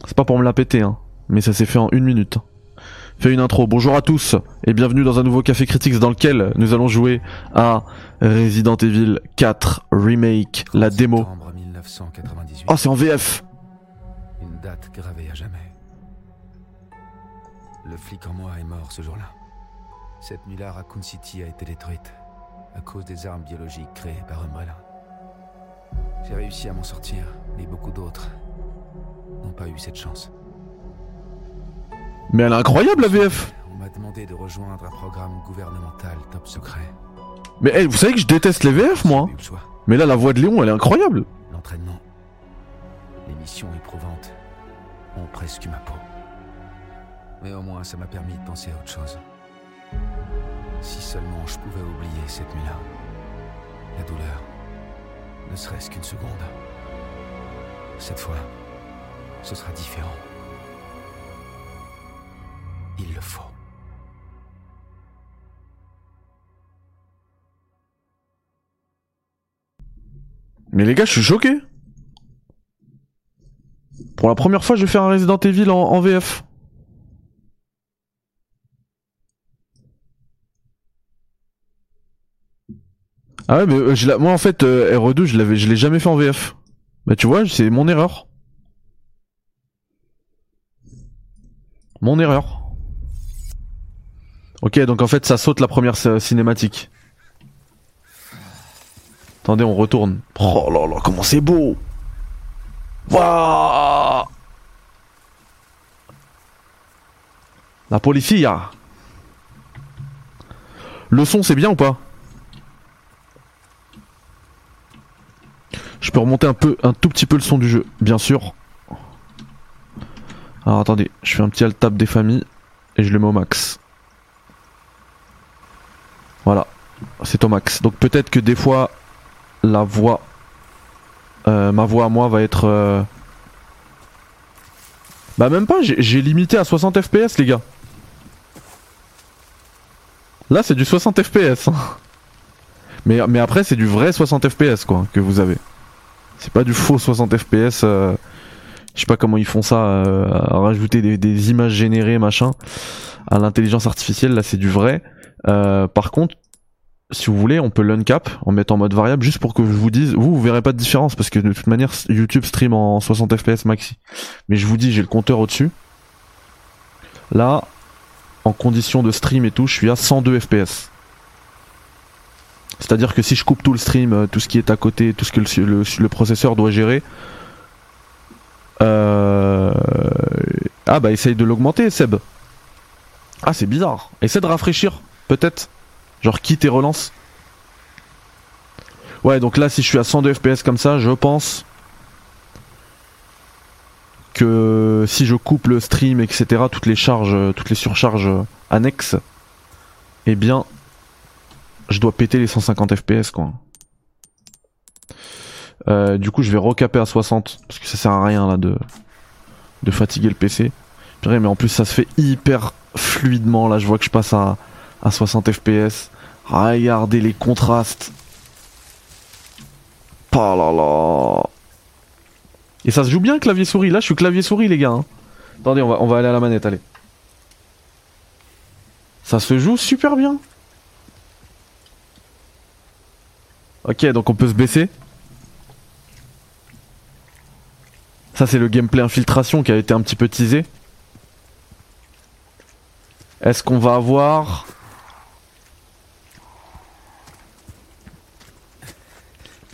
C'est pas pour me la péter, hein. Mais ça s'est fait en une minute. Fais une intro. Bonjour à tous et bienvenue dans un nouveau Café Critics dans lequel nous allons jouer à Resident Evil 4 Remake, la démo. Oh, c'est en VF Une date gravée à jamais. Le flic en moi est mort ce jour-là. Cette nuit-là, Raccoon City a été détruite à cause des armes biologiques créées par Umbrella. J'ai réussi à m'en sortir, mais beaucoup d'autres n'ont pas eu cette chance. Mais elle est incroyable la VF On m'a demandé de rejoindre un programme gouvernemental top secret. Mais vous savez que je déteste les VF moi Mais là la voix de Léon elle est incroyable L'entraînement, les missions éprouvantes ont presque eu ma peau. Mais au moins ça m'a permis de penser à autre chose. Si seulement je pouvais oublier cette nuit-là. La douleur, ne serait-ce qu'une seconde. Cette fois, ce sera différent. Il le faut. Mais les gars, je suis choqué. Pour la première fois, je vais faire un Resident Evil en, VF. Ah ouais, mais euh, moi en fait, euh, RE2, je l'avais, je l'ai jamais fait en VF. Bah tu vois, c'est mon erreur. Mon erreur. Ok, donc en fait, ça saute la première cinématique. Attendez, on retourne. Oh là là, comment c'est beau Waouh La policia Le son, c'est bien ou pas? Je peux remonter un peu, un tout petit peu le son du jeu, bien sûr. Alors attendez, je fais un petit alt tab des familles et je le mets au max. Voilà, c'est au max. Donc peut-être que des fois la voix, euh, ma voix à moi va être, euh, bah même pas. J'ai limité à 60 fps les gars. Là c'est du 60 fps. hein. Mais après c'est du vrai 60 fps quoi que vous avez. C'est pas du faux 60 fps. euh, je sais pas comment ils font ça, euh, rajouter des, des images générées machin à l'intelligence artificielle. Là c'est du vrai. Euh, par contre, si vous voulez, on peut l'uncap en mettant en mode variable juste pour que je vous dise, vous, vous verrez pas de différence parce que de toute manière, YouTube stream en 60 fps maxi. Mais je vous dis, j'ai le compteur au-dessus. Là, en condition de stream et tout, je suis à 102 fps. C'est-à-dire que si je coupe tout le stream, euh, tout ce qui est à côté, tout ce que le, le- processeur doit gérer, euh... ah bah essaye de l'augmenter, Seb. Ah c'est bizarre. Essaie de rafraîchir, peut-être. Genre quitte et relance. Ouais, donc là, si je suis à 102 FPS comme ça, je pense que si je coupe le stream, etc., toutes les charges, toutes les surcharges annexes, eh bien, je dois péter les 150 FPS, quoi. Euh, du coup, je vais recaper à 60 parce que ça sert à rien là de de fatiguer le PC. Mais en plus, ça se fait hyper fluidement. Là, je vois que je passe à à 60 FPS. Regardez les contrastes. Oh là là. Et ça se joue bien clavier souris. Là, je suis clavier souris, les gars. hein. Attendez, on va, on va aller à la manette, allez. Ça se joue super bien. Ok, donc on peut se baisser. Ça, c'est le gameplay infiltration qui a été un petit peu teasé. Est-ce qu'on va avoir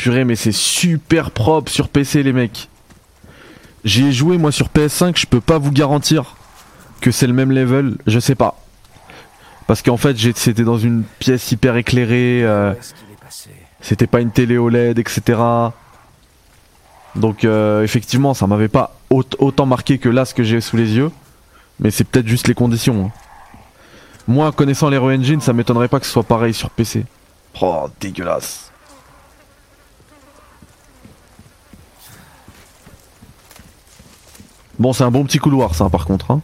Purée, mais c'est super propre sur PC, les mecs. J'y ai joué moi sur PS5, je peux pas vous garantir que c'est le même level, je sais pas. Parce qu'en fait, c'était dans une pièce hyper éclairée, euh, c'était pas une télé OLED, etc. Donc euh, effectivement, ça m'avait pas aut- autant marqué que là ce que j'ai sous les yeux, mais c'est peut-être juste les conditions. hein. Moi, connaissant l'Hero Engine, ça m'étonnerait pas que ce soit pareil sur PC. Oh, dégueulasse. Bon, c'est un bon petit couloir, ça, par contre. Hein.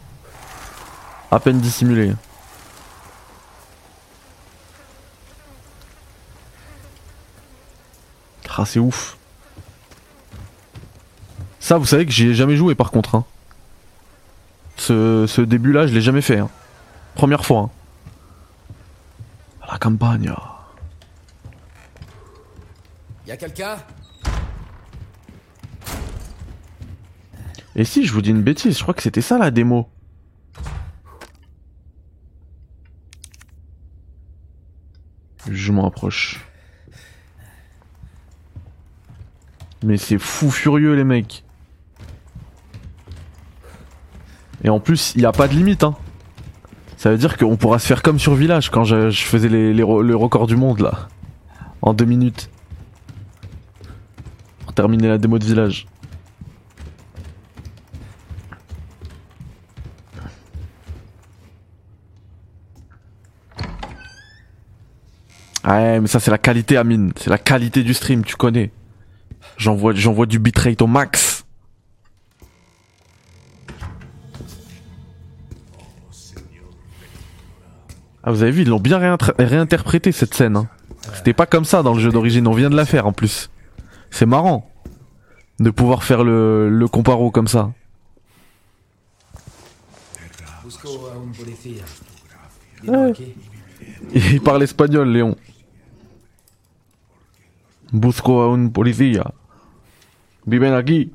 À peine dissimulé. Ah, c'est ouf. Ça, vous savez que j'y ai jamais joué, par contre. Hein. Ce, début-là, je l'ai jamais fait. hein. Première fois. hein. La campagne. Y'a quelqu'un? Et si je vous dis une bêtise, je crois que c'était ça la démo. Je m'en approche. Mais c'est fou furieux les mecs. Et en plus, il n'y a pas de limite hein. Ça veut dire qu'on pourra se faire comme sur Village quand je, faisais les, le record du monde là. En deux minutes. Pour terminer la démo de Village. Ouais, mais ça c'est la qualité Amine, c'est la qualité du stream, tu connais. J'envoie j'envoie du bitrate au max. Ah vous avez vu, ils l'ont bien réinterprété cette scène. hein. C'était pas comme ça dans le jeu d'origine, on vient de la faire en plus. C'est marrant de pouvoir faire le, le comparo comme ça. Ouais. Il parle espagnol, Léon. Busco a un policía. Viven aquí.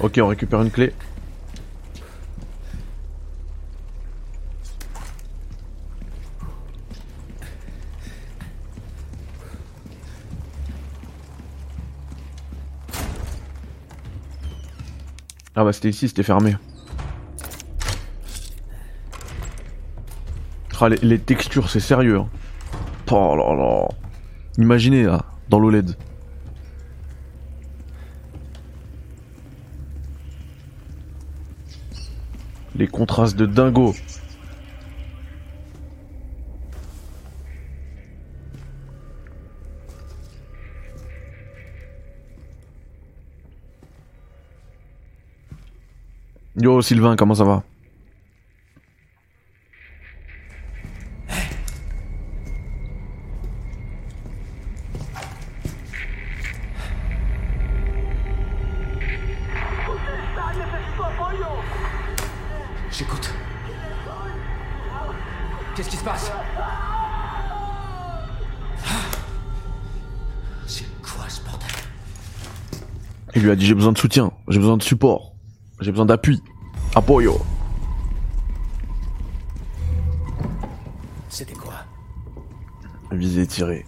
Ok, on récupère une clé. Ah bah c'était ici, c'était fermé. Ah, les, textures, c'est sérieux. hein. Oh là là. Imaginez là, dans l'OLED. Les contrastes de dingo. Yo Sylvain, comment ça va? Lui a dit j'ai besoin de soutien, j'ai besoin de support, j'ai besoin d'appui. Apoyo. C'était quoi? Visée tirée.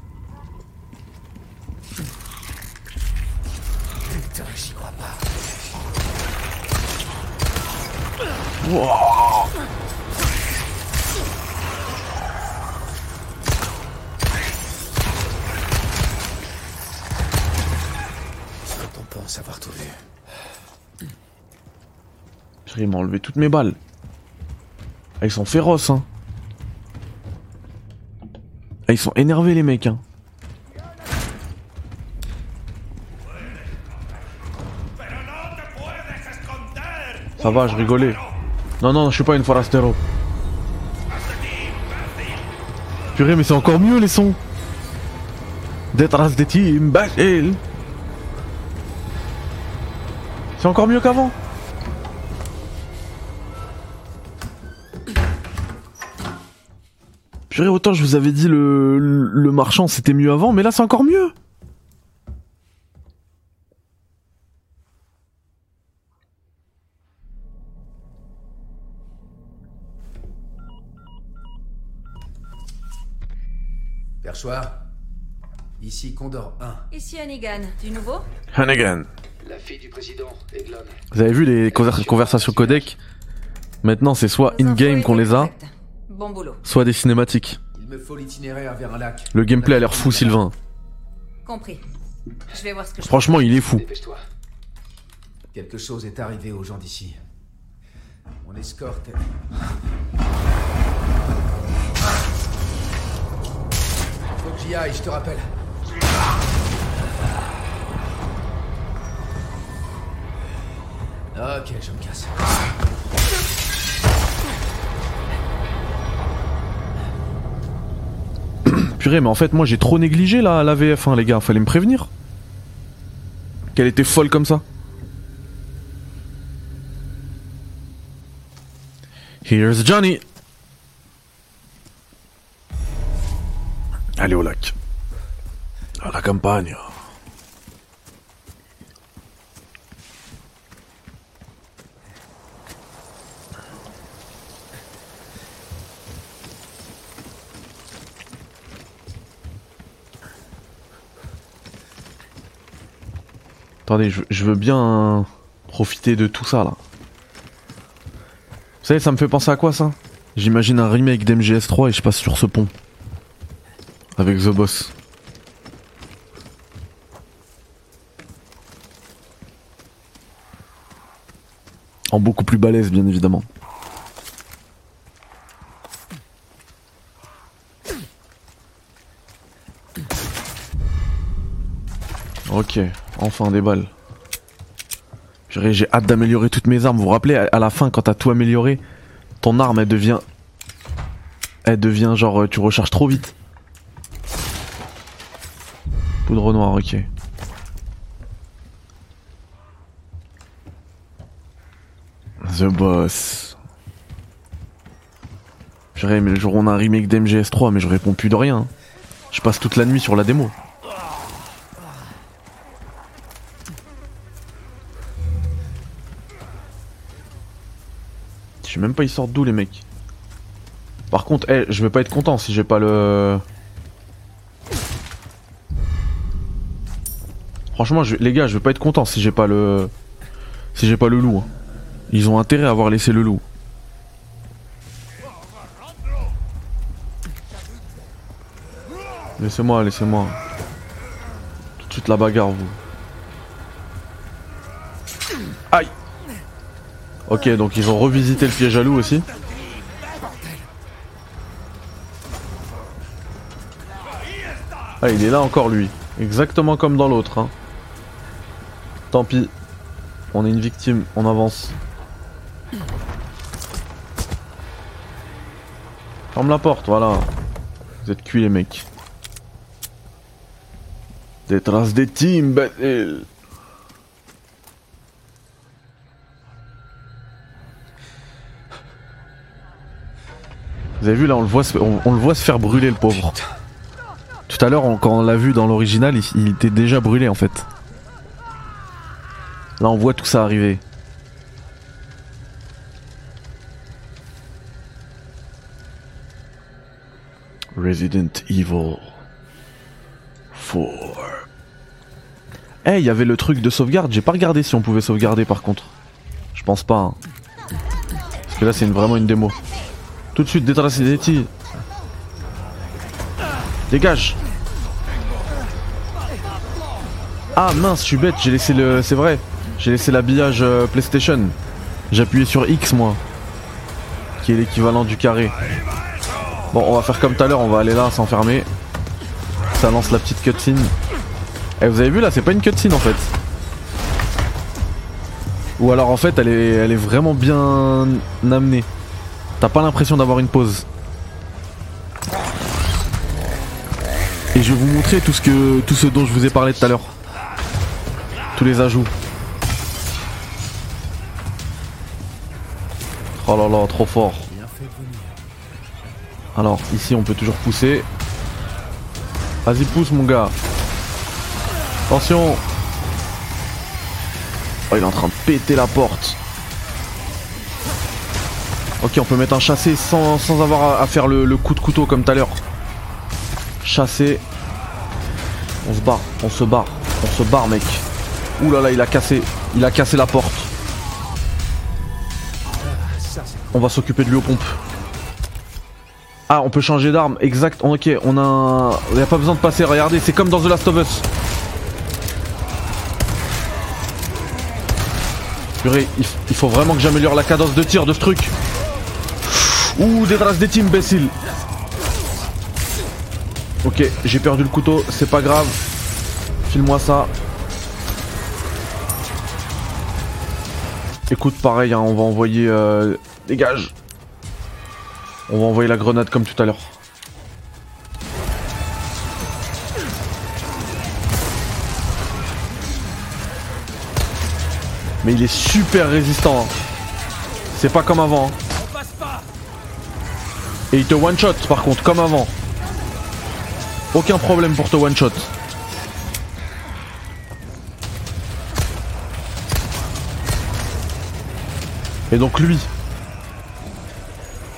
Putain, j'y crois pas. Quand on pense avoir tout vu. Purée, Il m'a enlevé toutes mes balles. Ah, ils sont féroces, hein. Ah, ils sont énervés, les mecs, hein. Ça va, je rigolais. Non, non, je suis pas une forastero. Purée, mais c'est encore mieux les sons. Detrás de ti, imbécile. C'est encore mieux qu'avant. Purée, autant je vous avais dit le, le marchand c'était mieux avant, mais là c'est encore mieux. Perchoir. Ici Condor 1. Ici Hannigan, du nouveau? Hannigan. La fille du président, Eglon. Vous avez vu les conver- conversations codec? Maintenant c'est soit in-game qu'on les a, Bon boulot. soit des cinématiques. Il me faut l'itinéraire vers un lac. Le gameplay a l'air fou Sylvain. Compris. Je vais voir ce que je Franchement il est fou. Dépêche-toi. Quelque chose est arrivé aux gens d'ici. Mon escorte. Faut que j'y aille, je te rappelle. Ok, je me casse. Purée mais en fait moi j'ai trop négligé la, la VF hein, les gars, fallait me prévenir. Qu'elle était folle comme ça. Here's Johnny. Allez au lac. À la campagne. Attendez, je, veux bien profiter de tout ça là. Vous savez, ça me fait penser à quoi ça? J'imagine un remake d'MGS3 et je passe sur ce pont. Avec The Boss. En beaucoup plus balèze, bien évidemment. Ok, enfin des balles. J'ai hâte d'améliorer toutes mes armes. Vous vous rappelez, à la fin, quand t'as tout amélioré, ton arme, elle devient... Elle devient genre, euh, tu recharges trop vite. Poudre noire, ok. The Boss. Purée, mais le jour où on a un remake d'MGS3, mais je réponds plus de rien. Je passe toute la nuit sur la démo. Je sais même pas ils sortent d'où les mecs. Par contre, eh, je vais pas être content si j'ai pas le... Franchement, les gars, je vais pas être content si j'ai pas le... Si j'ai pas le loup. hein. Ils ont intérêt à avoir laissé le loup. Laissez-moi, laissez-moi. Tout de suite la bagarre, vous. Aïe Ok, donc ils ont revisité le piège à loup aussi. Ah, il est là encore lui. Exactement comme dans l'autre. Hein. Tant pis. On est une victime, on avance. Ferme la porte, voilà. Vous êtes cuits les mecs. Des traces des teams, Vous avez vu là, on le voit, se- on, le voit se faire brûler le pauvre. Tout à l'heure, quand on l'a vu dans l'original, il, était déjà brûlé en fait. Là, on voit tout ça arriver. Resident Evil 4. Eh, il y avait le truc de sauvegarde. J'ai pas regardé si on pouvait sauvegarder par contre. Je pense pas. hein. Parce que là, c'est vraiment une démo. Tout de suite, détracer tirs. Dégage. Ah mince, je suis bête, j'ai laissé le. C'est vrai, j'ai laissé l'habillage euh, PlayStation. Appuyé sur X moi. Qui est l'équivalent du carré. Bon, on va faire comme tout à l'heure, on va aller là, s'enfermer. Ça lance la petite cutscene. Et vous avez vu là, c'est pas une cutscene en fait. Ou alors en fait, elle est, elle est vraiment bien amenée. T'as pas l'impression d'avoir une pause. Et je vais vous montrer tout ce que tout ce dont je vous ai parlé tout à l'heure. Tous les ajouts. Oh là là, trop fort. Alors, ici on peut toujours pousser. Vas-y, pousse mon gars. Attention. Oh, il est en train de péter la porte. Ok, on peut mettre un chassé sans, avoir à, faire le, coup de couteau comme tout à l'heure. Chassé. On se barre, on se barre, on se barre mec. Ouh là il a cassé, il a cassé la porte. On va s'occuper de lui aux pompes. Ah, on peut changer d'arme, exact. Ok, on a un... Il n'y a pas besoin de passer, regardez, c'est comme dans The Last of Us. Purée, il faut vraiment que j'améliore la cadence de tir de ce truc. Ouh, des traces des teams, imbécile. Ok, j'ai perdu le couteau, c'est pas grave. File-moi ça. Écoute, pareil, hein, on va envoyer... euh, Dégage On va envoyer la grenade comme tout à l'heure. Mais il est super résistant. hein. C'est pas comme avant. hein. Et il te one shot par contre, comme avant. Aucun problème pour te one shot. Et donc lui.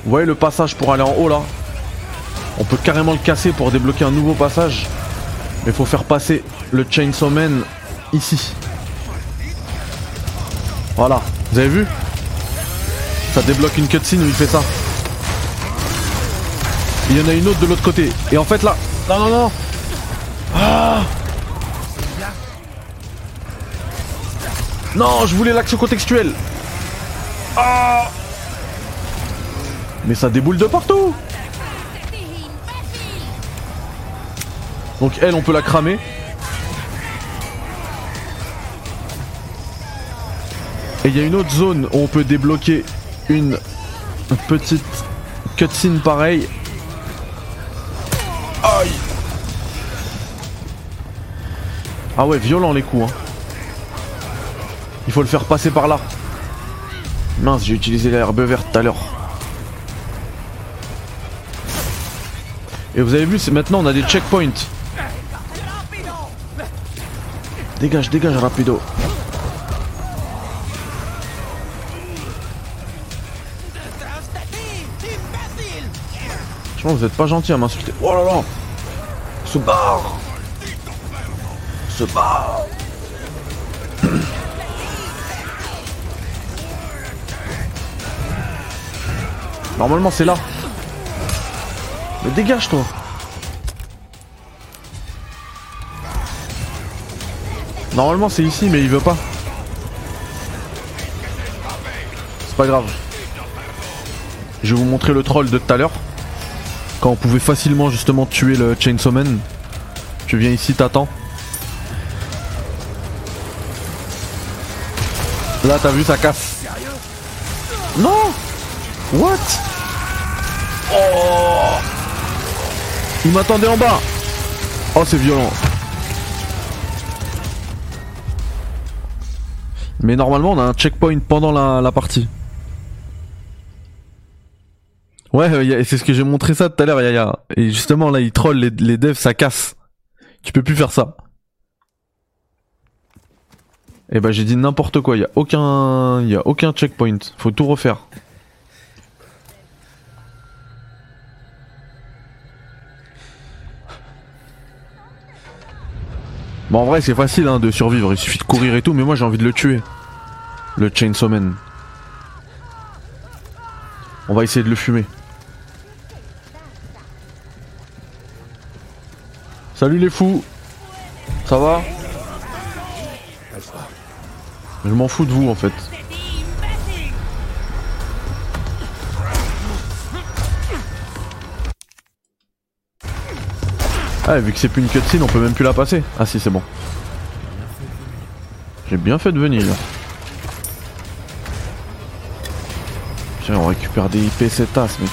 Vous voyez le passage pour aller en haut là On peut carrément le casser pour débloquer un nouveau passage. Mais faut faire passer le Chainsaw Man ici. Voilà, vous avez vu? Ça débloque une cutscene où il fait ça. Il y en a une autre de l'autre côté. Et en fait là... Non, non, non Ah Non, je voulais l'action contextuelle Ah Mais ça déboule de partout Donc elle, on peut la cramer. Et il y a une autre zone où on peut débloquer une petite cutscene pareille. Aïe Ah ouais, violent les coups. Hein. Il faut le faire passer par là. Mince, j'ai utilisé l'herbe verte tout à l'heure. Et vous avez vu, c'est maintenant on a des checkpoints. Dégage, dégage, rapido. Franchement, vous êtes pas gentil à m'insulter. Oh là là Se barre Se barre Normalement, c'est là. Mais dégage, toi Normalement, c'est ici, mais il veut pas. C'est pas grave. Je vais vous montrer le troll de tout à l'heure. Quand on pouvait facilement justement tuer le Chainsaw Man. Tu viens ici, t'attends. Là, t'as vu, ça casse. Non What? Oh Il m'attendait en bas Oh, c'est violent. Mais normalement, on a un checkpoint pendant la partie. Ouais, euh, c'est ce que j'ai montré ça tout à l'heure, Yaya. Et justement, là, ils trollent les, devs, ça casse. Tu peux plus faire ça. Et bah, j'ai dit n'importe quoi. Y a aucun, y a aucun checkpoint. Faut tout refaire. Bon, en vrai, c'est facile hein, de survivre. Il suffit de courir et tout, mais moi, j'ai envie de le tuer. Le Chainsaw Man. On va essayer de le fumer. Salut les fous Ça va Je m'en fous de vous en fait. Ah vu que c'est plus une cutscene on peut même plus la passer. Ah si c'est bon. J'ai bien fait de venir. Tiens on récupère des IP cette tasse mais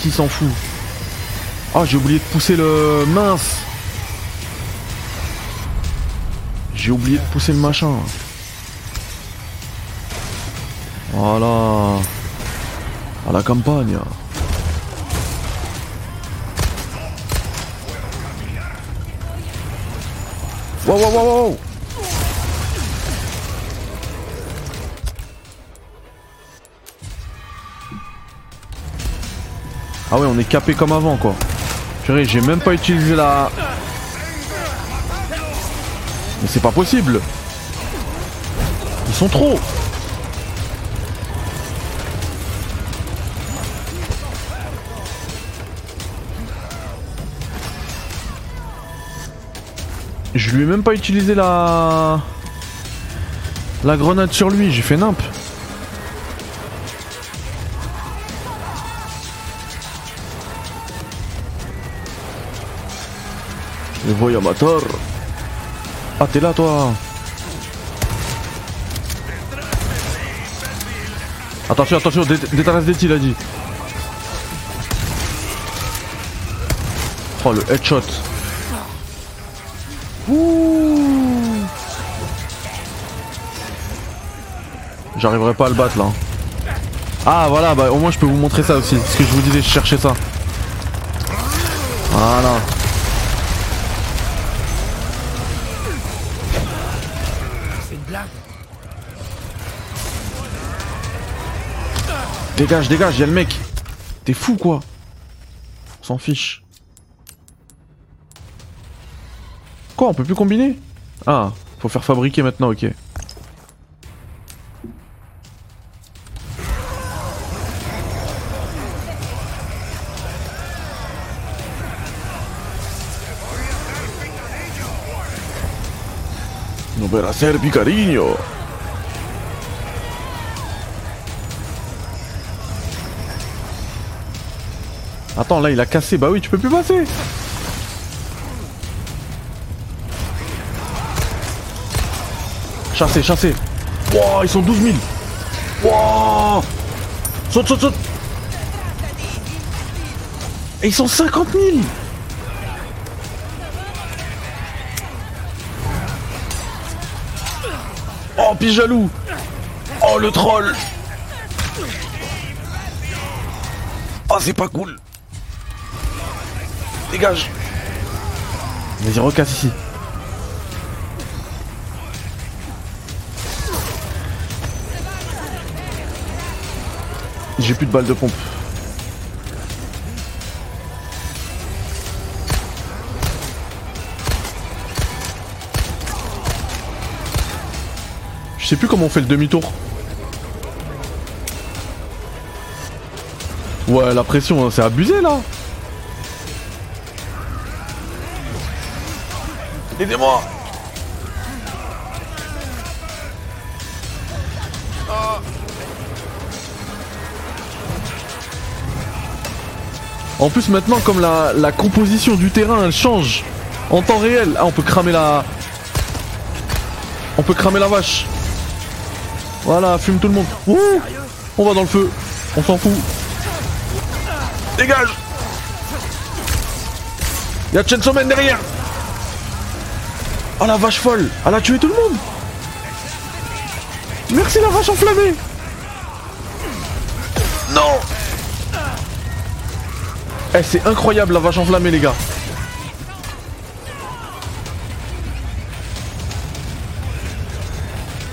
qui s'en fout Oh j'ai oublié de pousser le mince J'ai oublié de pousser le machin. Voilà. À la campagne. Wow, wow, wow, wow. Ah ouais, on est capé comme avant quoi. J'ai même pas utilisé la... Mais c'est pas possible Ils sont trop Je lui ai même pas utilisé la... La grenade sur lui, j'ai fait nimp. Le voyamateur. Ah t'es là toi Attention, attention, dé détaresse des il a dit. Oh le headshot. J'arriverai pas à le battre là. Ah voilà, bah au moins je peux vous montrer ça aussi. Ce que je vous disais, je cherchais ça. Voilà. Dégage, dégage, y'a le mec. T'es fou quoi On s'en fiche. Quoi, on peut plus combiner? Ah, faut faire fabriquer maintenant, ok. No verá ser Attends, là il a cassé. Bah oui, tu peux plus passer. Chassé, chassé. Wow, ils sont 12 000. Wow. Saute, saute, saute. Et ils sont 50 000. Oh, puis jaloux. Oh, le troll. Oh, c'est pas cool. Dégage. Vas-y, recasse ici. J'ai plus de balles de pompe. Je sais plus comment on fait le demi-tour. Ouais, la pression, hein, c'est abusé là. Aidez-moi. En plus maintenant comme la, composition du terrain elle change en temps réel. Ah on peut cramer la. On peut cramer la vache. Voilà, fume tout le monde. On va dans le feu. On s'en fout. Dégage Y'a Chainsaw Man derrière Oh la vache folle. Elle a tué tout le monde. Merci la vache enflammée. Non. Eh c'est incroyable la vache enflammée les gars.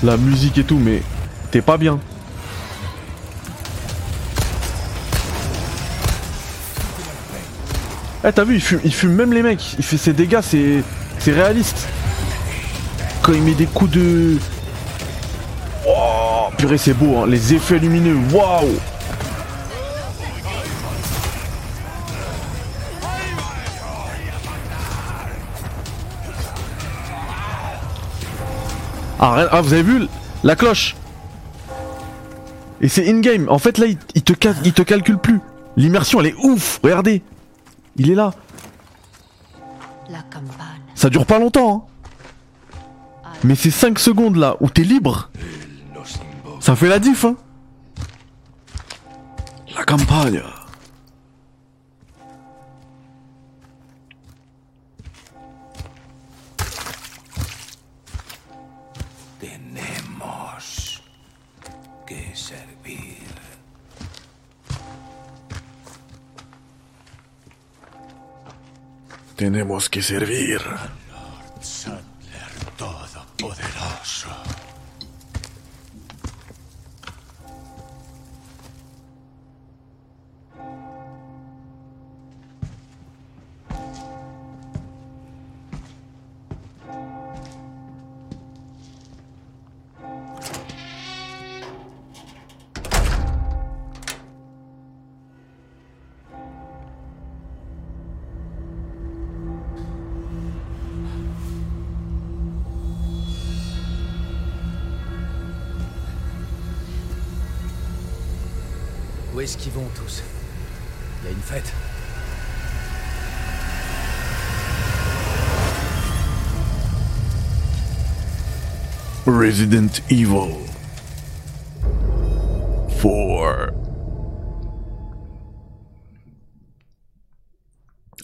La musique et tout mais t'es pas bien. Eh t'as vu, il fume, il fume même les mecs. Il fait ses dégâts, c'est c'est réaliste. Quand il met des coups de... Oh, purée, c'est beau, hein. les effets lumineux, waouh ah, ah, vous avez vu la cloche? Et c'est in-game. En fait, là, il, te, il te calcule plus. L'immersion, elle est ouf. Regardez. Il est là. Ça dure pas longtemps. Hein. Mais ces 5 secondes là où t'es libre, ça fait la diff. Hein. La campagne. Tenemos que servir. poderoso. Est-ce vont tous Il y a une fête Resident Evil 4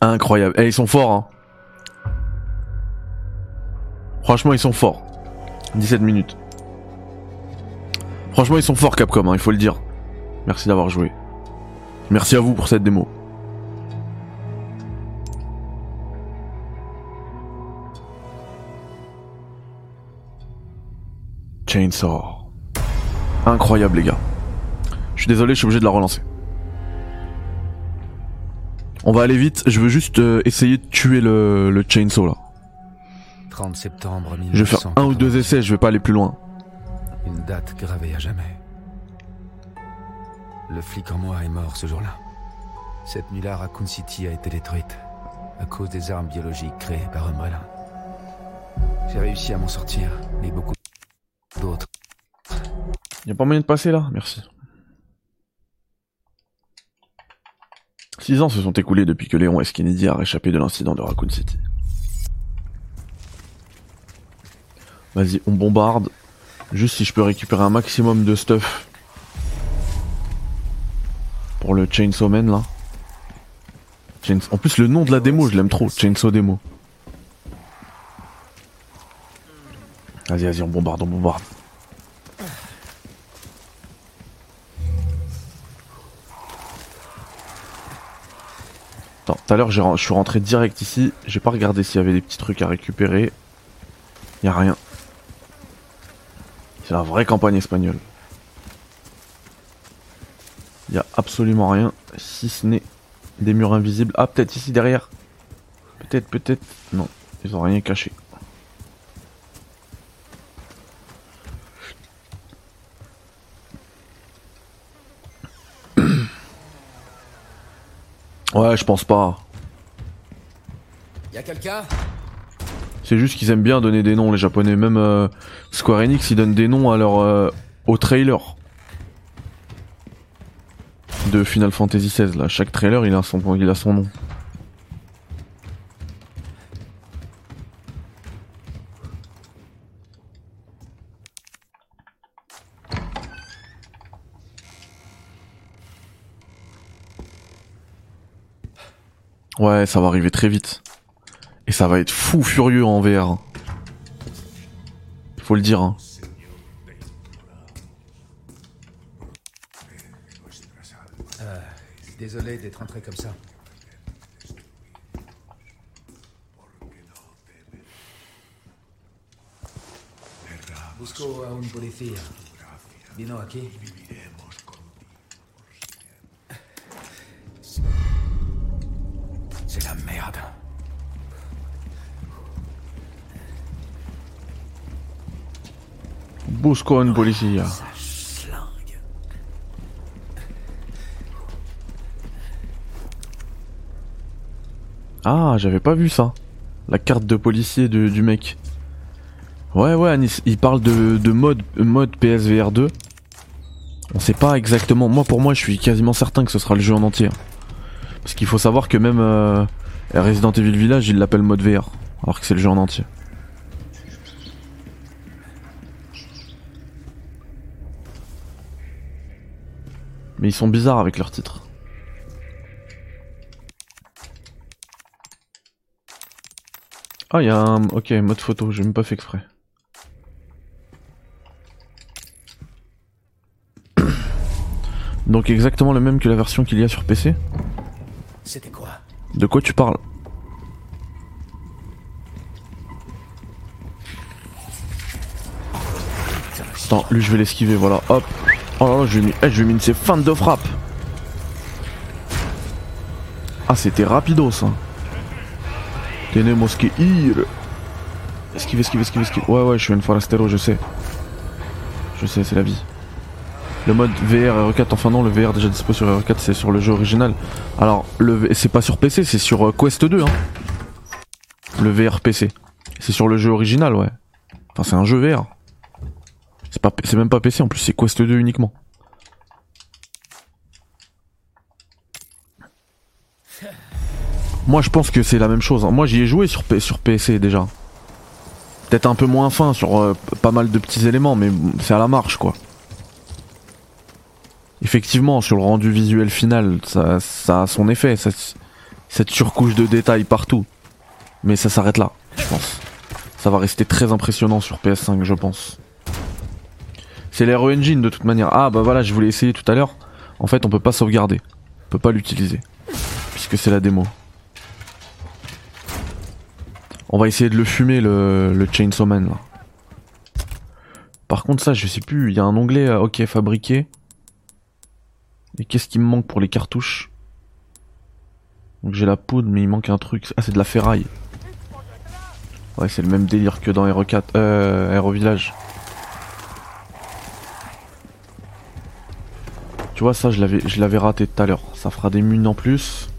Incroyable. Eh, ils sont forts, hein. Franchement, ils sont forts. 17 minutes. Franchement, ils sont forts, Capcom, hein, il faut le dire. Merci d'avoir joué. Merci à vous pour cette démo. Chainsaw. Incroyable les gars. Je suis désolé, je suis obligé de la relancer. On va aller vite, je veux juste euh, essayer de tuer le, le chainsaw là. 30 septembre Je vais faire un ou deux essais, je vais pas aller plus loin. Une date gravée à jamais. Le flic en moi est mort ce jour-là. Cette nuit-là, Raccoon City a été détruite à cause des armes biologiques créées par Umbrella. J'ai réussi à m'en sortir, mais beaucoup d'autres. Y a pas moyen de passer là Merci. Six ans se sont écoulés depuis que Léon S. A réchappé de l'incident de Raccoon City. Vas-y, on bombarde. Juste si je peux récupérer un maximum de stuff le Chainsaw Man là. En plus le nom de la démo je l'aime trop, Chainsaw Demo. Vas-y vas-y on bombarde, on bombarde. Attends, tout à l'heure je suis rentré direct ici, j'ai pas regardé s'il y avait des petits trucs à récupérer. Y a rien. C'est la vraie campagne espagnole. Il y a absolument rien, si ce n'est des murs invisibles. Ah, peut-être ici derrière. Peut-être, peut-être. Non, ils ont rien caché. [coughs] Ouais, je pense pas. Y'a quelqu'un? C'est juste qu'ils aiment bien donner des noms, les japonais. Même euh, Square Enix, ils donnent des noms à leur, euh, au trailer. De Final Fantasy XVI là. Chaque trailer il a son, il a son nom. Ouais, ça va arriver très vite. Et ça va être fou furieux en VR. Faut le dire. Hein. Euh, désolé d'être entré comme ça. Busco a un policía. Vino aquí. C'est la merde. Busco un policía. Ah, j'avais pas vu ça. La carte de policier de- du mec. Ouais, ouais, il parle de, de mode, mode PSVR 2. On sait pas exactement. Moi, pour moi, je suis quasiment certain que ce sera le jeu en entier. Parce qu'il faut savoir que même euh, Resident Evil Village, il l'appelle mode VR. Alors que c'est le jeu en entier. Mais ils sont bizarres avec leurs titres. Ah, il y a un. Ok, mode photo, j'ai même pas fait exprès. [coughs] Donc exactement le même que la version qu'il y a sur PC C'était quoi? De quoi tu parles? Attends, lui je vais l'esquiver, voilà, hop. Oh là là, je lui ai mis, eh, je lui ai mis une de ses de frappe. Ah, c'était rapido ça. Tenemos que ir. Esquive, esquive, esquive, esquive. Ouais, ouais, je suis un forastero, je sais. Je sais, c'est la vie. Le mode VR RE4, enfin non, le VR déjà dispo sur RE4, c'est sur le jeu original. Alors, le c'est pas sur PC, c'est sur euh, Quest 2, hein. Le VR PC. C'est sur le jeu original, ouais. Enfin, c'est un jeu VR. C'est même pas PC en plus, c'est Quest 2 uniquement. Moi, je pense que c'est la même chose. hein. Moi, j'y ai joué sur, P- PC déjà. Peut-être un peu moins fin sur euh, pas mal de petits éléments, mais c'est à la marche, quoi. Effectivement, sur le rendu visuel final, ça, a son effet, cette, cette surcouche de détails partout. Mais ça s'arrête là, je pense. Ça va rester très impressionnant sur PS5, je pense. C'est l'Hero Engine de toute manière. Ah bah voilà, je voulais essayer tout à l'heure. En fait, on peut pas sauvegarder. On peut pas l'utiliser. Puisque c'est la démo. On va essayer de le fumer, le, le Chainsaw Man là. Par contre, ça, je sais plus. Il y a un onglet, euh, ok, fabriqué. Et qu'est-ce qui me manque pour les cartouches? Donc j'ai la poudre, mais il manque un truc. Ah, c'est de la ferraille. Ouais, c'est le même délire que dans Hero 4, euh, Hero Village. Tu vois, ça, je l'avais, je l'avais raté tout à l'heure. Ça fera des munes en plus.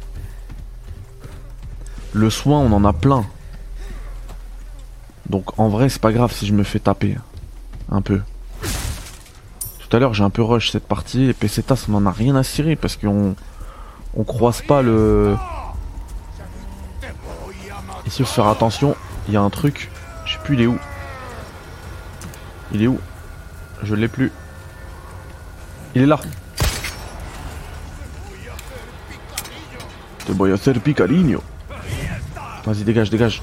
Le soin, on en a plein. Donc en vrai, c'est pas grave si je me fais taper. Un peu. Tout à l'heure, j'ai un peu rush cette partie. Et Pesetas, on en a rien à cirer parce qu'on on croise pas le. Ici, faut faire attention. Il y a un truc. Je sais plus, il est où. Il est où? Je l'ai plus. Il est là. Te a. Vas-y, dégage, dégage.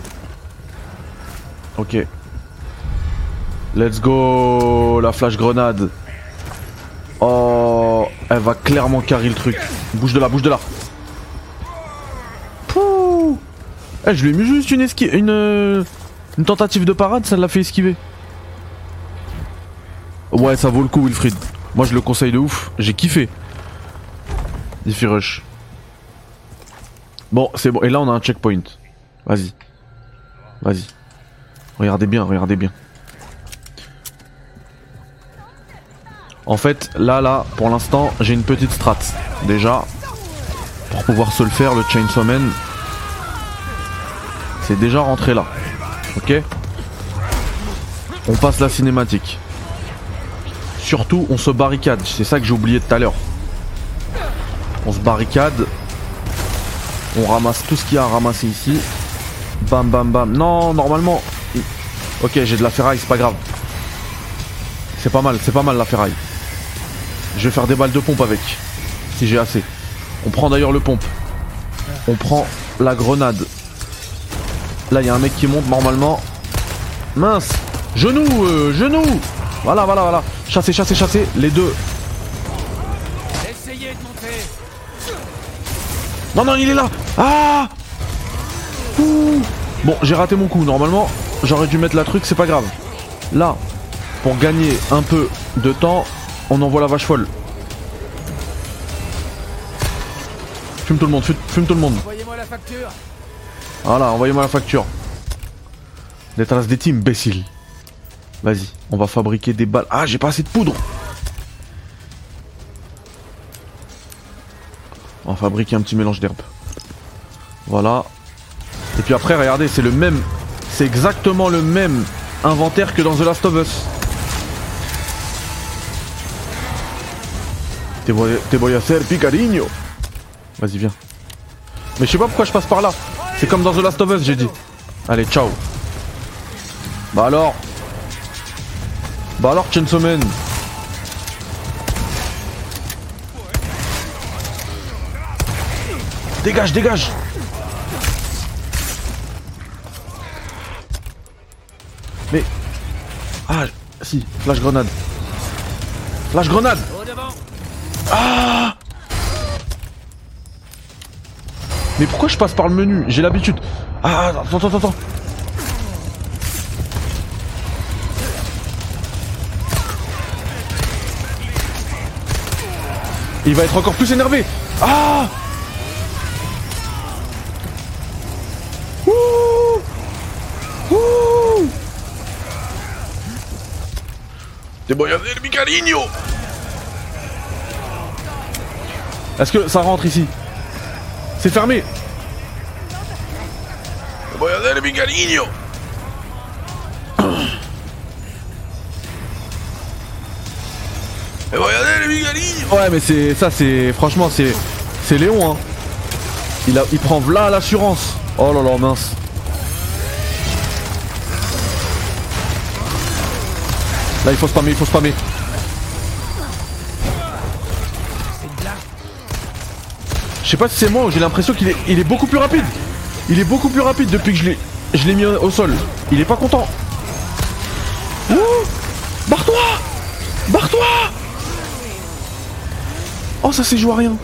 Ok. Let's go La flash grenade. Oh, elle va clairement carry le truc. Bouge de là, bouge de là. Pouh Eh, je lui ai mis juste une esquive, une, euh, une tentative de parade, ça l'a fait esquiver. Ouais, ça vaut le coup, Wilfried. Moi, je le conseille de ouf. J'ai kiffé. Diffy Rush. Bon, c'est bon. Et là, on a un checkpoint. Vas-y. Vas-y. Regardez bien, regardez bien. En fait, là, là, pour l'instant, j'ai une petite strat. Déjà, pour pouvoir se le faire, le Chainsaw Man, c'est déjà rentré là. Ok? On passe la cinématique. Surtout, on se barricade. C'est ça que j'ai oublié tout à l'heure. On se barricade. On ramasse tout ce qu'il y a à ramasser ici. Bam bam bam. Non, normalement. Ok, j'ai de la ferraille, c'est pas grave. C'est pas mal, c'est pas mal la ferraille. Je vais faire des balles de pompe avec. Si j'ai assez. On prend d'ailleurs le pompe. On prend la grenade. Là, il y a un mec qui monte normalement. Mince Genou euh, Genou Voilà, voilà, voilà. Chasser, chasser, chasser. Les deux. Essayez de monter. Non, non, il est là Ah Ouh. Bon, j'ai raté mon coup. Normalement, j'aurais dû mettre la truc, c'est pas grave. Là, pour gagner un peu de temps, on envoie la vache folle. Fume tout le monde, fume, fume tout le monde. Envoyez-moi la facture. Voilà, envoyez-moi la facture. Des traces des teams, imbécile. Vas-y, on va fabriquer des balles. Ah, j'ai pas assez de poudre. On va fabriquer un petit mélange d'herbes. Voilà. Et puis après, regardez, c'est le même. C'est exactement le même inventaire que dans The Last of Us. Te voy, a. Vas-y, viens. Mais je sais pas pourquoi je passe par là. C'est comme dans The Last of Us, j'ai dit. Allez, ciao. Bah alors Bah alors, Chainsaw Man Dégage, dégage Mais... Ah, si, flash grenade. Flash grenade Ah Mais pourquoi je passe par le menu? J'ai l'habitude. Ah, attends, attends, attends. Il va être encore plus énervé. Ah Te voy a hacer mi cariño Est-ce que ça rentre ici? C'est fermé Te voy a hacer mi cariño Te voy a hacer mi cariño Ouais mais c'est ça c'est franchement c'est c'est Léon hein. Il a il prend là l'assurance. Oh là là mince. Il faut spammer, il faut spammer. Je sais pas si c'est moi ou j'ai l'impression qu'il est, il est beaucoup plus rapide. Il est beaucoup plus rapide depuis que je l'ai, mis au sol. Il est pas content. Barre-toi Barre-toi Oh ça s'est joué à rien.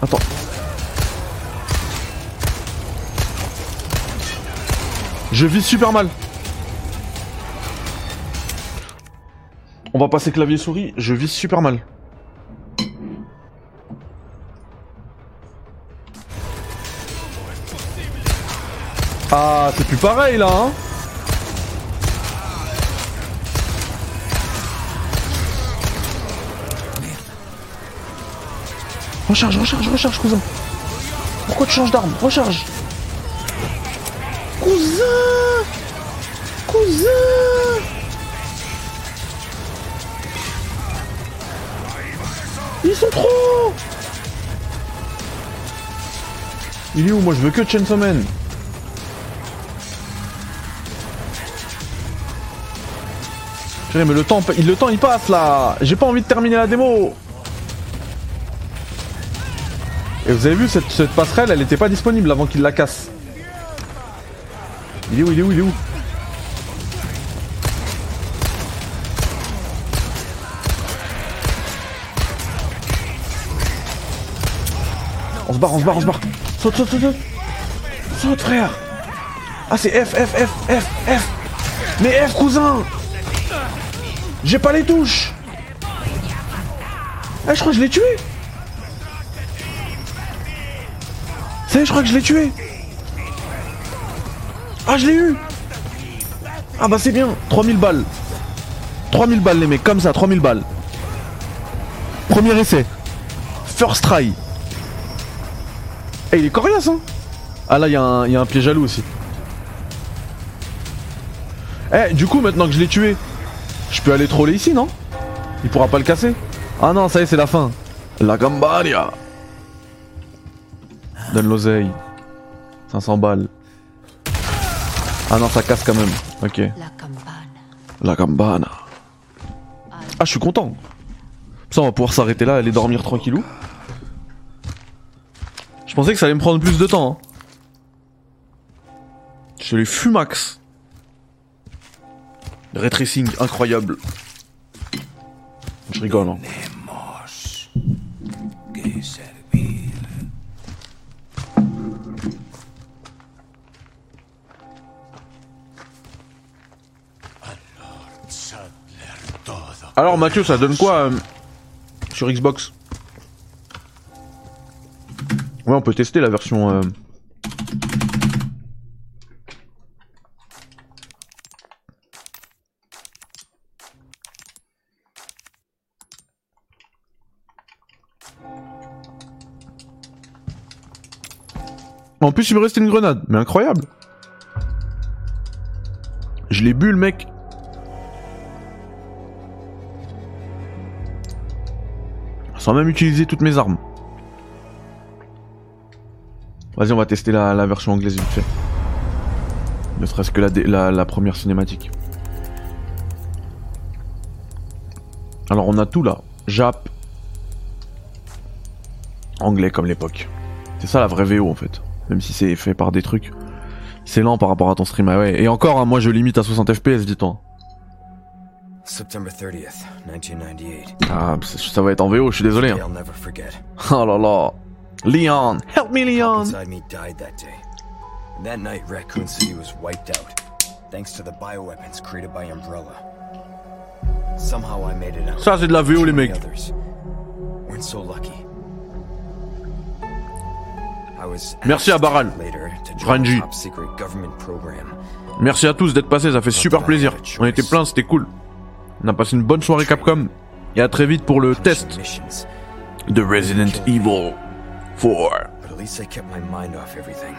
Attends. Je vis super mal. On va passer clavier souris, je vis super mal. Ah, c'est plus pareil là, hein Recharge, recharge, recharge, cousin. Pourquoi tu changes d'arme? Recharge. Cousin Cousin Ils sont trop Il est où Moi je veux que Chainsaw Man. Mais le temps, il- le temps il passe là J'ai pas envie de terminer la démo Et vous avez vu cette, cette passerelle, elle était pas disponible avant qu'il la casse. Il est où, il est où, il est où? Se barre, on se barre, on se barre. Saute, saute, saute, saute. Saute, frère. Ah, c'est F, F, F, F, F. Mais F, cousin. J'ai pas les touches. Ah, je crois que je l'ai tué. Ça y est, je crois que je l'ai tué. Ah, je l'ai eu. Ah bah c'est bien. 3000 balles. 3000 balles les mecs, comme ça, 3000 balles. Premier essai. First try. Eh, il est coriace, hein Ah là, il y, a un- il y a un pied jaloux aussi. Eh, du coup, maintenant que je l'ai tué, je peux aller troller ici, non? Il pourra pas le casser Ah non, ça y est, c'est la fin. La Gambania. Donne l'oseille. 500 balles. Ah non, ça casse quand même. Ok. La Gambana. Ah, je suis content. Ça, on va pouvoir s'arrêter là, aller dormir tranquillou. Je pensais que ça allait me prendre plus de temps. Hein. Je les fumax. Ray tracing incroyable. Je rigole. Hein. Alors Mathieu, ça donne quoi euh, sur Xbox? Ouais, on peut tester la version. euh, En plus, il me restait une grenade, mais incroyable. Je l'ai bu, le mec. Sans même utiliser toutes mes armes. Vas-y, on va tester la, la version anglaise vite fait. Ne serait-ce que la, la, la première cinématique. Alors, on a tout là. Jap. Anglais comme l'époque. C'est ça la vraie VO en fait. Même si c'est fait par des trucs. C'est lent par rapport à ton stream. Ah ouais. Et encore, hein, moi je limite à 60 FPS, dis-toi. September 30th, 1998. Ah, ça ça va être en VO, je suis désolé. hein. Oh là là. Leon, help me Leon. Inside me died that day. And that night, Raccoon City was wiped out, thanks to the bioweapons created by Umbrella. Somehow I made it out. Ça, c'est de la VO, les Too many mecs. others Weren't so lucky. I was Merci à Baral. Ranji. top secret government program. Merci à tous d'être passés, ça fait super plaisir. On était plein, c'était cool. On a passé une bonne soirée Capcom. Et à très vite pour le test de Resident Evil 4. But at least I kept my mind off everything.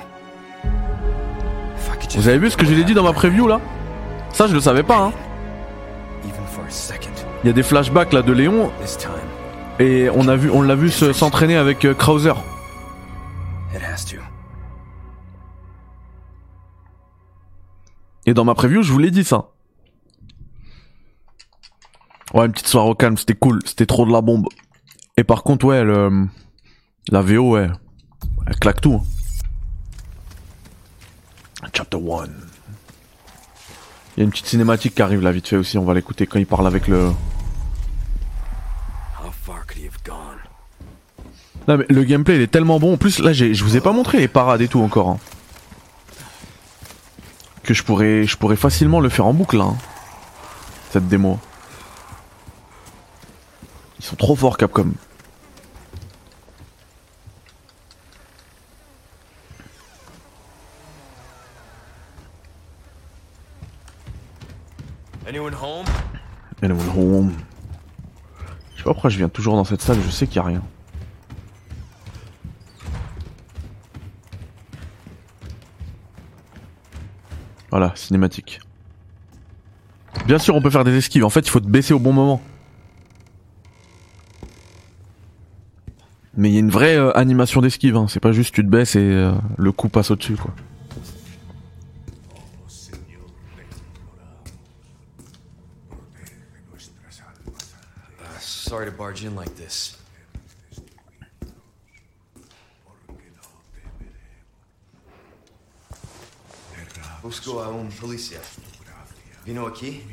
If I could just Vous avez vu ce que je l'ai dit dans ma preview là? Ça, je le savais pas. Hein. even for a second. Il y a des flashbacks là de Léon This time, et on a vu, on l'a vu se- s'entraîner avec euh, Krauser. it has to. Et dans ma preview, je vous l'ai dit ça. Ouais, une petite soirée au calme, c'était cool, c'était trop de la bombe. Et par contre, ouais, le, la VO, ouais, elle claque tout. hein. Chapter 1. Il y a une petite cinématique qui arrive là vite fait aussi, on va l'écouter quand il parle avec le... How far could he have gone? Non mais le gameplay il est tellement bon, en plus là je vous ai pas montré les parades et tout encore. hein. Que je pourrais, je pourrais facilement le faire en boucle là. hein. Cette démo. Ils sont trop forts Capcom. Anyone home? Anyone home? Je sais pas pourquoi je viens toujours dans cette salle, je sais qu'il y a rien. Voilà, cinématique. Bien sûr, on peut faire des esquives. En fait, il faut te baisser au bon moment. Mais il y a une vraie euh, animation d'esquive. Hein. C'est pas juste tu te baisses et euh, le coup passe au-dessus, quoi. Sorry to barge in like this. Busco a un policía. Vino aquí?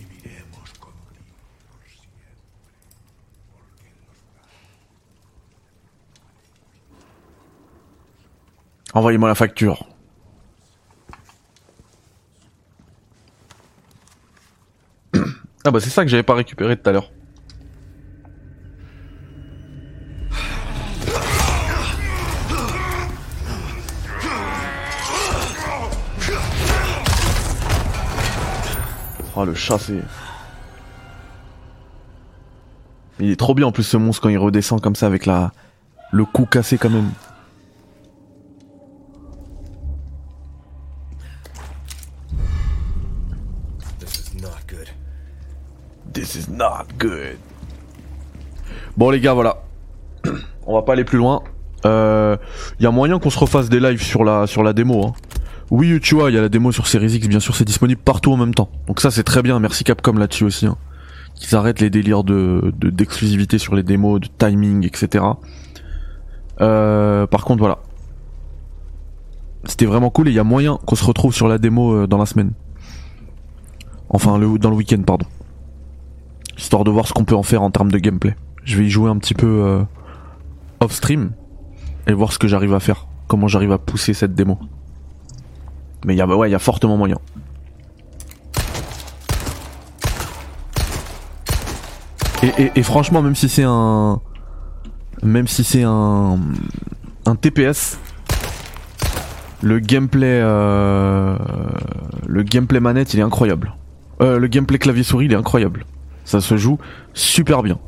Envoyez-moi la facture. [coughs] ah bah c'est ça que j'avais pas récupéré tout à l'heure. Oh le chat c'est... Il est trop bien en plus ce monstre quand il redescend comme ça avec la... Le cou cassé quand même. This is not good. This is not good. Bon les gars, voilà. On va pas aller plus loin. Il euh, y a moyen qu'on se refasse des lives sur la sur la démo. Hein. Oui, tu vois, il y a la démo sur Series X, bien sûr, c'est disponible partout en même temps. Donc ça, c'est très bien. Merci Capcom là-dessus aussi. Hein. Qu'ils arrêtent les délires de d'exclusivité sur les démos, de timing, etc. Euh, par contre, voilà. C'était vraiment cool et il y a moyen qu'on se retrouve sur la démo euh, dans la semaine. Enfin, le, dans le week-end, pardon. Histoire de voir ce qu'on peut en faire en termes de gameplay. Je vais y jouer un petit peu euh, off stream et voir ce que j'arrive à faire. Comment j'arrive à pousser cette démo. Mais il y a, ouais, il y a fortement moyen. Et, franchement, même si c'est un, même si c'est un, un TPS, le gameplay, euh, le gameplay manette, il est incroyable. Euh, le gameplay clavier souris, il est incroyable. Ça se joue super bien.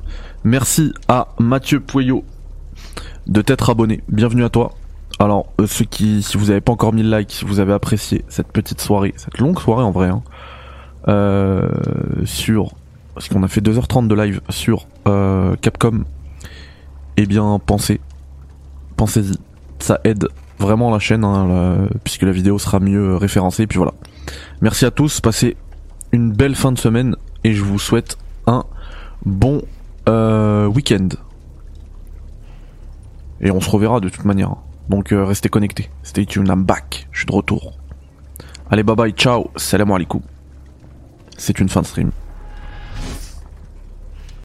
Merci à Mathieu Pueyo de t'être abonné. Bienvenue à toi. Alors, euh, ceux qui, si vous n'avez pas encore mis le like, si vous avez apprécié cette petite soirée, cette longue soirée en vrai, hein, euh, sur, parce qu'on a fait 2h30 de live sur euh, Capcom, eh bien, pensez, pensez-y, ça aide vraiment la chaîne, hein, puisque la vidéo sera mieux référencée, et puis voilà. Merci à tous, passez une belle fin de semaine, et je vous souhaite un bon week-end. Et on se reverra de toute manière. Donc euh, restez connectés. Stay tuned, I'm back. Je suis de retour. Allez, bye bye, ciao, salam alaikum. C'est une fin de stream.